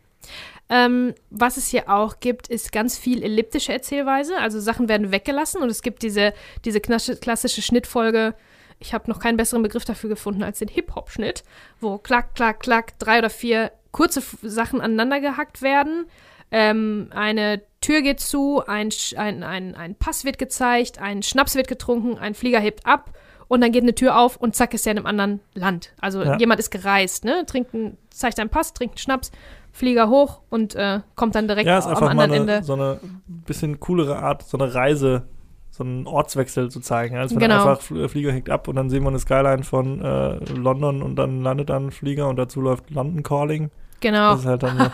Ähm, was es hier auch gibt, ist ganz viel elliptische Erzählweise. Also Sachen werden weggelassen und es gibt diese, diese klassische Schnittfolge. Ich habe noch keinen besseren Begriff dafür gefunden als den Hip-Hop-Schnitt, wo klack, klack, klack, drei oder vier kurze Sachen aneinander gehackt werden. Ähm, eine Tür geht zu, ein, ein, ein, ein Pass wird gezeigt, ein Schnaps wird getrunken, ein Flieger hebt ab und dann geht eine Tür auf und zack ist er in einem anderen Land. Also Ja. jemand ist gereist, ne? Trinkt einen, zeigt einen Pass, trinkt einen Schnaps, Flieger hoch und äh, kommt dann direkt Ja, ist am einfach mal anderen eine, Ende. so eine bisschen coolere Art, so eine Reise, so einen Ortswechsel zu zeigen. Also wenn Genau. einfach Fl- Flieger hängt ab und dann sehen wir eine Skyline von äh, London und dann landet dann ein Flieger und dazu läuft London Calling. Genau. Halt dann so.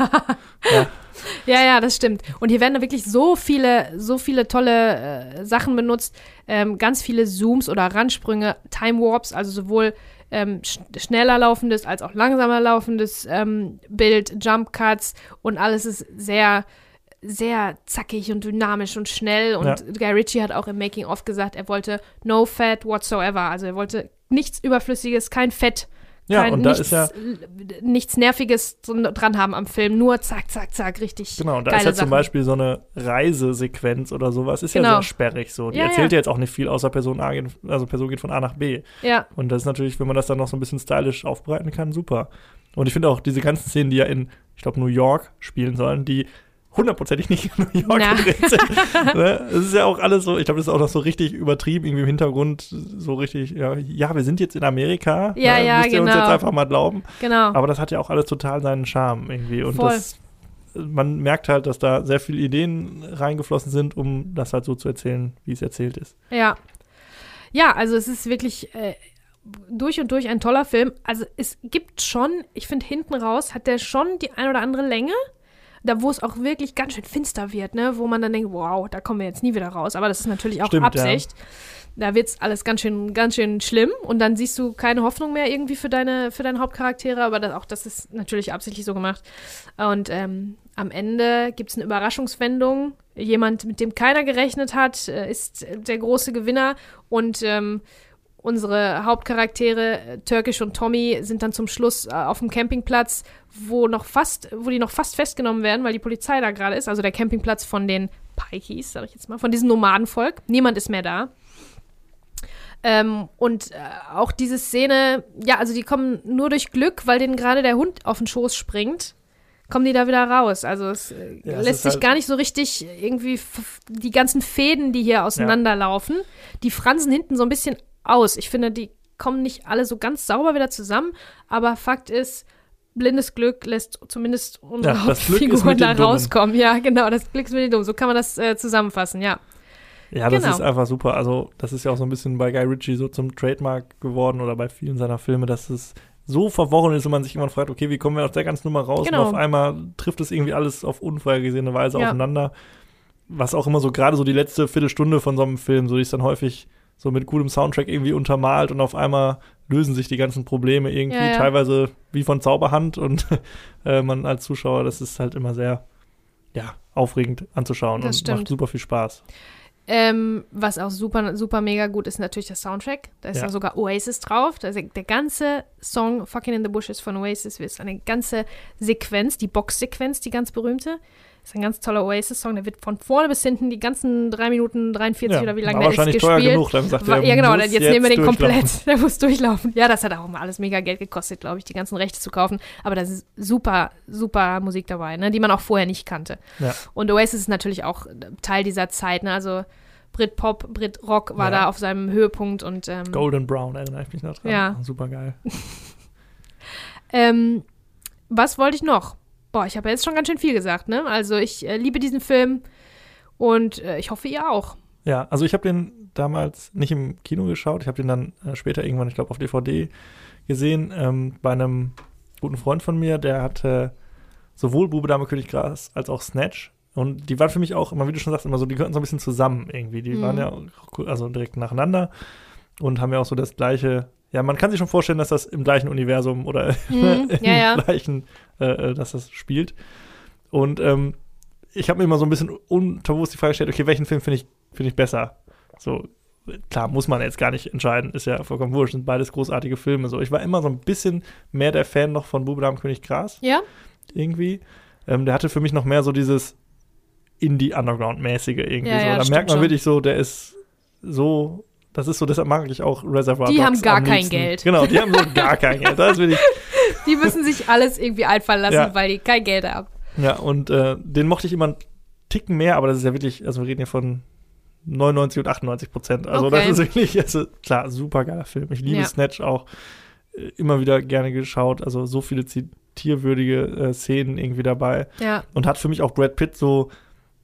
Ja, ja, das stimmt. Und hier werden da wirklich so viele, so viele tolle äh, Sachen benutzt. Ähm, ganz viele Zooms oder Randsprünge, Time Warps, also sowohl ähm, sch schneller laufendes als auch langsamer laufendes ähm, Bild, Jump Cuts und alles ist sehr, sehr zackig und dynamisch und schnell. Und Ja. Guy Ritchie hat auch im Making of gesagt, er wollte no fat whatsoever. Also er wollte nichts Überflüssiges, kein Fett. Ja, kein, und da nichts, ist ja, nichts Nerviges dran haben am Film. Nur zack, zack, zack, richtig. genau, und da ist ja zum Sachen. Beispiel so eine Reisesequenz oder sowas, ist ja Genau. sehr sperrig so. Die Ja, erzählt ja. ja jetzt auch nicht viel, außer Person A geht, also Person geht von A nach B. Ja, Und das ist natürlich, wenn man das dann noch so ein bisschen stylisch aufbereiten kann, super. Und ich finde auch diese ganzen Szenen, die ja in, ich glaube, New York spielen sollen, die hundertprozentig nicht in New York Na. gedreht sind. ne? Es ist ja auch alles so, ich glaube, das ist auch noch so richtig übertrieben, irgendwie im Hintergrund, so richtig, ja, ja wir sind jetzt in Amerika. Ja, ne? ja, Müsst ihr uns genau. jetzt einfach mal glauben. genau. Aber das hat ja auch alles total seinen Charme irgendwie. Und Voll. das, man merkt halt, dass da sehr viele Ideen reingeflossen sind, um das halt so zu erzählen, wie es erzählt ist. Ja. Ja, also es ist wirklich äh, durch und durch ein toller Film. Also es gibt schon, ich finde hinten raus hat der schon die ein oder andere Länge. Da, wo es auch wirklich ganz schön finster wird, ne? Wo man dann denkt, wow, da kommen wir jetzt nie wieder raus. Aber das ist natürlich auch Stimmt, Absicht. Da wird es alles ganz schön, ganz schön schlimm und dann siehst du keine Hoffnung mehr irgendwie für deine, für deine Hauptcharaktere, aber das, auch das ist natürlich absichtlich so gemacht. Und ähm, am Ende gibt es eine Überraschungswendung. Jemand, mit dem keiner gerechnet hat, äh, ist der große Gewinner und ähm, unsere Hauptcharaktere, äh, Turkish und Tommy, sind dann zum Schluss äh, auf dem Campingplatz, wo noch fast, wo die noch fast festgenommen werden, weil die Polizei da gerade ist. Also der Campingplatz von den Pikeys, sag ich jetzt mal, von diesem Nomadenvolk. Niemand ist mehr da. Ähm, und äh, auch diese Szene, ja, also die kommen nur durch Glück, weil denen gerade der Hund auf den Schoß springt, kommen die da wieder raus. Also es äh, Ja, lässt sich halt- gar nicht so richtig irgendwie die ganzen Fäden, die hier auseinanderlaufen, die fransen hinten so ein bisschen aus. Ich finde, die kommen nicht alle so ganz sauber wieder zusammen, aber Fakt ist, blindes Glück lässt zumindest unsere Ja, Hauptfiguren da rauskommen. Ja, genau, das Glück ist mit den Dummen. So kann man das äh, zusammenfassen, ja. Ja, das Genau. ist einfach super. Also, das ist ja auch so ein bisschen bei Guy Ritchie so zum Trademark geworden oder bei vielen seiner Filme, dass es so verworren ist und man sich immer fragt, okay, wie kommen wir aus der ganzen Nummer raus? Genau. Und auf einmal trifft es irgendwie alles auf unvorhergesehene Weise Ja. aufeinander. Was auch immer so gerade so die letzte Viertelstunde von so einem Film, so die ist dann häufig so mit gutem Soundtrack irgendwie untermalt und auf einmal lösen sich die ganzen Probleme irgendwie, Ja, ja. teilweise wie von Zauberhand und äh, man als Zuschauer, das ist halt immer sehr, ja, aufregend anzuschauen Das und stimmt. macht super viel Spaß. Ähm, was auch super, super mega gut ist, natürlich der Soundtrack. Da ist Ja. auch sogar Oasis drauf. Da ist der ganze Song Fucking in the Bushes von Oasis ist eine ganze Sequenz, die Box-Sequenz, die ganz berühmte. Ist ein ganz toller Oasis-Song. Der wird von vorne bis hinten die ganzen 3 Minuten 43 oder wie lange der ist wahrscheinlich gespielt. teuer genug, dann sagt er, ja, genau, muss jetzt, nehmen wir den komplett. Der muss durchlaufen. Ja, das hat auch mal alles mega Geld gekostet, glaube ich, die ganzen Rechte zu kaufen. Aber da ist super, super Musik dabei, ne, die man auch vorher nicht kannte. Ja. Und Oasis ist natürlich auch Teil dieser Zeit, ne? Also Brit-Pop, Brit-Rock war Ja. da auf seinem Höhepunkt und ähm, Golden Brown erinnere ich mich noch dran. Ja. Super geil. ähm, was wollte ich noch? Boah, ich habe ja jetzt schon ganz schön viel gesagt, ne? Also ich äh, liebe diesen Film und äh, ich hoffe, ihr auch. Ja, also ich habe den damals nicht im Kino geschaut. Ich habe den dann äh, später irgendwann, ich glaube, auf DVD gesehen ähm, bei einem guten Freund von mir. Der hatte sowohl Bube, Dame, König, Gras als auch Snatch. Und die waren für mich auch immer, wie du schon sagst, immer so, die gehörten so ein bisschen zusammen irgendwie. Die Mhm. waren ja auch, also direkt nacheinander und haben ja auch so das gleiche. Ja, man kann sich schon vorstellen, dass das im gleichen Universum oder Mhm, im ja, ja. gleichen, äh, äh, dass das spielt. Und ähm, ich habe mir immer so ein bisschen unterbewusst die Frage gestellt, okay, welchen Film finde ich, finde ich besser? So, klar, muss man jetzt gar nicht entscheiden, ist ja vollkommen wurscht, sind beides großartige Filme. So, ich war immer so ein bisschen mehr der Fan noch von Bube, Dame, König, Gras Ja? irgendwie. Ähm, der hatte für mich noch mehr so dieses Indie-Underground-mäßige irgendwie. Ja, so. da merkt man schon. wirklich so, der ist so, das ist so, deshalb mag ich auch Reservoir Die Dogs haben gar kein. Geld. Genau, die haben so gar kein Geld. Das will ich Die müssen sich alles irgendwie einfallen lassen, Ja. weil die kein Geld haben. Ja, und äh, den mochte ich immer einen Ticken mehr, aber das ist ja wirklich, also wir reden hier von 99 und 98 Prozent. Also Okay. das ist wirklich, also klar, super geiler Film. Ich liebe Ja. Snatch auch äh, immer wieder gerne geschaut. Also so viele zitierwürdige äh, Szenen irgendwie dabei. Ja. Und hat für mich auch Brad Pitt so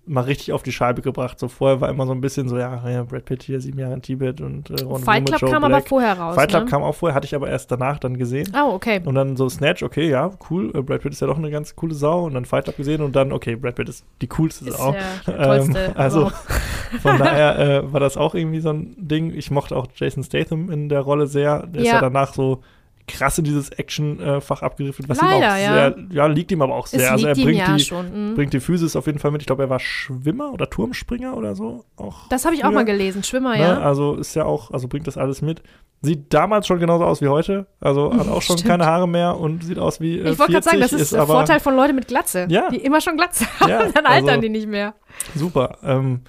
mal richtig auf die Scheibe gebracht. So vorher war immer so ein bisschen so, ja, ja Brad Pitt hier, sieben Jahre in Tibet und äh, Ron Fight Club kam aber vorher raus. Fight Club ne? kam auch vorher, hatte ich aber erst danach dann gesehen. Oh, okay. Und dann so Snatch, okay, ja, cool. Äh, Brad Pitt ist ja doch eine ganz coole Sau. Und dann Fight Club gesehen und dann, okay, Brad Pitt ist die coolste Ist Sau. ja der tollste Ähm, also von daher äh, war das auch irgendwie so ein Ding. Ich mochte auch Jason Statham in der Rolle sehr. Der ist Ja. ja danach so krass in dieses Action-Fach abgedriftet, was Leider, ihm auch ja. sehr, ja, liegt ihm aber auch sehr. Also er bringt ja die, schon. mhm. bringt die Physis auf jeden Fall mit. Ich glaube, er war Schwimmer oder Turmspringer oder so. Auch Das habe ich auch früher. mal gelesen. Schwimmer, Ne? ja. Also ist ja auch, also bringt das alles mit. Sieht damals schon genauso aus wie heute. Also hat auch schon Stimmt. keine Haare mehr und sieht aus wie äh, Ich wollte gerade 40, sagen, das ist, ist der Vorteil von Leuten mit Glatze. Ja. Die immer schon Glatze haben, Ja, dann altern also- die nicht mehr. super. Ähm,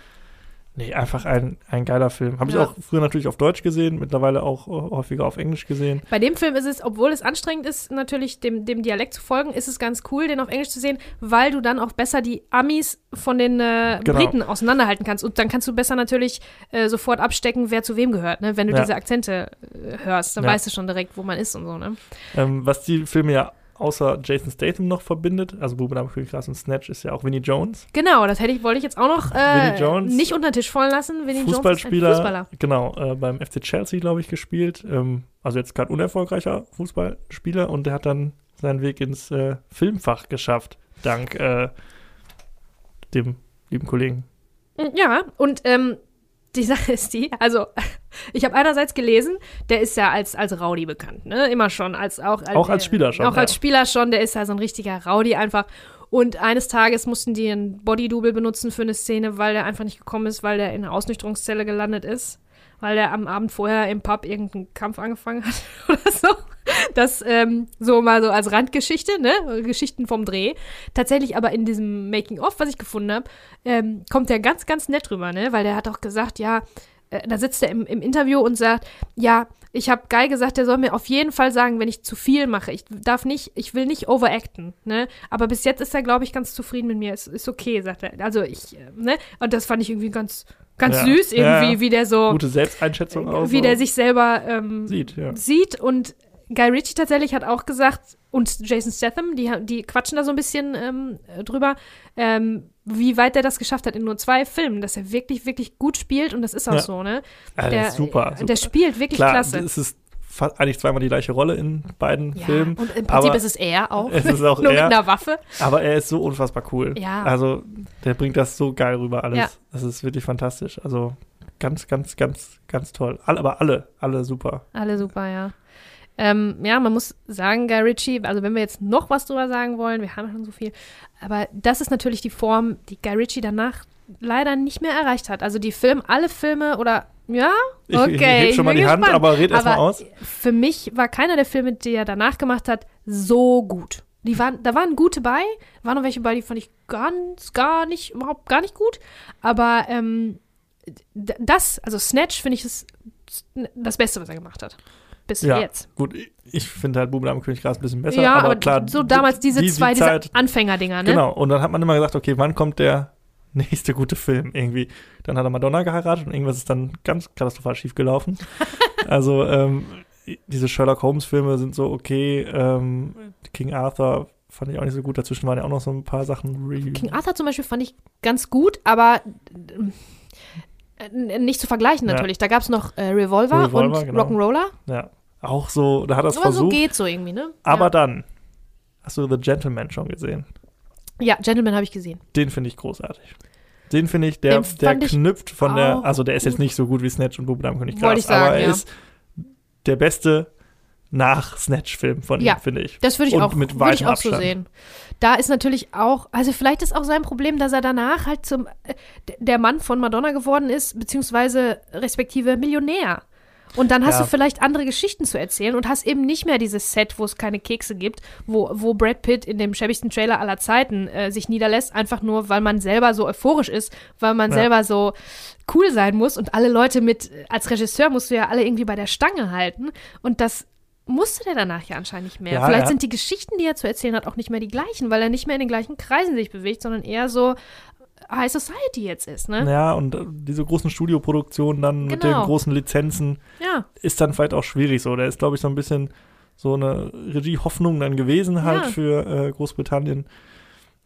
nee, einfach ein, ein geiler Film. Habe ich Ja. auch früher natürlich auf Deutsch gesehen, mittlerweile auch äh, häufiger auf Englisch gesehen. Bei dem Film ist es, obwohl es anstrengend ist, natürlich dem, dem Dialekt zu folgen, ist es ganz cool, den auf Englisch zu sehen, weil du dann auch besser die Amis von den äh, Genau. Briten auseinanderhalten kannst. Und dann kannst du besser natürlich äh, sofort abstecken, wer zu wem gehört. Ne? Wenn du Ja. diese Akzente äh, hörst, dann Ja. weißt du schon direkt, wo man ist und so. Ne? Ähm, was die Filme ja außer Jason Statham noch verbindet, also Bube Dame Königsglas und Snatch, ist ja auch Winnie Jones. Genau, das hätte ich, wollte ich jetzt auch noch äh, Jones, nicht unter den Tisch fallen lassen. Winnie Fußballspieler, Jones ist ein Fußballer. genau, äh, beim FC Chelsea, glaube ich, gespielt. Ähm, also jetzt kein unerfolgreicher Fußballspieler und der hat dann seinen Weg ins äh, Filmfach geschafft, dank äh, dem lieben Kollegen. Ja, und ähm, die Sache ist die, also ich habe einerseits gelesen, der ist ja als, als Rowdy bekannt, ne? Immer schon, als auch als, Auch als Spieler schon, Auch als ja. Spieler schon, der ist ja so ein richtiger Rowdy einfach. Und eines Tages mussten die einen Bodydouble benutzen für eine Szene, weil der einfach nicht gekommen ist, weil der in einer Ausnüchterungszelle gelandet ist. Weil der am Abend vorher im Pub irgendeinen Kampf angefangen hat oder so. Das ähm, so mal so als Randgeschichte, ne? Geschichten vom Dreh. Tatsächlich aber in diesem Making-of, was ich gefunden habe, ähm, kommt der ganz, ganz nett rüber, ne? Weil der hat auch gesagt, ja, äh, da sitzt er im, im Interview und sagt, ja, ich habe Guy gesagt, der soll mir auf jeden Fall sagen, wenn ich zu viel mache. Ich darf nicht, ich will nicht overacten, ne? Aber bis jetzt ist er, glaube ich, ganz zufrieden mit mir. Ist, ist okay, sagt er. Also ich, äh, ne? Und das fand ich irgendwie ganz, ganz Ja. süß, irgendwie, Ja, wie der so, Gute Selbsteinschätzung auch. wie so der sich selber ähm, sieht, ja. sieht. Und Guy Ritchie tatsächlich hat auch gesagt, und Jason Statham, die, die quatschen da so ein bisschen ähm, drüber, ähm, wie weit er das geschafft hat in nur zwei Filmen, dass er wirklich, wirklich gut spielt und das ist auch Ja. so, ne? Ja, der ist super. super. Der spielt wirklich Klar, klasse. es ist eigentlich zweimal die gleiche Rolle in beiden ja, Filmen. und im Prinzip aber ist es er auch. es ist auch nur er. mit einer Waffe. Aber er ist so unfassbar cool. Ja. Also, der bringt das so geil rüber alles. Ja. Das ist wirklich fantastisch. Also, ganz, ganz, ganz, ganz toll. Alle, aber alle, alle super. Alle super, ja. Ähm, ja, man muss sagen, Guy Ritchie, also wenn wir jetzt noch was drüber sagen wollen, wir haben ja schon so viel, aber das ist natürlich die Form, die Guy Ritchie danach leider nicht mehr erreicht hat. Also die Film, alle Filme oder ja, Ich, okay. ich heb schon mal die Hand, gespannt. aber red erst mal Aber aus. Für mich war keiner der Filme, die er danach gemacht hat, so gut. Die waren, da waren gute bei, waren noch welche bei, die fand ich ganz, gar nicht, überhaupt gar nicht gut. Aber ähm, das, also Snatch, finde ich das, das Beste, was er gemacht hat. Bis Ja. jetzt. Gut, ich finde halt Buben am Königgras ein bisschen besser. ja, aber, aber, klar. so damals diese die- zwei, die diese Anfängerdinger, ne? Genau, und dann hat man immer gesagt, okay, wann kommt der nächste gute Film irgendwie? Dann hat er Madonna geheiratet und irgendwas ist dann ganz katastrophal schief gelaufen. also, ähm, diese Sherlock Holmes-Filme sind so okay. Ähm, King Arthur fand ich auch nicht so gut. Dazwischen waren ja auch noch so ein paar Sachen. Re King Arthur zum Beispiel fand ich ganz gut, aber äh, nicht zu vergleichen Ja. natürlich. Da gab es noch äh, Revolver, Revolver, und genau. Rock'n'Roller. Ja, auch so, da hat er es Aber so versucht. geht so irgendwie, ne? aber ja. dann, hast du The Gentleman schon gesehen? Ja, Gentleman habe ich gesehen. Den finde ich großartig. Den finde ich, der, Den der knüpft von der, also der ist jetzt nicht so gut wie Snatch und Bube Dame König Wollte Gras, sagen, aber er ja. ist der beste Nach-Snatch-Film von Ja, ihm, finde ich. Das würde ich Und auch, mit würde ich auch so Abstand. sehen. Da ist natürlich auch, also vielleicht ist auch sein Problem, dass er danach halt zum äh, der Mann von Madonna geworden ist, beziehungsweise respektive Millionär. Und dann hast Ja. du vielleicht andere Geschichten zu erzählen und hast eben nicht mehr dieses Set, wo es keine Kekse gibt, wo, wo Brad Pitt in dem schäbigsten Trailer aller Zeiten äh, sich niederlässt, einfach nur, weil man selber so euphorisch ist, weil man Ja. selber so cool sein muss und alle Leute mit, als Regisseur musst du ja alle irgendwie bei der Stange halten und das musste der danach ja anscheinend nicht mehr. Ja, Vielleicht sind die Geschichten, die er zu erzählen hat, auch nicht mehr die gleichen, weil er nicht mehr in den gleichen Kreisen sich bewegt, sondern eher so High Society jetzt ist, ne? Ja, und äh, diese großen Studioproduktionen dann mit den Genau. großen Lizenzen Ja, ist dann vielleicht auch schwierig so. Der ist, glaube ich, so ein bisschen so eine Regie-Hoffnung dann gewesen halt Ja. für äh, Großbritannien.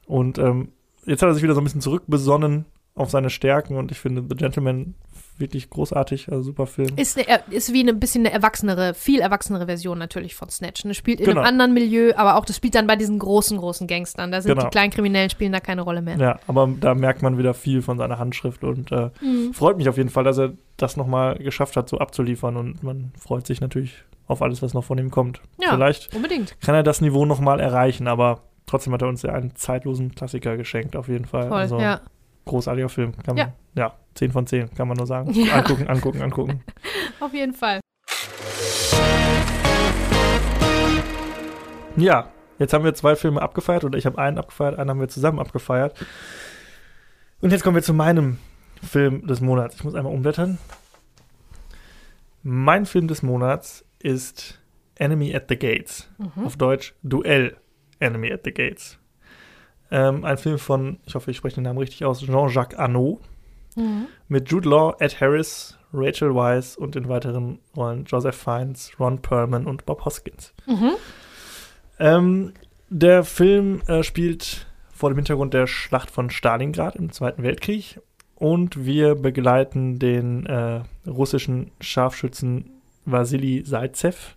Und ähm, jetzt hat er sich wieder so ein bisschen zurückbesonnen auf seine Stärken und ich finde The Gentleman wirklich großartig, also super Film. ist, eine, ist wie ein bisschen eine erwachsenere, viel erwachsenere Version natürlich von Snatch. Ne? Spielt in Genau. einem anderen Milieu, aber auch das spielt dann bei diesen großen, großen Gangstern. Da sind Genau. die kleinen Kriminellen spielen da keine Rolle mehr. Ja, aber da merkt man wieder viel von seiner Handschrift und äh, Mhm. freut mich auf jeden Fall, dass er das nochmal geschafft hat, so abzuliefern und man freut sich natürlich auf alles, was noch von ihm kommt. Ja, Vielleicht unbedingt. kann er das Niveau nochmal erreichen, aber trotzdem hat er uns ja einen zeitlosen Klassiker geschenkt, auf jeden Fall. Voll, also, ja. Großartiger Film. Kann man, Ja. ja, 10 von 10, kann man nur sagen. Ja. Angucken, angucken, angucken. Auf jeden Fall. Ja, jetzt haben wir zwei Filme abgefeiert oder ich habe einen abgefeiert, einen haben wir zusammen abgefeiert. Und jetzt kommen wir zu meinem Film des Monats. Ich muss einmal umblättern. Mein Film des Monats ist Enemy at the Gates. Mhm. Auf Deutsch Duell Enemy at the Gates. Ähm, ein Film von, ich hoffe, ich spreche den Namen richtig aus, Jean-Jacques Arnaud. Mhm. Mit Jude Law, Ed Harris, Rachel Weisz und in weiteren Rollen Joseph Fiennes, Ron Perlman und Bob Hoskins. Mhm. Ähm, der Film äh, spielt vor dem Hintergrund der Schlacht von Stalingrad im Zweiten Weltkrieg und wir begleiten den äh, russischen Scharfschützen Wasili Zaitsev,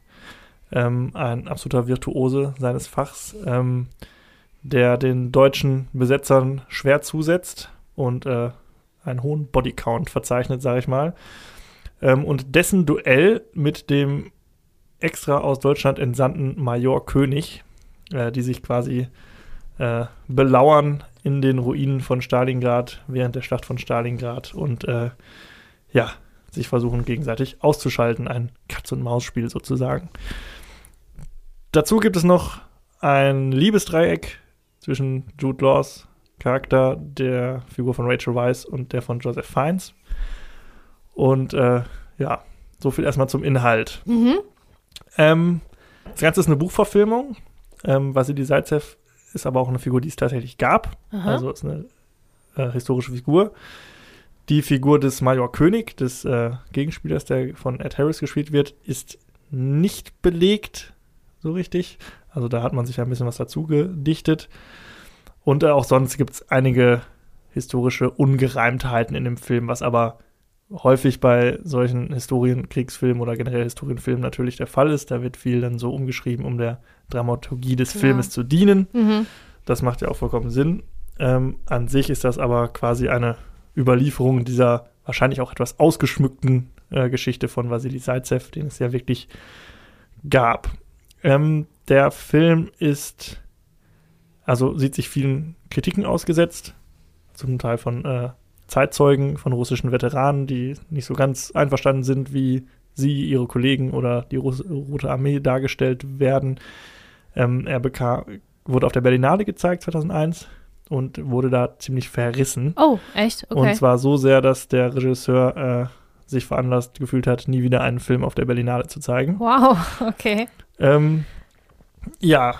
ähm, ein absoluter Virtuose seines Fachs, ähm, der den deutschen Besetzern schwer zusetzt und äh, einen hohen Bodycount verzeichnet, sage ich mal. Ähm, und dessen Duell mit dem extra aus Deutschland entsandten Major König, äh, die sich quasi äh, belauern in den Ruinen von Stalingrad während der Schlacht von Stalingrad und äh, ja, sich versuchen gegenseitig auszuschalten. Ein Katz-und-Maus-Spiel sozusagen. Dazu gibt es noch ein Liebesdreieck zwischen Jude Laws Charakter, der Figur von Rachel Weisz und der von Joseph Fiennes. Und äh, ja, so viel erstmal zum Inhalt. Mhm. Ähm, das Ganze ist eine Buchverfilmung. Ähm, Vasili Zaitsev ist aber auch eine Figur, die es tatsächlich gab. Aha. Also ist eine äh, historische Figur. Die Figur des Major König, des äh, Gegenspielers, der von Ed Harris gespielt wird, ist nicht belegt, so richtig. Also da hat man sich ein bisschen was dazu gedichtet. Und äh, auch sonst gibt es einige historische Ungereimtheiten in dem Film, was aber häufig bei solchen Historienkriegsfilmen oder generell Historienfilmen natürlich der Fall ist. Da wird viel dann so umgeschrieben, um der Dramaturgie des Ja. Filmes zu dienen. Mhm. Das macht ja auch vollkommen Sinn. Ähm, an sich ist das aber quasi eine Überlieferung dieser wahrscheinlich auch etwas ausgeschmückten äh, Geschichte von Vasili Zaitsev, den es ja wirklich gab. Ähm, der Film ist, also sieht sich vielen Kritiken ausgesetzt, zum Teil von äh, Zeitzeugen, von russischen Veteranen, die nicht so ganz einverstanden sind, wie sie, ihre Kollegen oder die Russ Rote Armee dargestellt werden. Ähm, er bekam, wurde auf der Berlinale gezeigt 2001 und wurde da ziemlich verrissen. Oh, echt? Okay. Und zwar so sehr, dass der Regisseur äh, sich veranlasst gefühlt hat, nie wieder einen Film auf der Berlinale zu zeigen. wow, okay. Ähm, ja.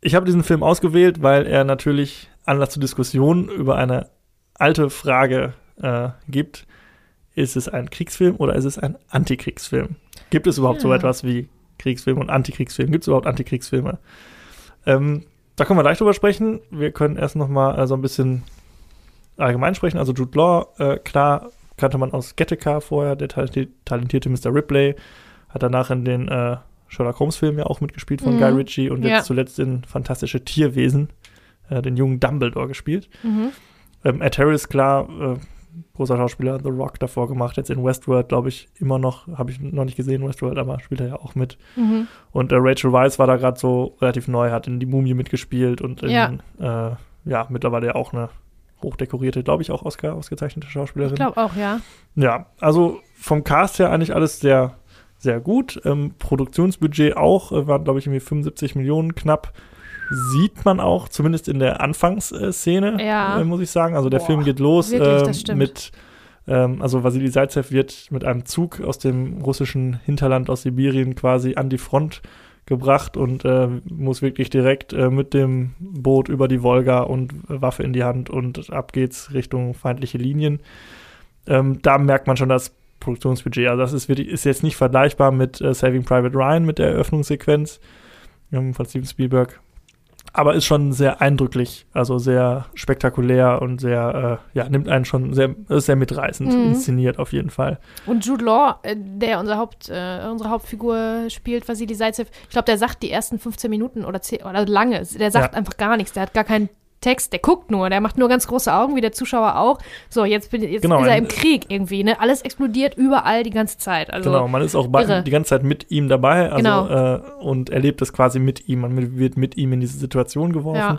Ich habe diesen Film ausgewählt, weil er natürlich Anlass zur Diskussion über eine alte Frage äh, gibt. Ist es ein Kriegsfilm oder ist es ein Antikriegsfilm? Gibt es überhaupt so Ja. etwas wie Kriegsfilm und Antikriegsfilm? Gibt es überhaupt Antikriegsfilme? Ähm, da können wir gleich drüber sprechen. Wir können erst noch mal äh, so ein bisschen allgemein sprechen. Also Jude Law, äh, klar, kannte man aus Gattaca vorher, der talenti- talentierte Mr. Ripley, hat danach in den äh, Sherlock Holmes-Filmen ja auch mitgespielt von Mhm. Guy Ritchie und jetzt Ja. zuletzt in Fantastische Tierwesen äh, den jungen Dumbledore gespielt. Mhm. Ähm, Ed Harris, klar, äh, großer Schauspieler, The Rock davor gemacht, jetzt in Westworld, glaube ich, immer noch, habe ich noch nicht gesehen, Westworld, aber spielt er ja auch mit. Mhm. Und äh, Rachel Weisz war da gerade so relativ neu, hat in Die Mumie mitgespielt und in, Ja. äh, ja, mittlerweile ja auch eine hochdekorierte, glaube ich, auch Oscar ausgezeichnete Schauspielerin. Ich glaube auch, ja. Ja, also vom Cast her eigentlich alles sehr, sehr gut. Ähm, Produktionsbudget auch, äh, waren, glaube ich, irgendwie 75 Millionen knapp. Sieht man auch, zumindest in der Anfangsszene, Ja. äh, muss ich sagen. Also der Boah, Film geht los wirklich, äh, mit, ähm, also Vasili Zaitsev wird mit einem Zug aus dem russischen Hinterland aus Sibirien quasi an die Front gebracht und äh, muss wirklich direkt äh, mit dem Boot über die Wolga und äh, Waffe in die Hand und ab geht's Richtung feindliche Linien. Ähm, da merkt man schon das Produktionsbudget. Also das ist, wirklich, ist jetzt nicht vergleichbar mit äh, Saving Private Ryan, mit der Eröffnungssequenz ähm, von Steven Spielberg. Aber ist schon sehr eindrücklich, also sehr spektakulär und sehr, äh, ja, nimmt einen schon sehr, ist sehr mitreißend Mhm. inszeniert auf jeden Fall. Und Jude Law, äh, der unser Haupt, äh, unsere Hauptfigur spielt, Vasili Zaitsev, ich glaube, der sagt die ersten 15 Minuten oder, 10, oder lange, der sagt Ja. einfach gar nichts, der hat gar keinen Text, der guckt nur, der macht nur ganz große Augen, wie der Zuschauer auch. So, jetzt, bin, jetzt Genau, ist er im Krieg irgendwie, ne? Alles explodiert überall die ganze Zeit. Also, genau, man ist auch bei, irre. die ganze Zeit mit ihm dabei also, Genau. äh, und erlebt es quasi mit ihm. Man wird mit ihm in diese Situation geworfen.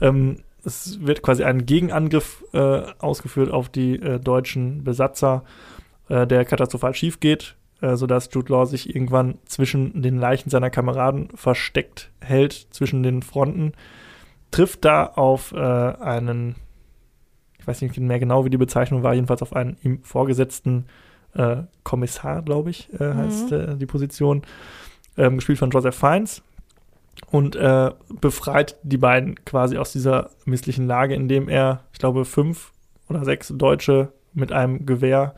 Ähm, es wird quasi ein Gegenangriff äh, ausgeführt auf die äh, deutschen Besatzer, äh, der katastrophal schief geht, äh, sodass Jude Law sich irgendwann zwischen den Leichen seiner Kameraden versteckt hält, zwischen den Fronten, trifft da auf äh, einen, ich weiß nicht mehr genau, wie die Bezeichnung war, jedenfalls auf einen ihm vorgesetzten äh, Kommissar, glaube ich, äh, heißt äh, die Position, ähm, gespielt von Joseph Fiennes und äh, befreit die beiden quasi aus dieser misslichen Lage, indem er, ich glaube, fünf oder sechs Deutsche mit einem Gewehr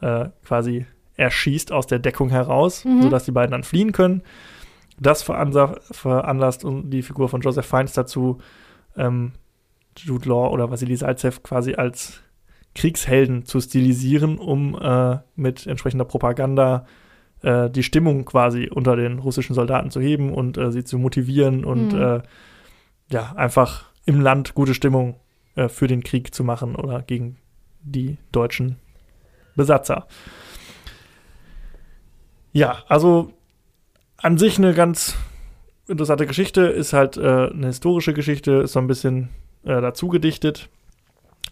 äh, quasi erschießt aus der Deckung heraus, Mhm. sodass die beiden dann fliehen können. Das veranlasst die Figur von Joseph Fiennes dazu, ähm, Jude Law oder Vasily Salzev quasi als Kriegshelden zu stilisieren, um äh, mit entsprechender Propaganda äh, die Stimmung quasi unter den russischen Soldaten zu heben und äh, sie zu motivieren und mhm. ja, einfach im Land gute Stimmung äh, für den Krieg zu machen oder gegen die deutschen Besatzer. Ja, also an sich eine ganz interessante Geschichte, ist halt äh, eine historische Geschichte, ist so ein bisschen äh, dazu gedichtet.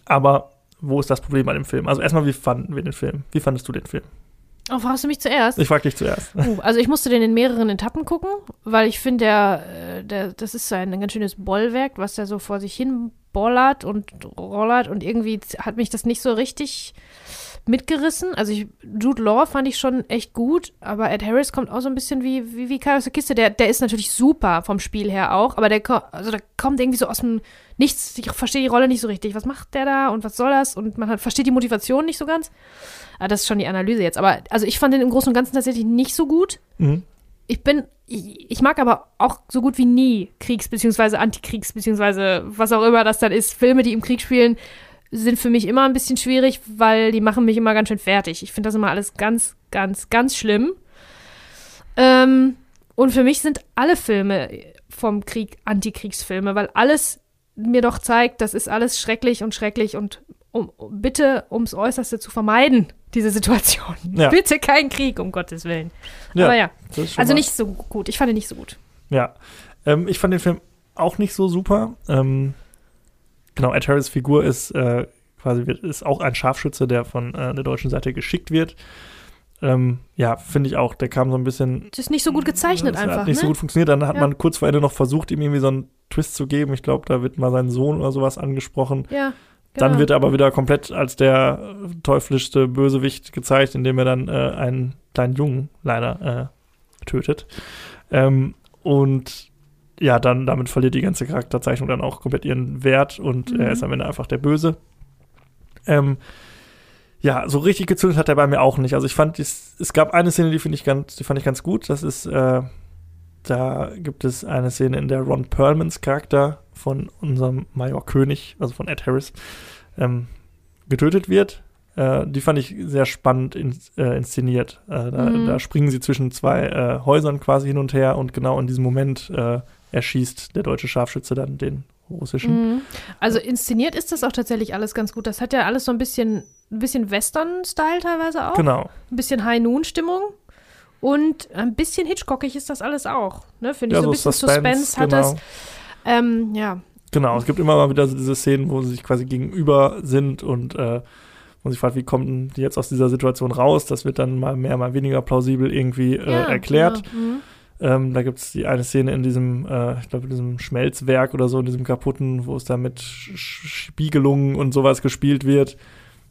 Aber wo ist das Problem an dem Film? Also erstmal, wie fanden wir den Film? Wie fandest du den Film? Oh, fragst du mich zuerst? Ich frag dich zuerst. Uh, also ich musste den in mehreren Etappen gucken, weil ich finde, der, äh, der, das ist so ein, ein ganz schönes Bollwerk, was der so vor sich hin bollert und rollert und irgendwie hat mich das nicht so richtig mitgerissen. Also ich, Jude Law fand ich schon echt gut, aber Ed Harris kommt auch so ein bisschen wie, wie, wie Kai aus der Kiste. Der, der ist natürlich super vom Spiel her auch, aber der, also der kommt irgendwie so aus dem Nichts. Ich verstehe die Rolle nicht so richtig. Was macht der da und was soll das? Und man hat, versteht die Motivation nicht so ganz. Aber ah, das ist schon die Analyse jetzt. Aber also ich fand den im Großen und Ganzen tatsächlich nicht so gut. Mhm. Ich bin, ich, ich, mag aber auch so gut wie nie Kriegs- bzw. Antikriegs- bzw. was auch immer das dann ist. Filme, die im Krieg spielen, sind für mich immer ein bisschen schwierig, weil die machen mich immer ganz schön fertig. Ich finde das immer alles ganz, ganz, ganz schlimm. Ähm, und für mich sind alle Filme vom Krieg Antikriegsfilme, weil alles mir doch zeigt, das ist alles schrecklich und schrecklich und um, bitte ums Äußerste zu vermeiden, diese Situation. Ja. Bitte kein Krieg, um Gottes Willen. Ja, Aber ja, also nicht so gut. Ich fand ihn nicht so gut. Ja, ähm, ich fand den Film auch nicht so super. Ähm, genau, Ed Harris Figur ist äh, quasi ist auch ein Scharfschütze, der von äh, der deutschen Seite geschickt wird. Ähm, ja, finde ich auch. Der kam so ein bisschen. Das ist nicht so gut gezeichnet das einfach. Hat nicht ne? so gut funktioniert. Dann hat ja. man kurz vor Ende noch versucht, ihm irgendwie so einen Twist zu geben. Ich glaube, da wird mal sein Sohn oder sowas angesprochen. Ja. Genau. Dann wird er aber wieder komplett als der teuflischste Bösewicht gezeigt, indem er dann äh, einen kleinen Jungen leider äh, tötet. Ähm, und ja, dann damit verliert die ganze Charakterzeichnung dann auch komplett ihren Wert und mhm. er ist am Ende einfach der Böse. Ähm, ja, so richtig gezündet hat er bei mir auch nicht. Also ich fand, es, es gab eine Szene, die finde ich ganz, die fand ich ganz gut. Das ist, äh, da gibt es eine Szene, in der Ron Perlmans Charakter von unserem Major König, also von Ed Harris, ähm, getötet wird. Äh, die fand ich sehr spannend in, äh, inszeniert. Äh, da, mhm. da, springen sie zwischen zwei äh, Häusern quasi hin und her und genau in diesem Moment äh, erschießt der deutsche Scharfschütze dann den russischen. Mhm. Also inszeniert ist das auch tatsächlich alles ganz gut. Das hat ja alles so ein bisschen, ein bisschen Western-Style teilweise auch. Genau. Ein bisschen High-Noon-Stimmung. Und ein bisschen Hitchcockig ist das alles auch. Ne? Finde ich ja, so ein bisschen Suspense, Suspense hat genau. das. Ähm, ja. Genau, es gibt immer mal wieder diese Szenen, wo sie sich quasi gegenüber sind und äh, wo sich fragt, wie kommen die jetzt aus dieser Situation raus? Das wird dann mal mehr, mal weniger plausibel irgendwie äh, ja, erklärt. Ja. Mhm. Ähm, da gibt es die eine Szene in diesem, äh, ich glaube, in diesem Schmelzwerk oder so, in diesem kaputten, wo es da mit Spiegelungen und sowas gespielt wird.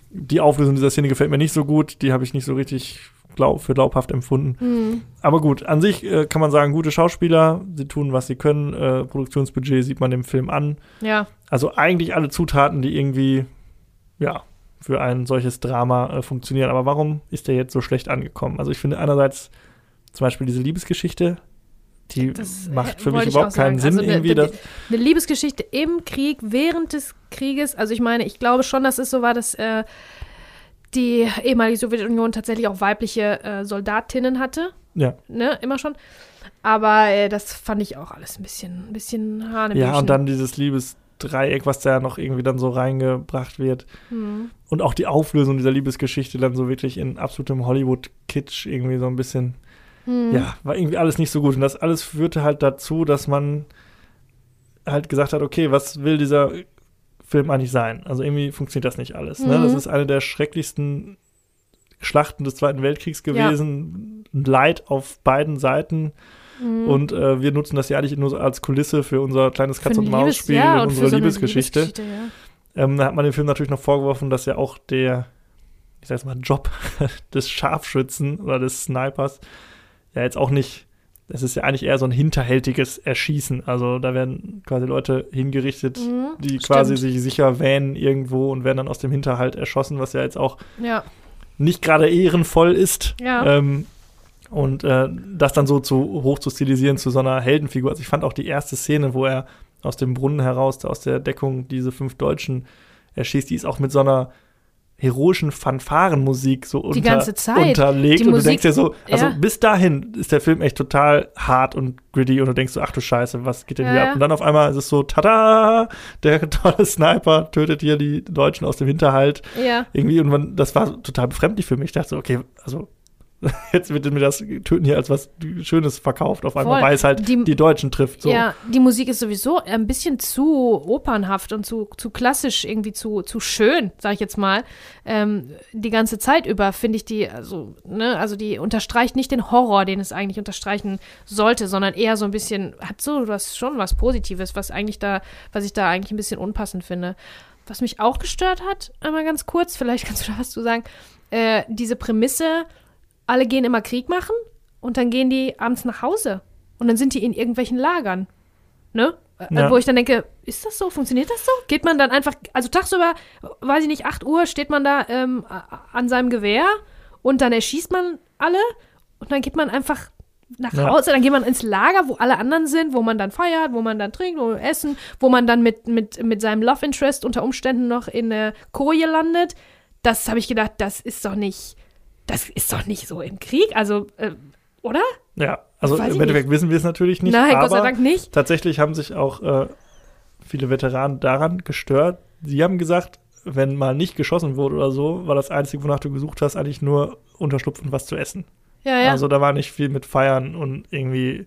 Die Auflösung dieser Szene gefällt mir nicht so gut. Die habe ich nicht so richtig glaub, für glaubhaft empfunden. Mhm. Aber gut, an sich äh, kann man sagen, gute Schauspieler, sie tun, was sie können. Äh, Produktionsbudget sieht man dem Film an. Ja. Also eigentlich alle Zutaten, die irgendwie, ja, für ein solches Drama äh, funktionieren. Aber warum ist der jetzt so schlecht angekommen? Also ich finde einerseits zum Beispiel diese Liebesgeschichte, die das macht für mich überhaupt keinen Sinn. Also irgendwie eine, eine, Liebesgeschichte im Krieg, während des Krieges. Also ich meine, ich glaube schon, dass es so war, dass äh, die ehemalige Sowjetunion tatsächlich auch weibliche äh, Soldatinnen hatte. Ja. Ne, immer schon. Aber äh, das fand ich auch alles ein bisschen, ein bisschen Hanebüchen. Ja, und dann dieses Liebesdreieck, was da noch irgendwie dann so reingebracht wird. Mhm. Und auch die Auflösung dieser Liebesgeschichte dann so wirklich in absolutem Hollywood-Kitsch irgendwie so ein bisschen. Mhm. Ja, war irgendwie alles nicht so gut. Und das alles führte halt dazu, dass man halt gesagt hat, okay, was will dieser Film eigentlich sein. Also irgendwie funktioniert das nicht alles. Mhm. Ne? Das mhm. ist eine der schrecklichsten Schlachten des Zweiten Weltkriegs gewesen. Ja. Leid auf beiden Seiten. Mhm. Und äh, wir nutzen das ja eigentlich nur als Kulisse für unser kleines Katz-und-Maus-Spiel ja, und unsere so Liebesgeschichte. Liebesgeschichte ja. ähm, da hat man dem Film natürlich noch vorgeworfen, dass ja auch der, ich sag jetzt mal, Job des Scharfschützen oder des Snipers ja jetzt auch nicht es ist ja eigentlich eher so ein hinterhältiges Erschießen. Also da werden quasi Leute hingerichtet, mhm, die stimmt. quasi sich sicher wähnen irgendwo und werden dann aus dem Hinterhalt erschossen, was ja jetzt auch ja. nicht gerade ehrenvoll ist. Ja. Ähm, Und äh, das dann so zu hoch zu stilisieren zu so einer Heldenfigur. Also ich fand auch die erste Szene, wo er aus dem Brunnen heraus, aus der Deckung diese fünf Deutschen erschießt, die ist auch mit so einer heroischen Fanfarenmusik so Die unter, ganze Zeit. unterlegt. Die und du Musik- denkst dir so, also ja. bis dahin ist der Film echt total hart und gritty und du denkst so, ach du Scheiße, was geht denn Ja, hier ab? Und dann auf einmal ist es so, tada, der tolle Sniper tötet hier die Deutschen aus dem Hinterhalt Ja. irgendwie und man, das war total befremdlich für mich. Ich dachte so, okay, also jetzt wird mir das Töten hier als was Schönes verkauft auf einmal, weil es halt Die- die, Deutschen trifft. So. Ja, die Musik ist sowieso ein bisschen zu opernhaft und zu, zu klassisch, irgendwie zu, zu schön, sag ich jetzt mal. Ähm, die ganze Zeit über finde ich die, also, ne, also die unterstreicht nicht den Horror, den es eigentlich unterstreichen sollte, sondern eher so ein bisschen, hat so was schon was Positives, was eigentlich da, was ich da eigentlich ein bisschen unpassend finde. Was mich auch gestört hat, einmal ganz kurz, vielleicht kannst du da was zu sagen, äh, diese Prämisse, alle gehen immer Krieg machen und dann gehen die abends nach Hause und dann sind die in irgendwelchen Lagern. Ne? Äh, Ja. Wo ich dann denke, ist das so? Funktioniert das so? Geht man dann einfach, also tagsüber, weiß ich nicht, 8 Uhr steht man da ähm, an seinem Gewehr und dann erschießt man alle und dann geht man einfach nach Ja. Hause, dann geht man ins Lager, wo alle anderen sind, wo man dann feiert, wo man dann trinkt, wo man essen, wo man dann mit, mit, mit seinem Love Interest unter Umständen noch in der Koje landet. Das habe ich gedacht, das ist doch nicht, das ist doch nicht so im Krieg, also, äh, oder? Ja, also Weiß im Endeffekt wissen wir es natürlich nicht. Nein, aber Gott sei Dank nicht. Tatsächlich haben sich auch äh, viele Veteranen daran gestört. Sie haben gesagt, wenn mal nicht geschossen wurde oder so, war das Einzige, wonach du gesucht hast, eigentlich nur Unterschlupf und was zu essen. Ja, ja. Also da war nicht viel mit Feiern und irgendwie,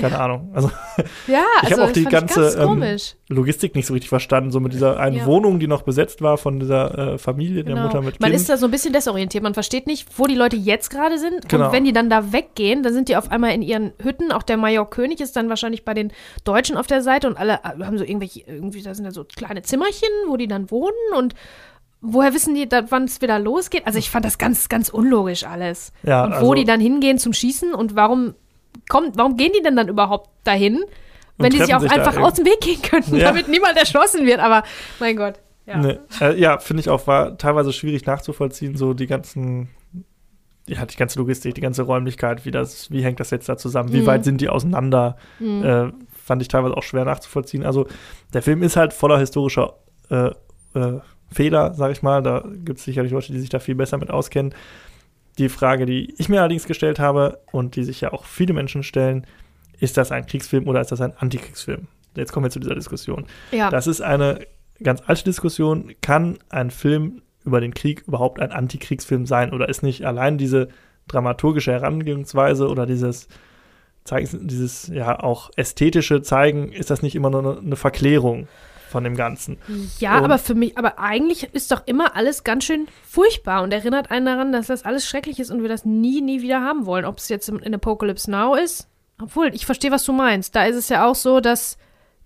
keine Ahnung. Also ja, ich also habe auch die ganze ganz ähm. Logistik nicht so richtig verstanden, so mit dieser einen Ja. Wohnung, die noch besetzt war von dieser äh, Familie, der Genau. Mutter mit Man Kind. ist da so ein bisschen desorientiert. Man versteht nicht, wo die Leute jetzt gerade sind. Genau. Und wenn die dann da weggehen, dann sind die auf einmal in ihren Hütten. Auch der Major König ist dann wahrscheinlich bei den Deutschen auf der Seite und alle äh, haben so irgendwelche, irgendwie, da sind da so kleine Zimmerchen, wo die dann wohnen und woher wissen die, wann es wieder losgeht? Also ich fand das ganz, ganz unlogisch alles. Ja, und wo also- die dann hingehen zum Schießen und warum kommt, warum gehen die denn dann überhaupt dahin? Wenn die sich auch sich einfach aus dem Weg gehen könnten, Ja. damit niemand erschossen wird. Aber mein Gott. Ja. Nee, äh, ja, finde ich auch, war teilweise schwierig nachzuvollziehen, so die ganzen, ja, die ganze Logistik, die ganze Räumlichkeit, wie das, wie hängt das jetzt da zusammen, wie Mhm. weit sind die auseinander, Mhm. äh, fand ich teilweise auch schwer nachzuvollziehen. Also der Film ist halt voller historischer äh, äh, Fehler, sag ich mal. Da gibt es sicherlich Leute, die sich da viel besser mit auskennen. Die Frage, die ich mir allerdings gestellt habe und die sich ja auch viele Menschen stellen, ist das ein Kriegsfilm oder ist das ein Antikriegsfilm? Jetzt kommen wir zu dieser Diskussion. ja. Das ist eine ganz alte Diskussion. Kann ein Film über den Krieg überhaupt ein Antikriegsfilm sein? Oder ist nicht allein diese dramaturgische Herangehensweise oder dieses, Zeigen, dieses ja auch ästhetische Zeigen, ist das nicht immer nur eine, eine Verklärung von dem Ganzen? Ja, Und- aber für mich, aber eigentlich ist doch immer alles ganz schön furchtbar und erinnert einen daran, dass das alles schrecklich ist und wir das nie, nie wieder haben wollen. Ob es jetzt in Apocalypse Now ist. Obwohl, ich verstehe, was du meinst. Da ist es ja auch so, dass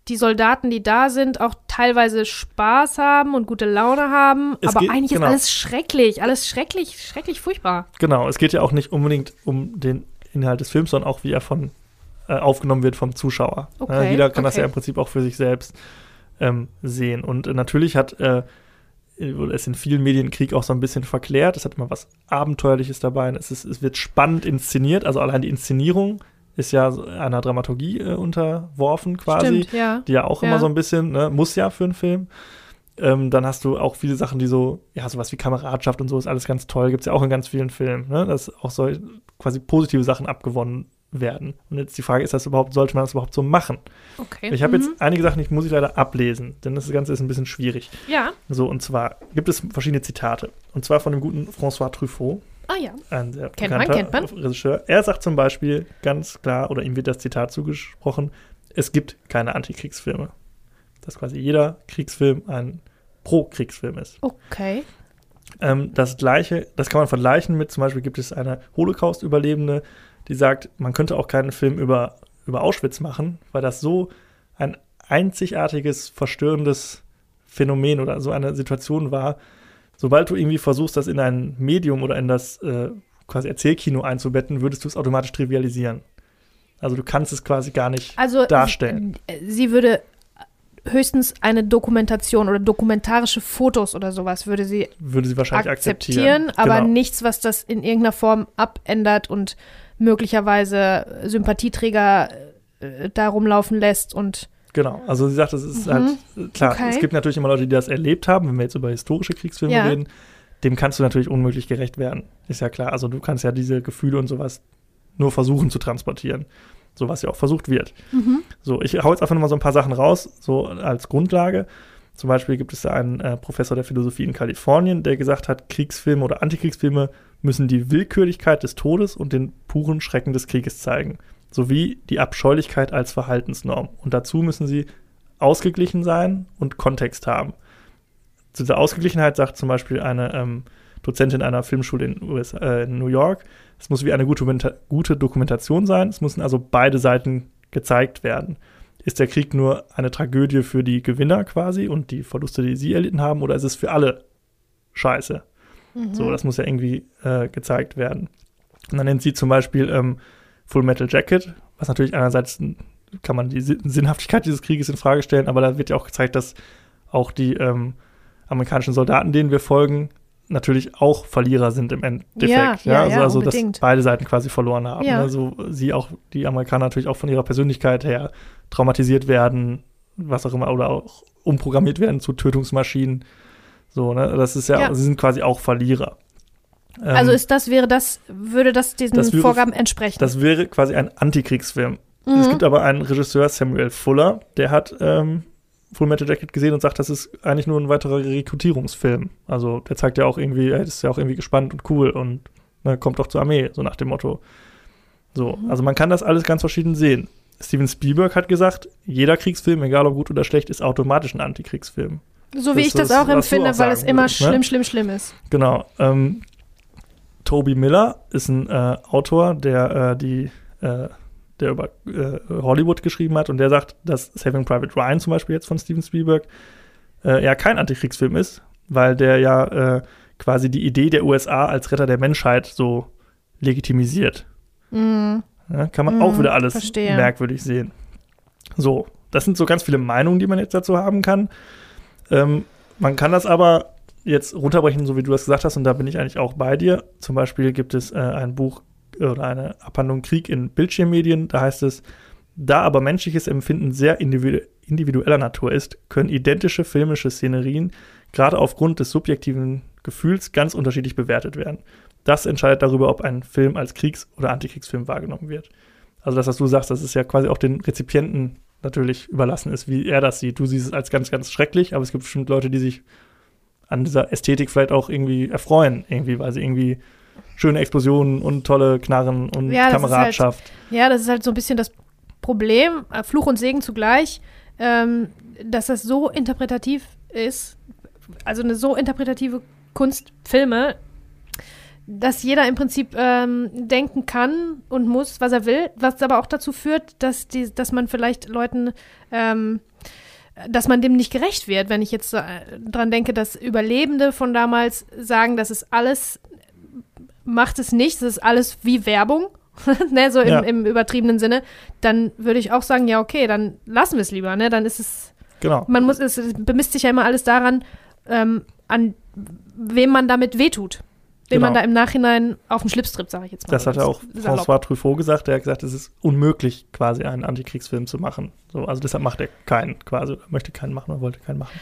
die Soldaten, die da sind, auch teilweise Spaß haben und gute Laune haben. Es aber geht- eigentlich genau. ist alles schrecklich. Alles schrecklich, schrecklich furchtbar. Genau, es geht ja auch nicht unbedingt um den Inhalt des Films, sondern auch, wie er von äh, aufgenommen wird vom Zuschauer. Okay, äh, jeder kann das okay. ja im Prinzip auch für sich selbst ähm, sehen. Und äh, natürlich hat äh, es in vielen Medien Krieg auch so ein bisschen verklärt. Es hat immer was Abenteuerliches dabei. Es, ist, es wird spannend inszeniert. Also allein die Inszenierung ist ja einer Dramaturgie äh, unterworfen quasi Stimmt, ja. die ja auch Ja. immer so ein bisschen, ne, muss ja für einen Film. Ähm, dann hast du auch viele Sachen, die so, ja, sowas wie Kameradschaft und so ist alles ganz toll, gibt es ja auch in ganz vielen Filmen, ne, dass auch so quasi positive Sachen abgewonnen werden. Und jetzt die Frage, ist das überhaupt, sollte man das überhaupt so machen? Okay. Ich habe Mhm. jetzt einige Sachen, die muss ich leider ablesen, denn das Ganze ist ein bisschen schwierig. Ja. So, und zwar gibt es verschiedene Zitate. Und zwar von dem guten François Truffaut, Ah ja. ein sehr Kennt man, bekannter kennt man. Regisseur. Er sagt zum Beispiel ganz klar, oder ihm wird das Zitat zugesprochen, es gibt keine Antikriegsfilme. Dass quasi jeder Kriegsfilm ein Pro-Kriegsfilm ist. Okay. Ähm, das gleiche, das kann man vergleichen mit, zum Beispiel gibt es eine Holocaust-Überlebende, die sagt, man könnte auch keinen Film über, über Auschwitz machen, weil das so ein einzigartiges, verstörendes Phänomen oder so eine Situation war. Sobald du irgendwie versuchst, das in ein Medium oder in das äh, quasi Erzählkino einzubetten, würdest du es automatisch trivialisieren. Also du kannst es quasi gar nicht Also darstellen. Sie, sie würde höchstens eine Dokumentation oder dokumentarische Fotos oder sowas würde sie Würde sie wahrscheinlich akzeptieren, akzeptieren. aber genau. nichts, was das in irgendeiner Form abändert und möglicherweise Sympathieträger äh, da rumlaufen lässt und Genau, also sie sagt, es ist mhm. halt, klar, okay. es gibt natürlich immer Leute, die das erlebt haben, wenn wir jetzt über historische Kriegsfilme ja. reden, dem kannst du natürlich unmöglich gerecht werden, ist ja klar. Also du kannst ja diese Gefühle und sowas nur versuchen zu transportieren, so was ja auch versucht wird. Mhm. So, ich hau jetzt einfach nochmal so ein paar Sachen raus, so als Grundlage. Zum Beispiel gibt es da einen äh, Professor der Philosophie in Kalifornien, der gesagt hat, Kriegsfilme oder Antikriegsfilme müssen die Willkürlichkeit des Todes und den puren Schrecken des Krieges zeigen sowie die Abscheulichkeit als Verhaltensnorm. Und dazu müssen sie ausgeglichen sein und Kontext haben. Zu dieser Ausgeglichenheit sagt zum Beispiel eine ähm, Dozentin einer Filmschule in, USA, äh, in New York, es muss wie eine gute, gute Dokumentation sein, es müssen also beide Seiten gezeigt werden. Ist der Krieg nur eine Tragödie für die Gewinner quasi und die Verluste, die sie erlitten haben, oder ist es für alle scheiße? Mhm. So, das muss ja irgendwie äh, gezeigt werden. Und dann nennt sie zum Beispiel ähm, Full Metal Jacket, was natürlich einerseits kann man die Sinnhaftigkeit dieses Krieges in Frage stellen, aber da wird ja auch gezeigt, dass auch die ähm, amerikanischen Soldaten, denen wir folgen, natürlich auch Verlierer sind im Endeffekt. Ja, ja, ja, also, also dass beide Seiten quasi verloren haben. Ja. Also sie auch, die Amerikaner natürlich auch von ihrer Persönlichkeit her traumatisiert werden, was auch immer, oder auch umprogrammiert werden zu Tötungsmaschinen. So, ne? Das ist ja, ja. sie sind quasi auch Verlierer. Also ähm, ist das, wäre das, würde das diesen das wäre, Vorgaben entsprechen? Das wäre quasi ein Antikriegsfilm. Mhm. Es gibt aber einen Regisseur, Samuel Fuller, der hat ähm, Full Metal Jacket gesehen und sagt, das ist eigentlich nur ein weiterer Rekrutierungsfilm. Also der zeigt ja auch irgendwie, er ist ja auch irgendwie gespannt und cool und ne, kommt doch zur Armee, so nach dem Motto. So, mhm. also man kann das alles ganz verschieden sehen. Steven Spielberg hat gesagt, jeder Kriegsfilm, egal ob gut oder schlecht, ist automatisch ein Antikriegsfilm. So wie das ich das auch empfinde, auch weil es immer willst, ne? schlimm, schlimm, schlimm ist. Genau. Ähm, Toby Miller ist ein äh, Autor, der äh, die äh, der über äh, Hollywood geschrieben hat und der sagt, dass Saving Private Ryan zum Beispiel jetzt von Steven Spielberg äh, ja kein Antikriegsfilm ist, weil der ja äh, quasi die Idee der USA als Retter der Menschheit so legitimisiert. Mm. Ja, kann man mm, auch wieder alles verstehe. merkwürdig sehen. So, das sind so ganz viele Meinungen, die man jetzt dazu haben kann. Ähm, man kann das aber jetzt runterbrechen, so wie du das gesagt hast, und da bin ich eigentlich auch bei dir. Zum Beispiel gibt es äh, ein Buch oder eine Abhandlung Krieg in Bildschirmmedien, da heißt es, da aber menschliches Empfinden sehr individu individueller Natur ist, können identische filmische Szenerien gerade aufgrund des subjektiven Gefühls ganz unterschiedlich bewertet werden. Das entscheidet darüber, ob ein Film als Kriegs- oder Antikriegsfilm wahrgenommen wird. Also das, was du sagst, das ist ja quasi auch den Rezipienten natürlich überlassen ist, wie er das sieht. Du siehst es als ganz, ganz schrecklich, aber es gibt bestimmt Leute, die sich an dieser Ästhetik vielleicht auch irgendwie erfreuen, irgendwie, weil sie irgendwie schöne Explosionen und tolle Knarren und ja, Kameradschaft. Halt, ja, das ist halt so ein bisschen das Problem, äh, Fluch und Segen zugleich, ähm, dass das so interpretativ ist, also eine so interpretative Kunst, Filme, dass jeder im Prinzip ähm, denken kann und muss, was er will, was aber auch dazu führt, dass, die, dass man vielleicht Leuten ähm, dass man dem nicht gerecht wird, wenn ich jetzt äh, dran denke, dass Überlebende von damals sagen, das ist alles, macht es nicht, das ist alles wie Werbung, ne, so im, ja. im, übertriebenen Sinne, dann würde ich auch sagen, ja, okay, dann lassen wir es lieber, ne, dann ist es, genau. man muss, es bemisst sich ja immer alles daran, ähm, an wem man damit wehtut den genau. man da im Nachhinein auf den Schlips trippt, sage ich jetzt mal. Das hat ja auch François Truffaut gesagt. Der hat gesagt, es ist unmöglich, quasi einen Antikriegsfilm zu machen. So, also deshalb macht er keinen quasi, möchte keinen machen oder wollte keinen machen.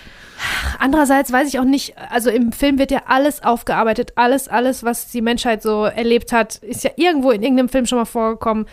Andererseits weiß ich auch nicht, also im Film wird ja alles aufgearbeitet, alles, alles, was die Menschheit so erlebt hat, ist ja irgendwo in irgendeinem Film schon mal vorgekommen.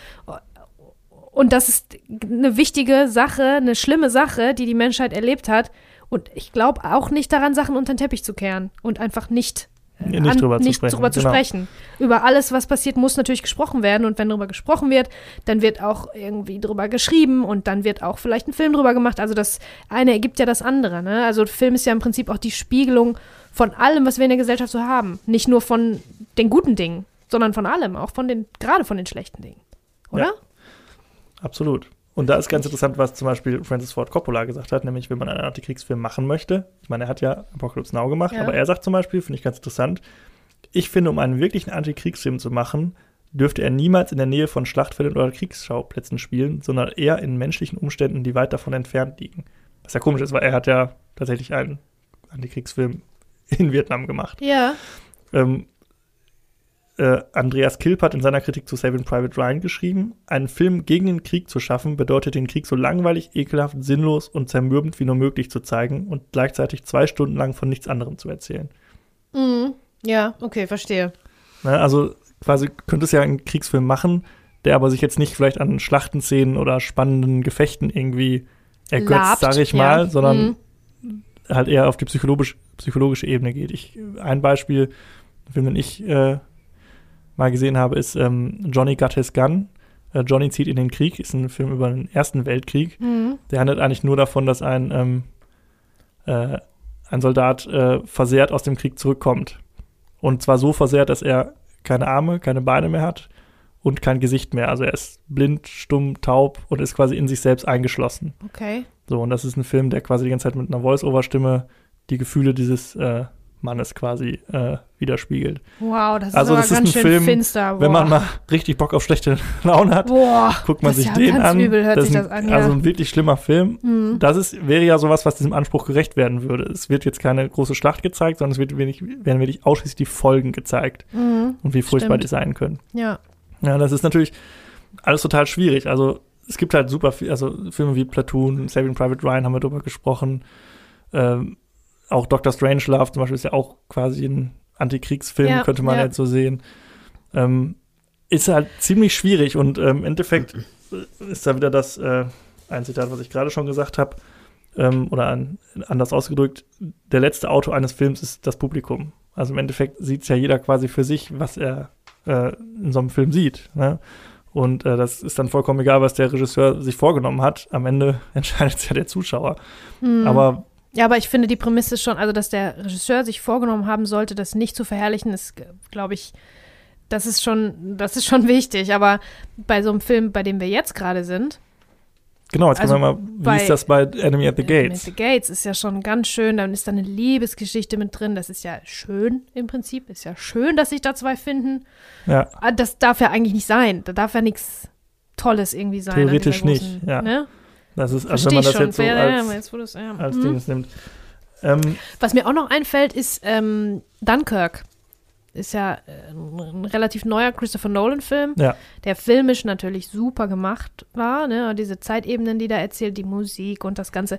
Und das ist eine wichtige Sache, eine schlimme Sache, die die Menschheit erlebt hat. Und ich glaube auch nicht daran, Sachen unter den Teppich zu kehren und einfach nicht ja, nicht, drüber, nicht zu sprechen. drüber zu genau. sprechen. Über alles, was passiert, muss natürlich gesprochen werden. Und wenn darüber gesprochen wird, dann wird auch irgendwie drüber geschrieben und dann wird auch vielleicht ein Film drüber gemacht. Also das eine ergibt ja das andere. Ne? Also Film ist ja im Prinzip auch die Spiegelung von allem, was wir in der Gesellschaft so haben. Nicht nur von den guten Dingen, sondern von allem, auch von den, gerade von den schlechten Dingen. Oder? Ja, absolut. Und da ist ganz interessant, was zum Beispiel Francis Ford Coppola gesagt hat, nämlich wenn man einen Antikriegsfilm machen möchte. Ich meine, er hat ja Apocalypse Now gemacht, ja. aber er sagt zum Beispiel, finde ich ganz interessant, ich finde, um einen wirklichen Antikriegsfilm zu machen, dürfte er niemals in der Nähe von Schlachtfeldern oder Kriegsschauplätzen spielen, sondern eher in menschlichen Umständen, die weit davon entfernt liegen. Was ja komisch ist, weil er hat ja tatsächlich einen Antikriegsfilm in Vietnam gemacht. Ja. Ähm, äh, Andreas Kilp hat in seiner Kritik zu Saving Private Ryan geschrieben, einen Film gegen den Krieg zu schaffen, bedeutet den Krieg so langweilig, ekelhaft, sinnlos und zermürbend wie nur möglich zu zeigen und gleichzeitig zwei Stunden lang von nichts anderem zu erzählen. Mhm. Ja, okay, verstehe. Ne, also quasi könnte es ja einen Kriegsfilm machen, der aber sich jetzt nicht vielleicht an Schlachtenszenen oder spannenden Gefechten irgendwie ergötzt, sage ich ja. mal, sondern Mhm. halt eher auf die psychologisch, psychologische Ebene geht. Ich, ein Beispiel, den ich äh, mal gesehen habe, ist ähm, Johnny Got His Gun. Äh, Johnny zieht in den Krieg, ist ein Film über den Ersten Weltkrieg. Mhm. Der handelt eigentlich nur davon, dass ein, ähm, äh, ein Soldat äh, versehrt aus dem Krieg zurückkommt. Und zwar so versehrt, dass er keine Arme, keine Beine mehr hat und kein Gesicht mehr. Also er ist blind, stumm, taub und ist quasi in sich selbst eingeschlossen. Okay. So, und das ist ein Film, der quasi die ganze Zeit mit einer Voice-Over-Stimme die Gefühle dieses äh, Mannes quasi äh, widerspiegelt. Wow, das ist Also aber das ist ganz ein schön Film, finster. Boah. Wenn man mal richtig Bock auf schlechte Laune hat, Boah, guckt man sich ja den ganz an. Übel hört das sich das an, ja. Also ein wirklich schlimmer Film. Mhm. Das ist, wäre ja sowas, was diesem Anspruch gerecht werden würde. Es wird jetzt keine große Schlacht gezeigt, sondern es wird wenig, werden wirklich ausschließlich die Folgen gezeigt Mhm. und wie furchtbar Stimmt. die sein können. Ja. Ja, das ist natürlich alles total schwierig. Also es gibt halt super viel, also Filme wie Platoon, Saving Private Ryan haben wir drüber gesprochen. Ähm, auch Dr. Strangelove zum Beispiel ist ja auch quasi ein Antikriegsfilm, Ja, könnte man ja. jetzt so sehen. Ähm, ist halt ziemlich schwierig und ähm, im Endeffekt ist da wieder das, äh, ein Zitat, was ich gerade schon gesagt habe, ähm, oder an, anders ausgedrückt, der letzte Autor eines Films ist das Publikum. Also im Endeffekt sieht es ja jeder quasi für sich, was er äh, in so einem Film sieht. Ne? Und äh, das ist dann vollkommen egal, was der Regisseur sich vorgenommen hat. Am Ende entscheidet es ja der Zuschauer. Mhm. Aber Ja, aber ich finde die Prämisse schon, also dass der Regisseur sich vorgenommen haben sollte, das nicht zu verherrlichen, ist, glaube ich, das ist schon, das ist schon wichtig. Aber bei so einem Film, bei dem wir jetzt gerade sind, genau, jetzt Also können wir mal, wie bei- ist das bei Enemy at the At Gates? the Gates ist ja schon ganz schön, dann ist da eine Liebesgeschichte mit drin. Das ist ja schön im Prinzip. Ist ja schön, dass sich da zwei finden. Ja, Ah, Das darf ja eigentlich nicht sein. Da darf ja nichts Tolles irgendwie sein. Theoretisch großen- nicht, ja. Ne? Das ist, also wenn man das schon. jetzt so Ja, ja, als, aber jetzt, wo du's- ja. als Mhm. Dings nimmt. Ähm, Was mir auch noch einfällt, ist ähm, Dunkirk. Ist ja äh, ein relativ neuer Christopher Nolan-Film, ja, der filmisch natürlich super gemacht war. Ne? Und diese Zeitebenen, die da erzählt, die Musik und das Ganze.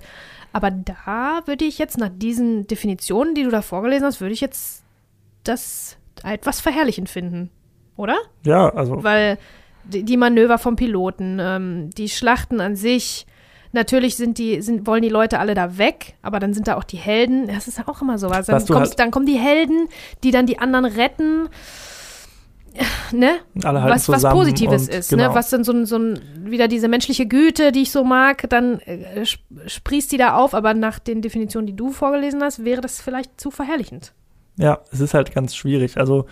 Aber da würde ich jetzt nach diesen Definitionen, die du da vorgelesen hast, würde ich jetzt das etwas verherrlichend finden. Oder? ja, also Weil die, die Manöver vom Piloten, ähm, die Schlachten an sich, natürlich sind die, sind, wollen die Leute alle da weg, aber dann sind da auch die Helden. Das ist ja auch immer sowas. Dann, kommst, halt- dann kommen die Helden, die dann die anderen retten. Ne? alle Was, was Positives ist, genau. ne? Was dann so ein, so ein, wieder diese menschliche Güte, die ich so mag, dann äh, sp- sprießt die da auf, aber nach den Definitionen, die du vorgelesen hast, wäre das vielleicht zu verherrlichend. Ja, es ist halt ganz schwierig. Also,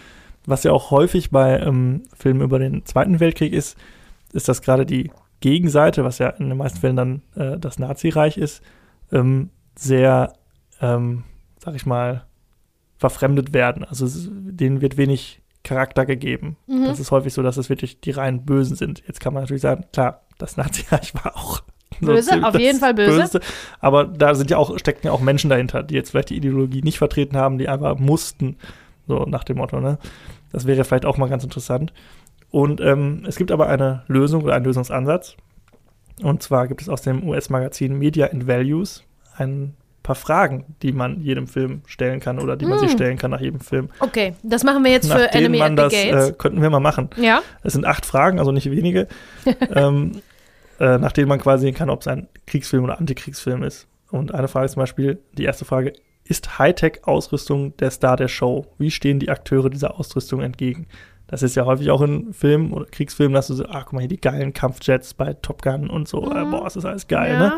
was ja auch häufig bei ähm, Filmen über den Zweiten Weltkrieg ist, ist, dass gerade die Gegenseite, was ja in den meisten Fällen dann äh, das Nazireich ist, ähm, sehr, ähm, sag ich mal, verfremdet werden. Also denen wird wenig Charakter gegeben. Mhm. Das ist häufig so, dass es wirklich die rein Bösen sind. Jetzt kann man natürlich sagen, klar, das Nazireich war auch so Böse, ziemlich auf jeden Fall böse. Aber da sind ja auch, stecken ja auch Menschen dahinter, die jetzt vielleicht die Ideologie nicht vertreten haben, die einfach mussten, so nach dem Motto, ne? Das wäre vielleicht auch mal ganz interessant. Und ähm, es gibt aber eine Lösung oder einen Lösungsansatz. Und zwar gibt es aus dem US-Magazin Media and Values ein paar Fragen, die man jedem Film stellen kann oder die man sich Hm. stellen kann nach jedem Film. Okay, das machen wir jetzt nach für Enemy man at the das Gates. äh, könnten wir mal machen. ja. Es sind acht Fragen, also nicht wenige, ähm, äh, nach denen man quasi sehen kann, ob es ein Kriegsfilm oder Antikriegsfilm ist. Und eine Frage ist zum Beispiel, die erste Frage, ist Hightech-Ausrüstung der Star der Show? Wie stehen die Akteure dieser Ausrüstung entgegen? Das ist ja häufig auch in Filmen oder Kriegsfilmen, dass du so, ach, guck mal hier, die geilen Kampfjets bei Top Gun und so, äh, Mhm. boah, ist das alles geil, ja. ne?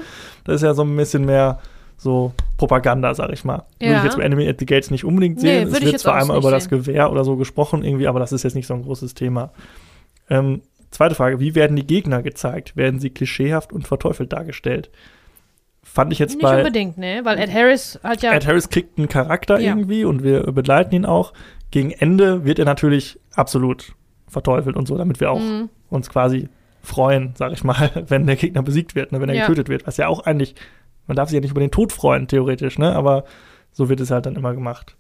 Das ist ja so ein bisschen mehr so Propaganda, sag ich mal. Würde Ja. ich jetzt bei Enemy at the Gates nicht unbedingt Nee, sehen. würde es ich wird zwar einmal nicht über das sehen. Gewehr oder so gesprochen irgendwie, aber das ist jetzt nicht so ein großes Thema. Ähm, zweite Frage, wie werden die Gegner gezeigt? Werden sie klischeehaft und verteufelt dargestellt? Fand ich jetzt Nicht bei unbedingt, ne? Weil Ed Harris hat ja. Ed Harris kriegt einen Charakter Ja. irgendwie und wir begleiten ihn auch. Gegen Ende wird er natürlich absolut verteufelt und so, damit wir auch Mhm. uns quasi freuen, sag ich mal, wenn der Gegner besiegt wird, ne, wenn er Ja. getötet wird. Was ja auch eigentlich, man darf sich ja nicht über den Tod freuen, theoretisch, ne? Aber so wird es halt dann immer gemacht.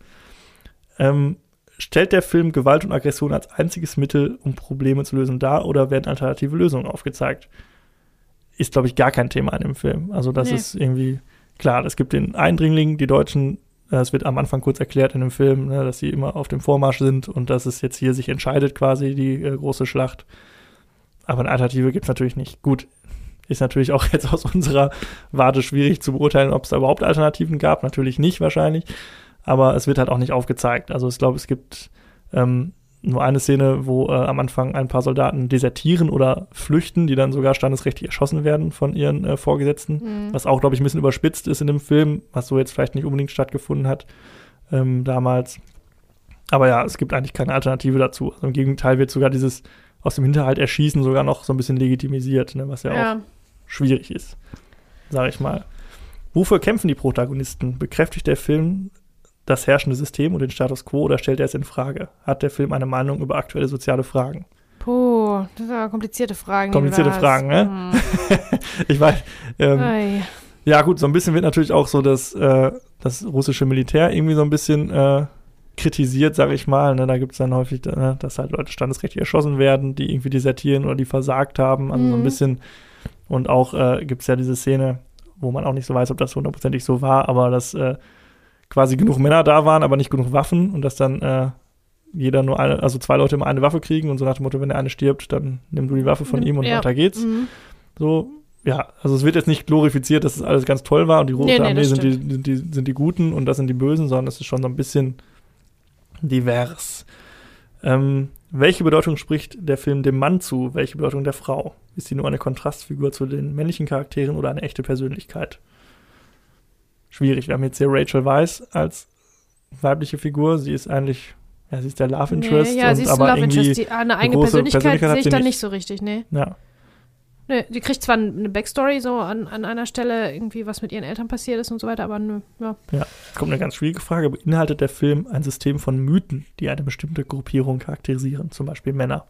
Ähm, stellt der Film Gewalt und Aggression als einziges Mittel, um Probleme zu lösen, dar oder werden alternative Lösungen aufgezeigt? Ist, glaube ich, gar kein Thema in dem Film. Also, das Nee. ist irgendwie klar. Es gibt den Eindringling, die Deutschen, es wird am Anfang kurz erklärt in dem Film, ne, dass sie immer auf dem Vormarsch sind und dass es jetzt hier sich entscheidet, quasi die äh, große Schlacht. Aber eine Alternative gibt es natürlich nicht. Gut, ist natürlich auch jetzt aus unserer Warte schwierig zu beurteilen, ob es da überhaupt Alternativen gab. Natürlich nicht wahrscheinlich. Aber es wird halt auch nicht aufgezeigt. Also ich glaube, es gibt ähm, nur eine Szene, wo äh, am Anfang ein paar Soldaten desertieren oder flüchten, die dann sogar standesrechtlich erschossen werden von ihren äh, Vorgesetzten. Mhm. Was auch, glaube ich, ein bisschen überspitzt ist in dem Film, was so jetzt vielleicht nicht unbedingt stattgefunden hat ähm, damals. Aber ja, es gibt eigentlich keine Alternative dazu. Also Im Gegenteil wird sogar dieses aus dem Hinterhalt erschießen sogar noch so ein bisschen legitimisiert, ne, was ja, auch Ja. schwierig ist, sage ich mal. Wofür kämpfen die Protagonisten? Bekräftigt der Film das herrschende System und den Status quo oder stellt er es in Frage? Hat der Film eine Meinung über aktuelle soziale Fragen? Puh, das sind aber komplizierte Fragen. Komplizierte. Fragen, ne? Mhm. Ich weiß, ähm, ja gut, so ein bisschen wird natürlich auch so das, äh, das russische Militär irgendwie so ein bisschen äh, kritisiert, sage ich mal. Ne? Da gibt es dann häufig, ne, dass halt Leute standesrechtlich erschossen werden, die irgendwie desertieren oder die versagt haben. Also so ein Mhm. bisschen. Und auch äh, gibt es ja diese Szene, wo man auch nicht so weiß, ob das hundertprozentig so war, aber dass äh, quasi genug Männer da waren, aber nicht genug Waffen und dass dann äh, jeder nur eine, also zwei Leute immer eine Waffe kriegen und so nach dem Motto, wenn der eine stirbt, dann nimm du die Waffe von Nimm- ihm und ja. weiter geht's. Mhm. So, ja, also es wird jetzt nicht glorifiziert, dass es alles ganz toll war und die Rote Nee, nee, Armee sind die, sind, die, sind die Guten und das sind die Bösen, sondern es ist schon so ein bisschen divers. Ähm, welche Bedeutung spricht der Film dem Mann zu? Welche Bedeutung der Frau? Ist sie nur eine Kontrastfigur zu den männlichen Charakteren oder eine echte Persönlichkeit? Schwierig. Wir haben jetzt hier Rachel Weisz als weibliche Figur. Sie ist eigentlich, ja, sie ist der Love Interest. Nee, ja, sie ist aber Love Interest. Die, eine eigene Persönlichkeit, Persönlichkeit sehe ich da nicht. so richtig, nee. ja, nee. Die kriegt zwar eine Backstory, so an, an einer Stelle, irgendwie was mit ihren Eltern passiert ist und so weiter, aber nö, ja. Jetzt kommt eine ganz schwierige Frage. Beinhaltet der Film ein System von Mythen, die eine bestimmte Gruppierung charakterisieren, zum Beispiel Männer?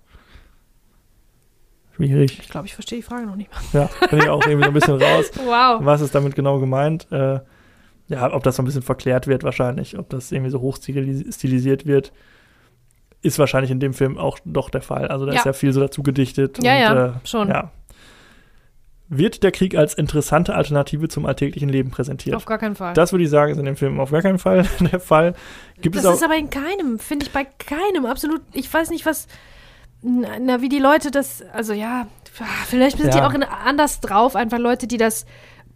Schwierig. Ich glaube, ich verstehe die Frage noch nicht mal. Ja, bin ich auch irgendwie so ein bisschen raus. Wow. Was ist damit genau gemeint? Äh, ja, ob das so ein bisschen verklärt wird wahrscheinlich, ob das irgendwie so hoch stilis- stilisiert wird, ist wahrscheinlich in dem Film auch doch der Fall. Also da Ja. ist ja viel so dazu gedichtet. Ja, und, ja, Äh, schon. ja. Wird der Krieg als interessante Alternative zum alltäglichen Leben präsentiert? Auf gar keinen Fall. Das würde ich sagen, ist in dem Film auf gar keinen Fall der Fall. Gibt das es auch, ist aber in keinem, finde ich bei keinem absolut. Ich weiß nicht, was. Na, wie die Leute das. Also ja, vielleicht sind die Ja. auch in, anders drauf, einfach Leute, die das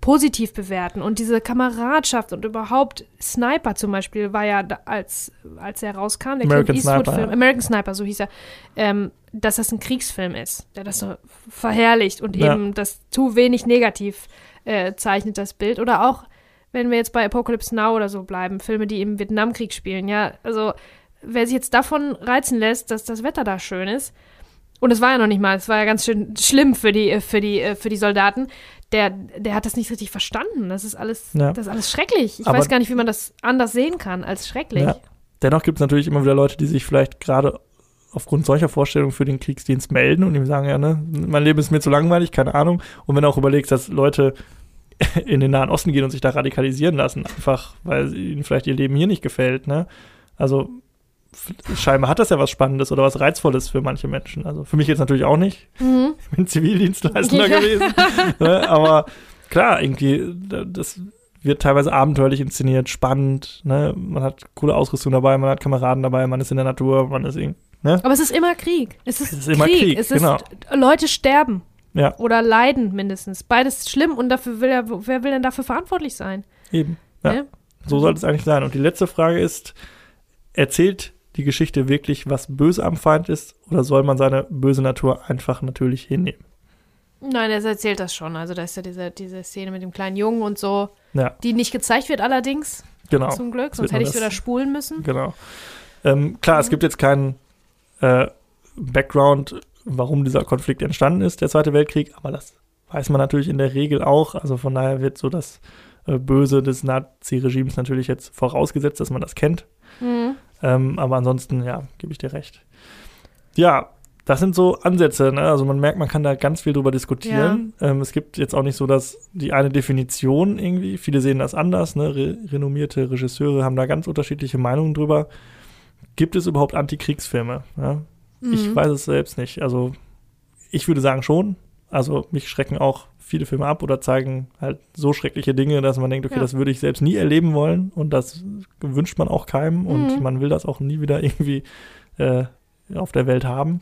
positiv bewerten und diese Kameradschaft und überhaupt Sniper zum Beispiel war ja da, als als er rauskam der American Sniper, Film. American Sniper so hieß er ähm, dass das ein Kriegsfilm ist der das so verherrlicht und Ja. eben das zu wenig negativ äh, zeichnet das Bild oder auch wenn wir jetzt bei Apocalypse Now oder so bleiben, Filme, die im Vietnamkrieg spielen, ja, also wer sich jetzt davon reizen lässt, dass das Wetter da schön ist, und es war ja noch nicht mal, es war ja ganz schön schlimm für die, äh, für die, äh, für die Soldaten, der, der hat das nicht richtig verstanden. Das ist alles, Ja. das ist alles schrecklich. Ich Aber- weiß gar nicht, wie man das anders sehen kann als schrecklich. Ja. Dennoch gibt es natürlich immer wieder Leute, die sich vielleicht gerade aufgrund solcher Vorstellungen für den Kriegsdienst melden und ihm sagen, ja, ne, mein Leben ist mir zu langweilig, keine Ahnung. Und wenn du auch überlegst, dass Leute in den Nahen Osten gehen und sich da radikalisieren lassen, einfach weil ihnen vielleicht ihr Leben hier nicht gefällt, ne? Also scheinbar hat das ja was Spannendes oder was Reizvolles für manche Menschen. Also für mich jetzt natürlich auch nicht. Mhm. Ich bin Zivildienstleister Ja. gewesen. ne? Aber klar, irgendwie, da- das wird teilweise abenteuerlich inszeniert, spannend. Ne? Man hat coole Ausrüstung dabei, man hat Kameraden dabei, man ist in der Natur, man ist irgendwie. Ne? Aber es ist immer Krieg. Es ist, Es ist immer Krieg. Krieg, Es ist, genau. Leute sterben Ja, oder leiden mindestens. Beides schlimm und dafür will er, wer will denn dafür verantwortlich sein? eben. Ja. Ne? So sollte es eigentlich sein. Und die letzte Frage ist: Erzählt die Geschichte wirklich, was böse am Feind ist, oder soll man seine böse Natur einfach natürlich hinnehmen? Nein, er erzählt das schon. Also da ist ja diese, diese Szene mit dem kleinen Jungen und so, Ja, die nicht gezeigt wird allerdings, genau. zum Glück. Sonst hätte ich wieder spulen müssen. Genau. Ähm, klar, es gibt jetzt keinen äh, Background, warum dieser Konflikt entstanden ist, der Zweite Weltkrieg, aber das weiß man natürlich in der Regel auch. Also von daher wird so das äh, Böse des Nazi-Regimes natürlich jetzt vorausgesetzt, dass man das kennt. Mhm. Ähm, aber ansonsten, ja, gebe ich dir recht. Ja, das sind so Ansätze. Ne? Also man merkt, man kann da ganz viel drüber diskutieren. Ähm, es gibt jetzt auch nicht so, dass die eine Definition irgendwie, viele sehen das anders. Ne? Re renommierte Regisseure haben da ganz unterschiedliche Meinungen drüber. gibt es überhaupt Antikriegsfilme? Ja? Mhm. Ich weiß es selbst nicht. Also ich würde sagen schon. Also mich schrecken auch viele Filme ab oder zeigen halt so schreckliche Dinge, dass man denkt, okay, Ja. das würde ich selbst nie erleben wollen und das wünscht man auch keinem und Mhm. man will das auch nie wieder irgendwie äh, auf der Welt haben.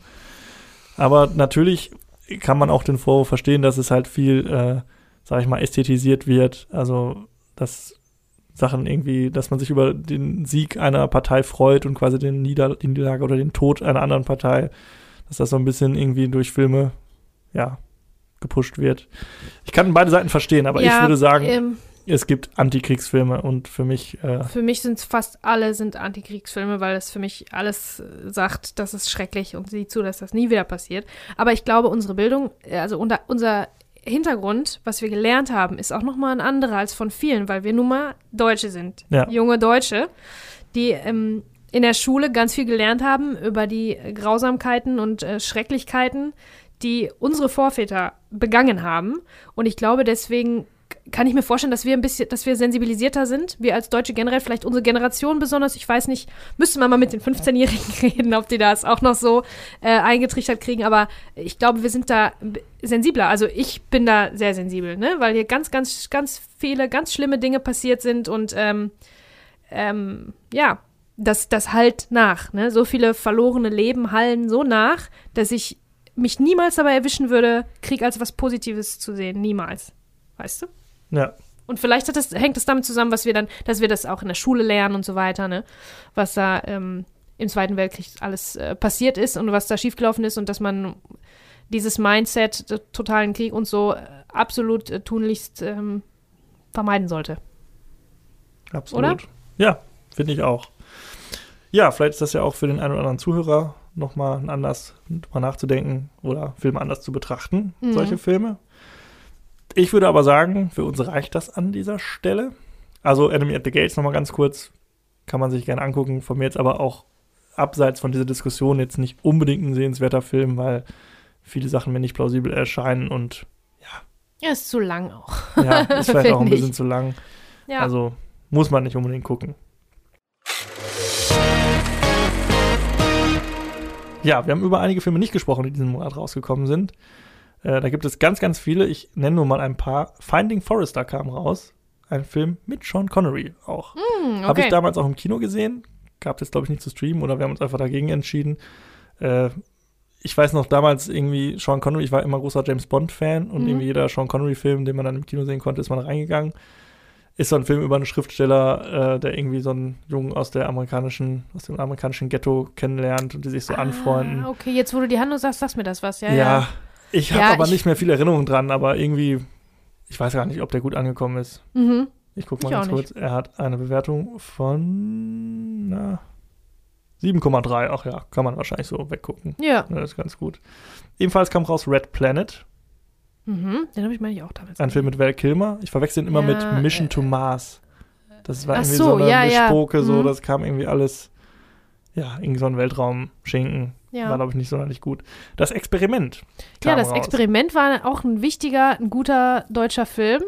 Aber natürlich kann man auch den Vorwurf verstehen, dass es halt viel, äh, sag ich mal, ästhetisiert wird. Also, dass Sachen irgendwie, dass man sich über den Sieg einer Partei freut und quasi den Nieder die Niederlage oder den Tod einer anderen Partei, dass das so ein bisschen irgendwie durch Filme, ja, gepusht wird. Ich kann beide Seiten verstehen, aber ich Ja, würde sagen, ähm, es gibt Antikriegsfilme und für mich, äh, Für mich sind es fast alle sind Antikriegsfilme, weil es für mich alles äh, sagt, das ist schrecklich und sieht zu, dass das nie wieder passiert. Aber ich glaube, unsere Bildung, äh, also unser, unser Hintergrund, was wir gelernt haben, ist auch nochmal ein anderer als von vielen, weil wir nun mal Deutsche sind. Ja. Junge Deutsche, die ähm, in der Schule ganz viel gelernt haben über die Grausamkeiten und äh, Schrecklichkeiten, die unsere Vorväter begangen haben. Und ich glaube, deswegen kann ich mir vorstellen, dass wir ein bisschen, dass wir sensibilisierter sind. Wir als Deutsche generell, vielleicht unsere Generation besonders. Ich weiß nicht, müsste man mal mit den 15-Jährigen reden, ob die das auch noch so äh, eingetrichtert kriegen. Aber ich glaube, wir sind da sensibler. Also ich bin da sehr sensibel, ne? Weil hier ganz, ganz, ganz viele, ganz schlimme Dinge passiert sind und ähm, ähm, ja, das, das halt nach. Ne? So viele verlorene Leben hallen so nach, dass ich mich niemals dabei erwischen würde, Krieg als was Positives zu sehen. Niemals. Weißt du? ja, Und vielleicht das, hängt das damit zusammen, was wir dann, dass wir das auch in der Schule lernen und so weiter, ne? Was da ähm, im Zweiten Weltkrieg alles äh, passiert ist und was da schiefgelaufen ist und dass man dieses Mindset, totalen Krieg und so äh, absolut äh, tunlichst ähm, vermeiden sollte. Absolut. Ja, finde ich auch. Ja, vielleicht ist das ja auch für den einen oder anderen Zuhörer nochmal ein Anlass, drüber nachzudenken oder Filme anders zu betrachten, Mhm. solche Filme. Ich würde aber sagen, für uns reicht das an dieser Stelle. Also Enemy at the Gates nochmal ganz kurz, kann man sich gerne angucken, von mir jetzt aber auch abseits von dieser Diskussion jetzt nicht unbedingt ein sehenswerter Film, weil viele Sachen mir nicht plausibel erscheinen und Ja, ist zu lang auch. ja, ist vielleicht auch ein bisschen zu lang. Ja. Also muss man nicht unbedingt gucken. Ja, wir haben über einige Filme nicht gesprochen, die diesen Monat rausgekommen sind. Äh, da gibt es ganz, ganz viele. Ich nenne nur mal ein paar. Finding Forrester kam raus. Ein Film mit Sean Connery auch. Hm, Habe ich okay. damals auch im Kino gesehen. Gab es, glaube ich, nicht zu streamen oder wir haben uns einfach dagegen entschieden. Äh, ich weiß noch damals irgendwie Sean Connery, ich war immer großer James Bond-Fan und Mhm. irgendwie jeder Sean Connery-Film, den man dann im Kino sehen konnte, ist man reingegangen. Ist so ein Film über einen Schriftsteller, äh, der irgendwie so einen Jungen aus der amerikanischen, aus dem amerikanischen Ghetto kennenlernt und die sich so anfreunden. Ah, okay, jetzt wo du die Handlung sagst, sagst mir das was. Ja, Ja, ja. ich habe Ja, aber ich- nicht mehr viel Erinnerung dran, aber irgendwie, ich weiß gar nicht, ob der gut angekommen ist. Mhm. Ich gucke mal Ich ganz kurz. Er hat eine Bewertung von na, 7,3. Ach ja, kann man wahrscheinlich so weggucken. Ja. Ja, das ist ganz gut. Ebenfalls kam raus Red Planet, Mhm. Den habe ich meine ich auch damals. ein Film mit Val Kilmer. Ich verwechsel ihn immer Ja, mit Mission äh, to Mars. Das war irgendwie so, so, eine ja, ja. Mischpoke, so, Mhm. das kam irgendwie alles, ja, irgendwie so ein Weltraum-Schinken. Ja. War, glaube ich, nicht sonderlich gut. Das Experiment. Ja, das raus. Experiment war auch ein wichtiger, ein guter deutscher Film.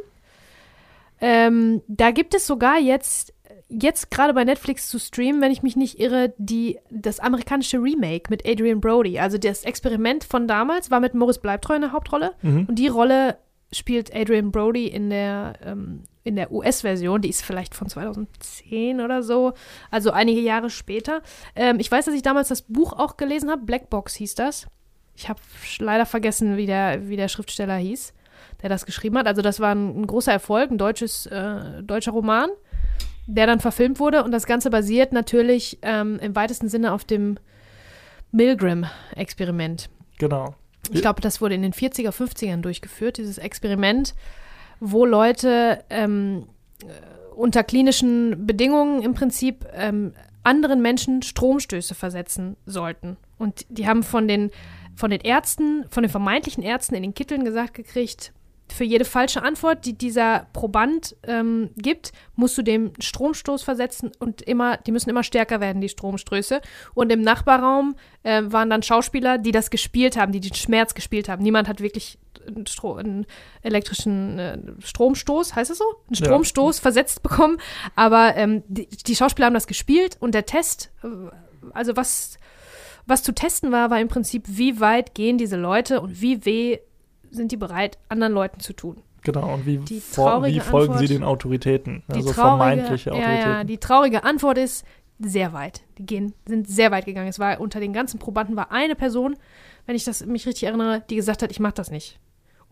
Ähm, da gibt es sogar jetzt, jetzt gerade bei Netflix zu streamen, wenn ich mich nicht irre, die, das amerikanische Remake mit Adrian Brody. Also das Experiment von damals war mit Morris Bleibtreu in der Hauptrolle. Mhm. Und die Rolle spielt Adrian Brody in der, ähm, in der US-Version. Die ist vielleicht von 2010 oder so, also einige Jahre später. Ähm, ich weiß, dass ich damals das Buch auch gelesen habe. Black Box hieß das. Ich habe leider vergessen, wie der, wie der Schriftsteller hieß, der das geschrieben hat. Also das war ein, ein großer Erfolg, ein deutsches, äh, deutscher Roman, der dann verfilmt wurde. Und das Ganze basiert natürlich ähm, im weitesten Sinne auf dem Milgram-Experiment. Genau. Ich glaube, das wurde in den 40er, 50ern durchgeführt, dieses Experiment, wo Leute ähm, äh, unter klinischen Bedingungen im Prinzip ähm, anderen Menschen Stromstöße versetzen sollten. Und die haben von den, von den Ärzten, von den vermeintlichen Ärzten in den Kitteln gesagt gekriegt, für jede falsche Antwort, die dieser Proband ähm, gibt, musst du dem Stromstoß versetzen und immer, die müssen immer stärker werden, die Stromstöße. Und im Nachbarraum äh, waren dann Schauspieler, die das gespielt haben, die den Schmerz gespielt haben. Niemand hat wirklich einen, Stro einen elektrischen äh, Stromstoß, heißt es so? Einen Ja. Stromstoß versetzt bekommen. Aber ähm, die, die Schauspieler haben das gespielt und der Test äh, also was, was zu testen war, war im Prinzip, wie weit gehen diese Leute und wie weh sind die bereit, anderen Leuten zu tun. Genau, und wie, Die wie folgen sie Antwort- den Autoritäten? Also traurige, vermeintliche ja, Autoritäten. ja, die traurige Antwort ist sehr weit. Die gehen, sind sehr weit gegangen. Es war unter den ganzen Probanden war eine Person, wenn ich das mich richtig erinnere, die gesagt hat, ich mache das nicht.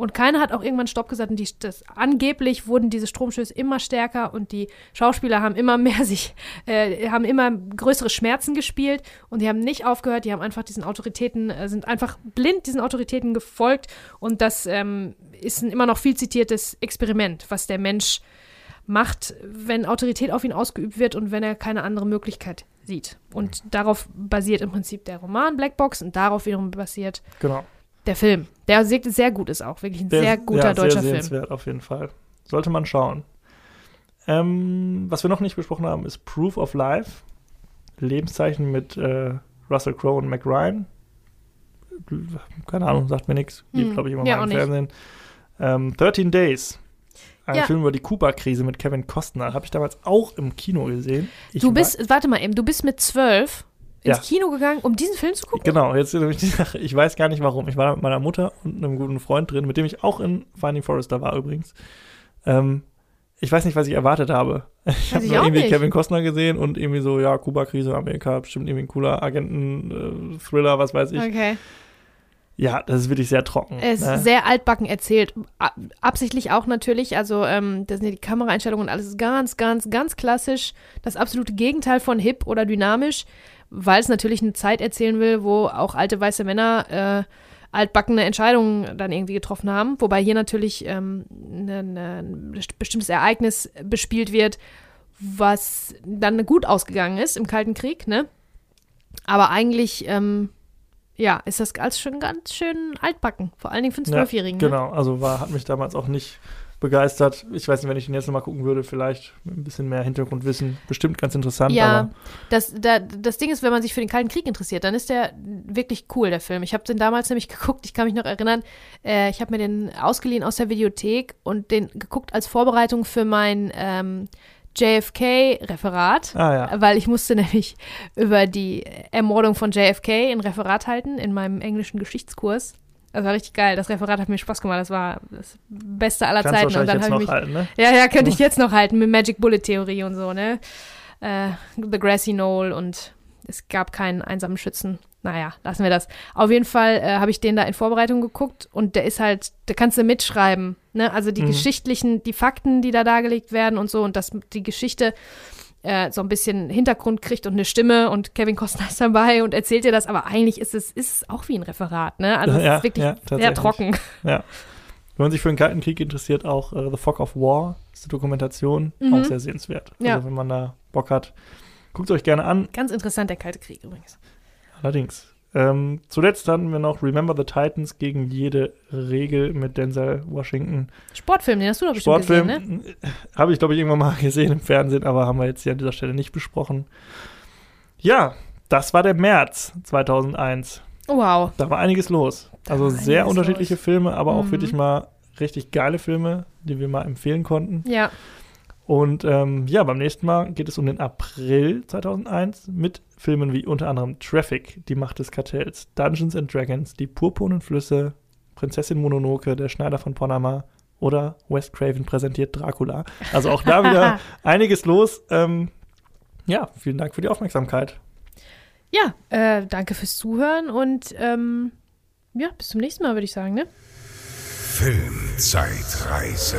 Und keiner hat auch irgendwann Stopp gesagt. Und die, das, angeblich wurden diese Stromstöße immer stärker und die Schauspieler haben immer mehr sich, äh, haben immer größere Schmerzen gespielt und die haben nicht aufgehört. Die haben einfach diesen Autoritäten, äh, sind einfach blind diesen Autoritäten gefolgt. Und das ähm, ist ein immer noch viel zitiertes Experiment, was der Mensch macht, wenn Autorität auf ihn ausgeübt wird und wenn er keine andere Möglichkeit sieht. Und darauf basiert im Prinzip der Roman Blackbox und darauf wiederum basiert Genau. Der Film. Der sehr, gut ist auch, wirklich ein Der sehr guter ja, deutscher sehr Film. auf jeden Fall. Sollte man schauen. Ähm, was wir noch nicht besprochen haben, ist Proof of Life. Lebenszeichen mit äh, Russell Crowe und Mac Ryan. Keine Ahnung, sagt mir nichts. Lief, Hm, glaube ich, immer ja, mal im. Fernsehen. Ähm, 13 Days. Ein Ja. Film über die Kuba-Krise mit Kevin Costner. Habe ich damals auch im Kino gesehen. Ich Du bist, warte mal eben, du bist mit zwölf ins Ja. Kino gegangen, um diesen Film zu gucken? Genau, jetzt ist nämlich die Sache. Ich weiß gar nicht warum. Ich war da mit meiner Mutter und einem guten Freund drin, mit dem ich auch in Finding Forrester war übrigens. Ähm, ich weiß nicht, was ich erwartet habe. Ich habe nur irgendwie nicht. Kevin Costner gesehen und irgendwie so, ja, Kuba-Krise, Amerika, bestimmt irgendwie ein cooler Agenten-Thriller, was weiß ich. Okay. Ja, das ist wirklich sehr trocken. Es ist ne? sehr altbacken erzählt. Absichtlich auch natürlich. Also, ähm, das sind ja die Kameraeinstellungen und alles ist ganz, ganz, ganz klassisch. Das absolute Gegenteil von hip oder dynamisch, weil es natürlich eine Zeit erzählen will, wo auch alte weiße Männer äh, altbackene Entscheidungen dann irgendwie getroffen haben. Wobei hier natürlich ähm, ne, ne, ein bestimmtes Ereignis bespielt wird, was dann gut ausgegangen ist im Kalten Krieg, ne? Aber eigentlich, ähm, ja, ist das alles schon ganz schön altbacken. Vor allen Dingen für einen Ja, Zwölfjährigen. ne? Genau, also war, hat mich damals auch nicht begeistert. Ich weiß nicht, wenn ich ihn jetzt nochmal gucken würde, vielleicht mit ein bisschen mehr Hintergrundwissen. Bestimmt ganz interessant, Ja, aber das, da, das Ding ist, wenn man sich für den Kalten Krieg interessiert, dann ist der wirklich cool, der Film. Ich habe den damals nämlich geguckt, ich kann mich noch erinnern, äh, ich habe mir den ausgeliehen aus der Videothek und den geguckt als Vorbereitung für mein ähm, JFK-Referat. ah ja. Weil ich musste nämlich über die Ermordung von JFK ein Referat halten in meinem englischen Geschichtskurs. Das war richtig geil. Das Referat hat mir Spaß gemacht. Das war das Beste aller Kannst Zeiten. Und dann jetzt habe ich mich halten, ne? ja, ja, könnte ich jetzt noch halten mit Magic Bullet Theorie und so, ne? Äh, The Grassy Knoll und es gab keinen einsamen Schützen. Naja, lassen wir das. Auf jeden Fall äh, habe ich den da in Vorbereitung geguckt und der ist halt, da kannst du mitschreiben, ne? Also die Mhm. geschichtlichen, die Fakten, die da dargelegt werden und so und dass die Geschichte äh, so ein bisschen Hintergrund kriegt und eine Stimme und Kevin Costner ist dabei und erzählt dir das, aber eigentlich ist es, ist es auch wie ein Referat, ne? Also es Ja, ist wirklich ja, sehr trocken. Wenn man sich für den Kalten Krieg interessiert, auch äh, The Fog of War, ist eine Dokumentation, Mhm. auch sehr sehenswert. Ja. Also wenn man da Bock hat, guckt es euch gerne an. Ganz interessant, der Kalte Krieg übrigens. Allerdings. Ähm, zuletzt hatten wir noch Remember the Titans gegen jede Regel mit Denzel Washington. Sportfilm, den hast du doch bestimmt Sportfilm gesehen, ne? habe ich, glaube ich, irgendwann mal gesehen im Fernsehen, aber haben wir jetzt hier an dieser Stelle nicht besprochen. Ja, das war der März 2001. Wow. Da war einiges los. Da also sehr unterschiedliche los. Filme, aber auch Mhm. wirklich mal richtig geile Filme, die wir mal empfehlen konnten. Ja, Und ähm, ja, beim nächsten Mal geht es um den April 2001 mit Filmen wie unter anderem Traffic, Die Macht des Kartells, Dungeons and Dragons, Die purpurnen Flüsse, Prinzessin Mononoke, Der Schneider von Panama oder Wes Craven präsentiert Dracula. Also auch da wieder einiges los. Ähm, ja, vielen Dank für die Aufmerksamkeit. ja äh, danke fürs Zuhören und ähm, ja, bis zum nächsten Mal, würde ich sagen, ne? Filmzeitreise.